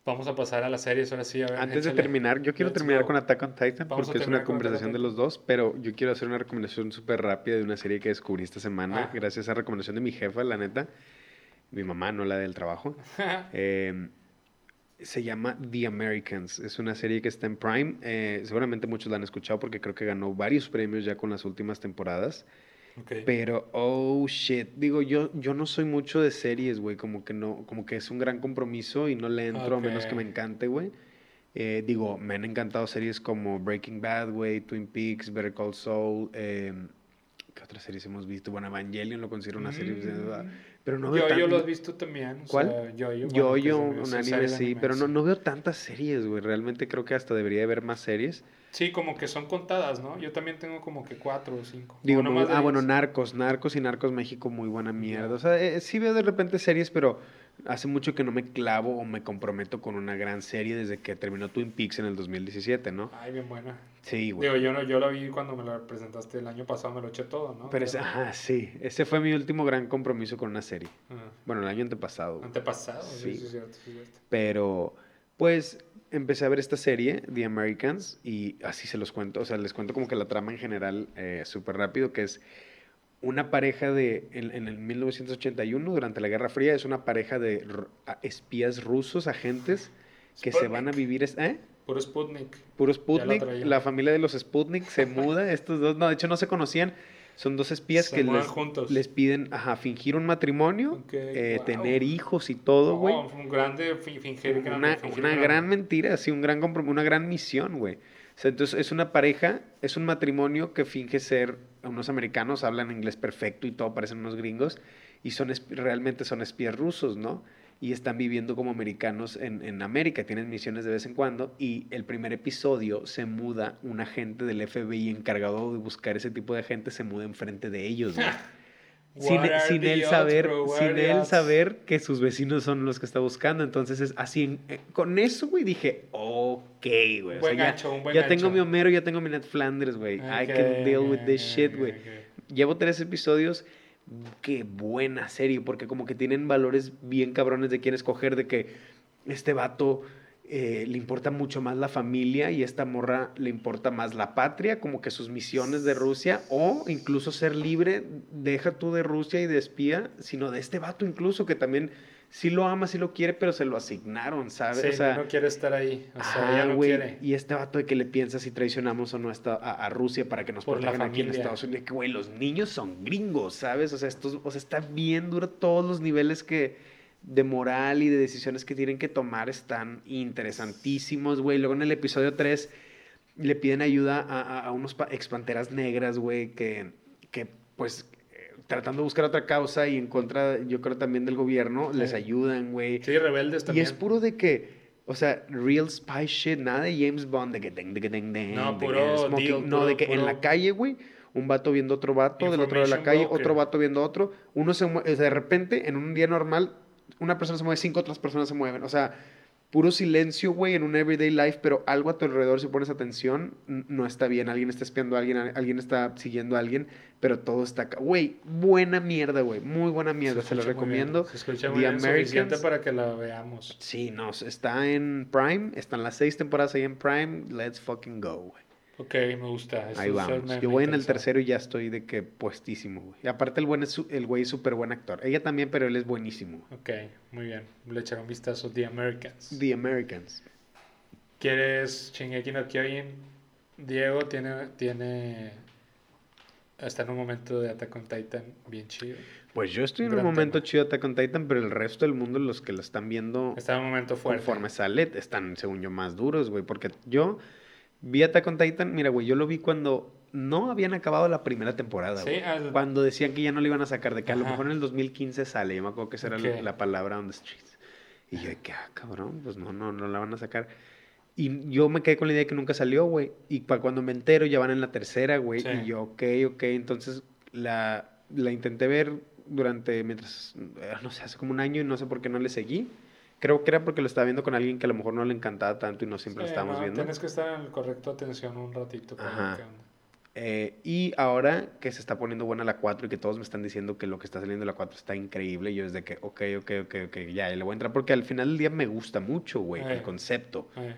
[SPEAKER 1] vamos a pasar a las series ahora sí. A ver,
[SPEAKER 2] Antes de terminar, yo quiero
[SPEAKER 1] Let's
[SPEAKER 2] terminar
[SPEAKER 1] go.
[SPEAKER 2] con Attack on Titan
[SPEAKER 1] Vamos
[SPEAKER 2] porque es una conversación de los dos, pero yo quiero hacer una recomendación súper rápida de una serie que descubrí esta semana,
[SPEAKER 1] Ah.
[SPEAKER 2] gracias a recomendación de mi jefa, la neta, mi mamá, no la del trabajo. <laughs> Eh, se llama The Americans. Es una serie que está en Prime. Eh, seguramente muchos la han escuchado porque creo que ganó varios premios ya con las últimas temporadas. Pero, oh shit. Digo, yo, yo no soy mucho de series, güey. Como que no, como que es un gran compromiso y no le entro a menos que me encante, güey. Eh, digo, me han encantado series como Breaking Bad, güey, Twin Peaks, Better Call Saul. eh, ¿Qué otras series hemos visto? Bueno, Evangelion lo considero una serie.
[SPEAKER 1] Mm.
[SPEAKER 2] Pero no veo
[SPEAKER 1] Yo, yo lo has visto también. o
[SPEAKER 2] ¿Cuál?
[SPEAKER 1] sea,
[SPEAKER 2] yo,
[SPEAKER 1] bueno,
[SPEAKER 2] yo, un anime sí,
[SPEAKER 1] anime,
[SPEAKER 2] pero no,
[SPEAKER 1] sí.
[SPEAKER 2] no veo tantas series, güey. Realmente creo que hasta debería haber más series.
[SPEAKER 1] Sí, como que son contadas, ¿no? Yo también tengo como que cuatro o cinco.
[SPEAKER 2] Digo,
[SPEAKER 1] O no más
[SPEAKER 2] ah, bueno. Narcos, Narcos y Narcos México, muy buena mierda. O sea, eh, sí veo de repente series, pero hace mucho que no me clavo o me comprometo con una gran serie desde que terminó Twin Peaks en el 2017, ¿no?
[SPEAKER 1] Ay, bien buena.
[SPEAKER 2] Sí, güey.
[SPEAKER 1] Digo, yo, no, yo la vi cuando me la presentaste el año pasado, me lo eché todo, ¿no?
[SPEAKER 2] Pero ese, ajá, sí. Ese fue mi último gran compromiso con una serie.
[SPEAKER 1] Ajá.
[SPEAKER 2] Bueno, el año antepasado. güey.
[SPEAKER 1] Antepasado, sí,
[SPEAKER 2] Sí.
[SPEAKER 1] sí, es cierto, sí, es cierto.
[SPEAKER 2] Pero, pues, empecé a ver esta serie, The Americans, y así se los cuento. O sea, les cuento como que la trama en general eh, súper rápido, que es una pareja de, en, en el 1981, durante la Guerra Fría, es una pareja de espías rusos, agentes, que se van a vivir... ¿Eh?
[SPEAKER 1] Puro Sputnik.
[SPEAKER 2] Puro Sputnik, la familia de los Sputnik se muda, <laughs> estos dos, no, de hecho no se conocían, son dos espías
[SPEAKER 1] Se
[SPEAKER 2] que les,
[SPEAKER 1] juntos.
[SPEAKER 2] les piden, ajá, fingir un matrimonio, eh,
[SPEAKER 1] wow.
[SPEAKER 2] tener hijos y todo, güey.
[SPEAKER 1] Oh, un grande fi- fingir grande,
[SPEAKER 2] Una,
[SPEAKER 1] fingir
[SPEAKER 2] una gran mentira, sí, un gran una gran misión, güey. Entonces es una pareja, es un matrimonio que finge ser unos americanos, hablan inglés perfecto y todo, parecen unos gringos, y son realmente son espías rusos, ¿no? Y están viviendo como americanos en, en América, tienen misiones de vez en cuando, y el primer episodio se muda un agente del FBI encargado de buscar ese tipo de gente, se muda enfrente de ellos, güey. <laughs> sin, sin él saber, sin él saber que sus vecinos son los que está buscando. Entonces es así. eh, con eso, güey, dije, ok, güey. o sea, ya,
[SPEAKER 1] gancho, un buen
[SPEAKER 2] ya tengo mi Homero, ya tengo mi Ned Flanders, güey. I can deal with this shit, güey. Llevo tres episodios. Qué buena serie, porque como que tienen valores bien cabrones de quién escoger, de que este vato eh, le importa mucho más la familia y esta morra le importa más la patria, como que sus misiones de Rusia, o incluso ser libre, deja tú de Rusia y de espía, sino de este vato incluso, que también sí lo ama, sí lo quiere, pero se lo asignaron, ¿sabes?
[SPEAKER 1] Sí,
[SPEAKER 2] o sea,
[SPEAKER 1] no quiere estar ahí. O sea, ya no quiere.
[SPEAKER 2] Y este vato de que le piensa si traicionamos o no a, a Rusia para que nos
[SPEAKER 1] Por la
[SPEAKER 2] protejan aquí en. Estados Unidos. Que, güey, los niños son gringos, ¿sabes? O sea, estos, o sea, está bien duro todos los niveles que de moral y de decisiones que tienen que tomar están interesantísimos, güey. Luego en el episodio 3 le piden ayuda a, a- a unos pa- expanteras negras, güey, que, que pues eh, tratando de buscar otra causa y en contra, yo creo también del gobierno, les ayudan, güey.
[SPEAKER 1] Sí, rebeldes
[SPEAKER 2] Y
[SPEAKER 1] también.
[SPEAKER 2] es puro de que, o sea, real spy shit, nada de James Bond, de que deng, de que deng, deng,
[SPEAKER 1] No,
[SPEAKER 2] de que
[SPEAKER 1] puro
[SPEAKER 2] smoking,
[SPEAKER 1] deal,
[SPEAKER 2] no,
[SPEAKER 1] puro-
[SPEAKER 2] de que en la calle, güey, un vato viendo otro vato, del otro lado de la calle,
[SPEAKER 1] broker.
[SPEAKER 2] otro vato viendo otro, uno se mueve, de repente, en un día normal, una persona se mueve, cinco otras personas se mueven, o sea, puro silencio, güey, en un everyday life, pero algo a tu alrededor, si pones atención, no está bien, alguien está espiando a alguien, alguien está siguiendo a alguien, pero todo está acá, güey, buena mierda, güey, muy buena mierda, se, lo
[SPEAKER 1] muy bien,
[SPEAKER 2] recomiendo.
[SPEAKER 1] Se escucha
[SPEAKER 2] The
[SPEAKER 1] muy bien, suficiente
[SPEAKER 2] Americans.
[SPEAKER 1] para que la veamos.
[SPEAKER 2] Sí, no, está en Prime, están las seis temporadas ahí en Prime, let's fucking go, güey.
[SPEAKER 1] Ok, me gusta. eso-
[SPEAKER 2] Ahí vamos.
[SPEAKER 1] me-
[SPEAKER 2] Yo voy en el tercero y ya estoy de que puestísimo, güey. Y aparte el buen es su- el güey es súper buen actor. Ella también, pero él es buenísimo.
[SPEAKER 1] Ok, muy bien. Le echaré un vistazo. The Americans.
[SPEAKER 2] The Americans.
[SPEAKER 1] ¿Quieres Shingeki no Kyojin? Diego tiene, tiene... Está en un momento de Attack on Titan bien chido.
[SPEAKER 2] Pues yo estoy en un momento
[SPEAKER 1] tema.
[SPEAKER 2] chido de Attack on Titan, pero el resto del mundo, los que lo están viendo
[SPEAKER 1] Está en un momento fuerte.
[SPEAKER 2] conforme sale, están, según yo, más duros, güey. Porque yo vi Attack on Titan, mira, güey, yo lo vi cuando no habían acabado la primera temporada.
[SPEAKER 1] Sí,
[SPEAKER 2] güey.
[SPEAKER 1] al-
[SPEAKER 2] Cuando decían que ya no le iban a sacar, de que a lo
[SPEAKER 1] Ajá.
[SPEAKER 2] mejor en el 2015 sale. Yo me acuerdo que esa era la- palabra on the streets. Y yo de que, ah, cabrón, pues no, no, no la van a sacar. Y yo me quedé con la idea de que nunca salió, güey. Y para cuando me entero ya van en la tercera, güey.
[SPEAKER 1] Sí.
[SPEAKER 2] Y yo, ok, ok. Entonces la, la intenté ver durante, mientras, eh, no sé, hace como un año y no sé por qué no le seguí. Creo que era porque lo estaba viendo con alguien que a lo mejor no le encantaba tanto y no siempre lo
[SPEAKER 1] Sí,
[SPEAKER 2] estábamos
[SPEAKER 1] no,
[SPEAKER 2] viendo.
[SPEAKER 1] Tienes que estar en el correcto atención un ratito.
[SPEAKER 2] Ajá. Eh, y ahora que se está poniendo buena la 4 y que todos me están diciendo que lo que está saliendo de la 4 está increíble, yo desde que, ok, ok, ok, ok, ya, ya le voy a entrar porque al final del día me gusta mucho, güey, el
[SPEAKER 1] Eh.
[SPEAKER 2] concepto.
[SPEAKER 1] Eh.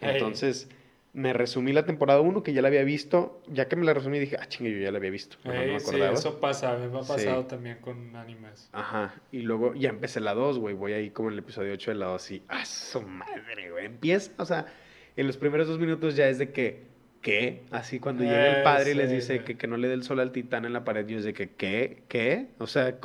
[SPEAKER 2] Entonces, me resumí la temporada 1 que ya la había visto, ya que me la resumí dije, ah, chingue, yo ya la había visto, no me
[SPEAKER 1] sí, eso pasa, me ha
[SPEAKER 2] Sí.
[SPEAKER 1] pasado también con animes.
[SPEAKER 2] Ajá, y luego ya empecé la 2, güey, voy ahí como en el episodio 8 de la 2 y, ah, su madre, güey, empieza, o sea, en los primeros dos minutos ya es de que, ¿qué? Así cuando llega el
[SPEAKER 1] Eh,
[SPEAKER 2] padre y les dice que, que no le dé el sol al titán en la pared, yo es de que, ¿qué? ¿Qué? O sea.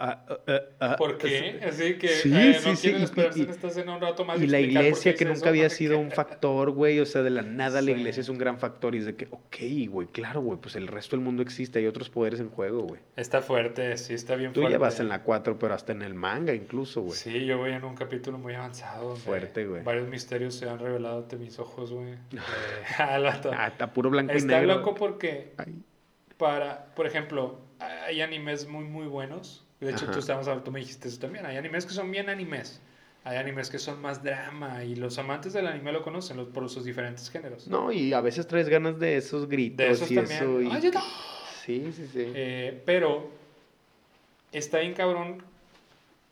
[SPEAKER 2] Ah, ah, ah,
[SPEAKER 1] ¿Por qué?
[SPEAKER 2] es-
[SPEAKER 1] Así que
[SPEAKER 2] Sí,
[SPEAKER 1] eh,
[SPEAKER 2] sí,
[SPEAKER 1] no
[SPEAKER 2] sí,
[SPEAKER 1] quieren esperarse
[SPEAKER 2] y-
[SPEAKER 1] en esta escena un rato más.
[SPEAKER 2] Y la iglesia que nunca
[SPEAKER 1] eso,
[SPEAKER 2] había sido un <laughs> factor, güey, o sea, de la nada la iglesia es un gran factor y es de que, ok, güey, claro, güey, pues el resto del mundo existe, hay otros poderes en juego, güey.
[SPEAKER 1] Está fuerte, sí, está bien
[SPEAKER 2] Tú
[SPEAKER 1] fuerte.
[SPEAKER 2] ya vas en la 4, pero hasta en el manga incluso, güey.
[SPEAKER 1] Sí, yo voy en un capítulo muy avanzado.
[SPEAKER 2] Fuerte, güey.
[SPEAKER 1] Varios misterios se han revelado ante mis ojos, güey. <laughs> <laughs>
[SPEAKER 2] Ah, está puro blanco y
[SPEAKER 1] Está
[SPEAKER 2] negro.
[SPEAKER 1] loco porque
[SPEAKER 2] Ay.
[SPEAKER 1] para, por ejemplo, hay animes muy, muy buenos. De hecho,
[SPEAKER 2] Ajá.
[SPEAKER 1] tú, hablando, tú me dijiste eso también. Hay animes que son bien animes. Hay animes que son más drama. Y los amantes del anime lo conocen los- por sus diferentes géneros.
[SPEAKER 2] No, y a veces traes ganas de esos gritos
[SPEAKER 1] De esos
[SPEAKER 2] y
[SPEAKER 1] también.
[SPEAKER 2] eso. y-
[SPEAKER 1] ¡Ay, no!
[SPEAKER 2] Sí, sí, sí.
[SPEAKER 1] Eh, pero está bien cabrón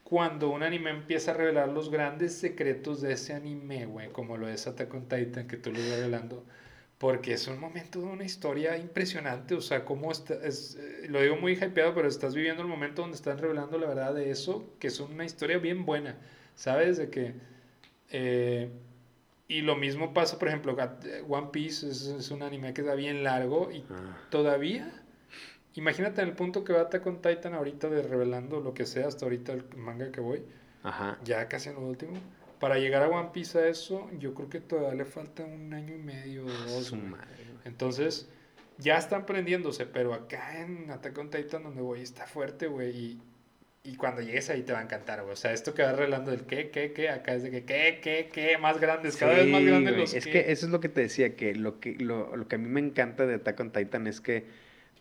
[SPEAKER 1] cuando un anime empieza a revelar los grandes secretos de ese anime, güey, como lo es Attack on Titan, que tú lo estás revelando. Porque es un momento de una historia impresionante, o sea, cómo está, es, eh, lo digo muy hypeado, pero estás viviendo el momento donde están revelando la verdad de eso, que es una historia bien buena, ¿sabes? De que... eh, y lo mismo pasa, por ejemplo, Gat- One Piece es, es un anime que está bien largo y
[SPEAKER 2] Ah,
[SPEAKER 1] todavía, imagínate en el punto que va Attack on Titan ahorita de revelando lo que sea hasta ahorita el manga que voy,
[SPEAKER 2] Ajá.
[SPEAKER 1] ya casi en lo último. Para llegar a One Piece a eso, yo creo que todavía le falta un año y medio o dos.
[SPEAKER 2] Su
[SPEAKER 1] güey.
[SPEAKER 2] madre.
[SPEAKER 1] Entonces, ya están prendiéndose, pero acá en Attack on Titan donde voy está fuerte, güey, y, y cuando llegues ahí te va a encantar, güey. O sea, esto que va revelando del qué, qué, qué, acá es de que qué, qué, qué, más grandes, cada vez más grandes los
[SPEAKER 2] Es
[SPEAKER 1] qué.
[SPEAKER 2] que eso es lo que te decía, que lo que, lo, lo que a mí me encanta de Attack on Titan es que,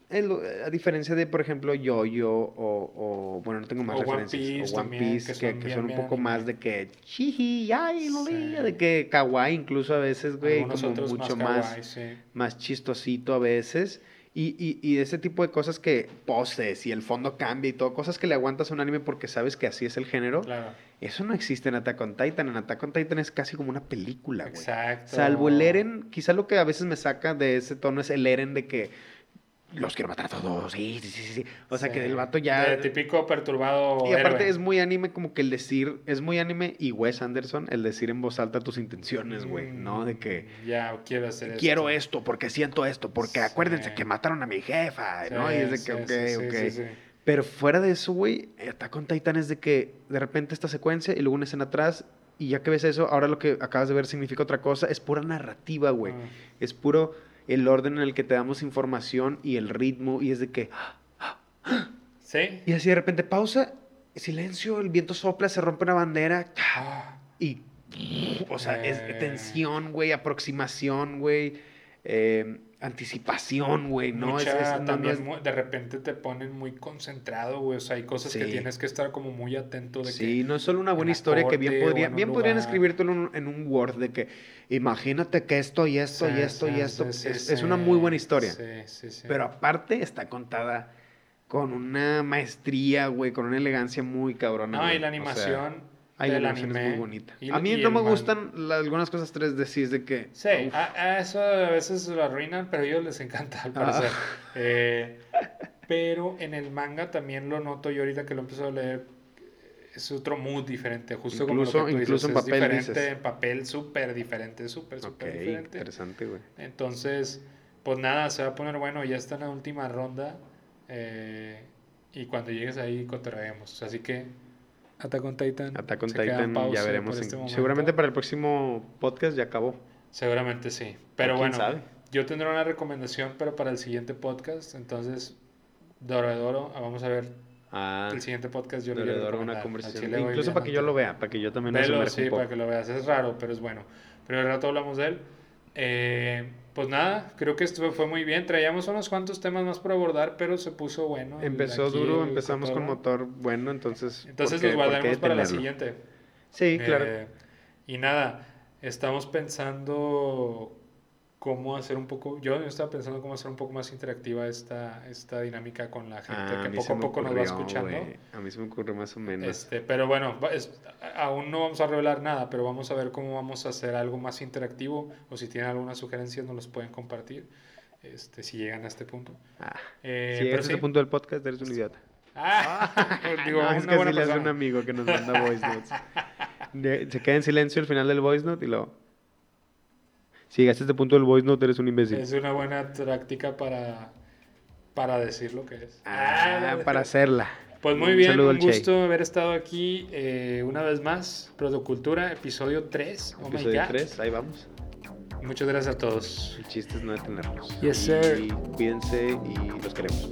[SPEAKER 2] eh, a diferencia de, por ejemplo, Yo-Yo o, o, bueno, no tengo más
[SPEAKER 1] O One
[SPEAKER 2] referencias,
[SPEAKER 1] Piece
[SPEAKER 2] o One
[SPEAKER 1] también,
[SPEAKER 2] Piece,
[SPEAKER 1] que son
[SPEAKER 2] que
[SPEAKER 1] bien,
[SPEAKER 2] son un
[SPEAKER 1] bien
[SPEAKER 2] poco más de que, chiji, ay, lo
[SPEAKER 1] Sí.
[SPEAKER 2] leía", de que kawaii incluso a veces, güey, como mucho
[SPEAKER 1] más
[SPEAKER 2] más,
[SPEAKER 1] kawaii, sí.
[SPEAKER 2] más chistosito a veces. Y, y, y ese tipo de cosas que poses y el fondo cambia y todo, cosas que le aguantas a un anime porque sabes que así es el género.
[SPEAKER 1] Claro.
[SPEAKER 2] Eso no existe en Attack on Titan. En Attack on Titan es casi como una película, güey.
[SPEAKER 1] Exacto.
[SPEAKER 2] Salvo el Eren, quizá lo que a veces me saca de ese tono es el Eren de que los quiero matar a todos, sí, sí, sí, sí. O sea,
[SPEAKER 1] Sí.
[SPEAKER 2] que el vato ya...
[SPEAKER 1] De típico perturbado.
[SPEAKER 2] Y aparte
[SPEAKER 1] héroe.
[SPEAKER 2] es muy anime como que el decir, es muy anime y Wes Anderson el decir en voz alta tus intenciones, güey, ¿no? De que
[SPEAKER 1] Mm, Ya, quiero hacer
[SPEAKER 2] quiero
[SPEAKER 1] esto.
[SPEAKER 2] esto porque siento esto, porque
[SPEAKER 1] Sí.
[SPEAKER 2] acuérdense que mataron a mi jefa, ¿no? Y es de que,
[SPEAKER 1] sí,
[SPEAKER 2] ok, ok.
[SPEAKER 1] sí, sí.
[SPEAKER 2] Pero fuera de eso, güey, Attack on Titan es de que de repente esta secuencia y luego una escena atrás y ya que ves eso, ahora lo que acabas de ver significa otra cosa, es pura narrativa, güey.
[SPEAKER 1] Ah.
[SPEAKER 2] Es puro el orden en el que te damos información y el ritmo y es de que
[SPEAKER 1] Sí.
[SPEAKER 2] y así de repente pausa, silencio, el viento sopla, se rompe una bandera y o sea,
[SPEAKER 1] Eh.
[SPEAKER 2] es tensión, güey, aproximación, güey, eh, anticipación, güey, no
[SPEAKER 1] mucha,
[SPEAKER 2] es, es- no- no
[SPEAKER 1] también
[SPEAKER 2] es-
[SPEAKER 1] de repente te ponen muy concentrado, güey. O sea, hay cosas que
[SPEAKER 2] Sí.
[SPEAKER 1] tienes que estar como muy atento de
[SPEAKER 2] Sí,
[SPEAKER 1] que.
[SPEAKER 2] no es solo una buena historia que bien
[SPEAKER 1] o
[SPEAKER 2] podrían,
[SPEAKER 1] en un
[SPEAKER 2] bien podrían
[SPEAKER 1] lugar.
[SPEAKER 2] escribírtelo en un, en un Word de que imagínate que esto y esto
[SPEAKER 1] Sí,
[SPEAKER 2] y esto
[SPEAKER 1] sí,
[SPEAKER 2] y esto
[SPEAKER 1] sí,
[SPEAKER 2] es, una muy buena historia.
[SPEAKER 1] Sí, sí, sí.
[SPEAKER 2] Pero aparte está contada con una maestría, güey, con una elegancia muy cabrona.
[SPEAKER 1] No,
[SPEAKER 2] güey.
[SPEAKER 1] y la
[SPEAKER 2] O sea,
[SPEAKER 1] animación
[SPEAKER 2] la animación
[SPEAKER 1] anime.
[SPEAKER 2] es muy bonita.
[SPEAKER 1] y-
[SPEAKER 2] a mí no me
[SPEAKER 1] man-
[SPEAKER 2] gustan algunas cosas 3D, sí, es de que...
[SPEAKER 1] Sí, a, a eso a veces lo arruinan, pero a ellos les encanta, al parecer.
[SPEAKER 2] Ah. <laughs>
[SPEAKER 1] Eh, pero en el manga también lo noto yo ahorita que lo empiezo a leer. Es otro mood diferente, justo
[SPEAKER 2] Incluso-
[SPEAKER 1] como lo que tú
[SPEAKER 2] incluso
[SPEAKER 1] dices,
[SPEAKER 2] en
[SPEAKER 1] es
[SPEAKER 2] papel,
[SPEAKER 1] diferente,
[SPEAKER 2] dices.
[SPEAKER 1] en papel súper diferente, súper, súper diferente.
[SPEAKER 2] interesante, güey.
[SPEAKER 1] Entonces, pues nada, se va a poner bueno, ya está en la última ronda. eh, y cuando llegues ahí, cotorreemos. Así que, Attack on Titan.
[SPEAKER 2] Attack on
[SPEAKER 1] se queda en
[SPEAKER 2] Titan,
[SPEAKER 1] pausa
[SPEAKER 2] ya veremos.
[SPEAKER 1] este
[SPEAKER 2] en-
[SPEAKER 1] momento.
[SPEAKER 2] seguramente para el próximo podcast ya acabó.
[SPEAKER 1] Seguramente sí. Pero
[SPEAKER 2] ¿Quién
[SPEAKER 1] bueno,
[SPEAKER 2] sabe?
[SPEAKER 1] yo tendré una recomendación, pero para el siguiente podcast. Entonces, Doradoro, ah, vamos a ver.
[SPEAKER 2] Ah,
[SPEAKER 1] El siguiente podcast yo le
[SPEAKER 2] doy
[SPEAKER 1] recomendar.
[SPEAKER 2] una conversación.
[SPEAKER 1] chile voy
[SPEAKER 2] Incluso
[SPEAKER 1] bien
[SPEAKER 2] para que yo lo vea, para que yo también
[SPEAKER 1] Velo,
[SPEAKER 2] sumerja
[SPEAKER 1] sí,
[SPEAKER 2] un poco.
[SPEAKER 1] para que lo veas. Es raro, pero es bueno. Pero al rato hablamos de él. Eh, pues nada, creo que esto fue muy bien. Traíamos unos cuantos temas más por abordar, pero se puso bueno. el-
[SPEAKER 2] Empezó
[SPEAKER 1] aquí
[SPEAKER 2] duro,
[SPEAKER 1] el
[SPEAKER 2] empezamos con motor bueno, entonces.
[SPEAKER 1] Entonces
[SPEAKER 2] ¿por qué-
[SPEAKER 1] los
[SPEAKER 2] por qué
[SPEAKER 1] guardaremos para la siguiente.
[SPEAKER 2] Sí, claro.
[SPEAKER 1] Eh, y nada, estamos pensando cómo hacer un poco, yo estaba pensando cómo hacer un poco más interactiva esta, esta dinámica con la gente
[SPEAKER 2] Ah, a
[SPEAKER 1] que poco a poco nos va
[SPEAKER 2] ocurrió,
[SPEAKER 1] escuchando.
[SPEAKER 2] güey. A mí se me ocurrió más o menos.
[SPEAKER 1] Este, pero bueno, es- aún no vamos a revelar nada, pero vamos a ver cómo vamos a hacer algo más interactivo o si tienen alguna sugerencia nos los pueden compartir. Este, si llegan a este punto.
[SPEAKER 2] Ah,
[SPEAKER 1] Eh,
[SPEAKER 2] si
[SPEAKER 1] pero
[SPEAKER 2] llegas a
[SPEAKER 1] sí.
[SPEAKER 2] este punto del podcast, eres un idiota.
[SPEAKER 1] Ah, <laughs> digo,
[SPEAKER 2] no, es que sí le hace un amigo que nos manda voice notes. Se queda en silencio al final del voice note y lo si llegaste a este punto del voice note, eres un imbécil.
[SPEAKER 1] Es una buena práctica para, para decir lo que es.
[SPEAKER 2] Ah, ah. para hacerla.
[SPEAKER 1] Pues muy bien, un gusto haber estado aquí eh, una vez más. Protocultura, episodio 3.
[SPEAKER 2] Episodio 3, ahí vamos.
[SPEAKER 1] Muchas gracias a todos.
[SPEAKER 2] El chiste es no detenernos.
[SPEAKER 1] Yes, sir.
[SPEAKER 2] Y cuídense y los queremos.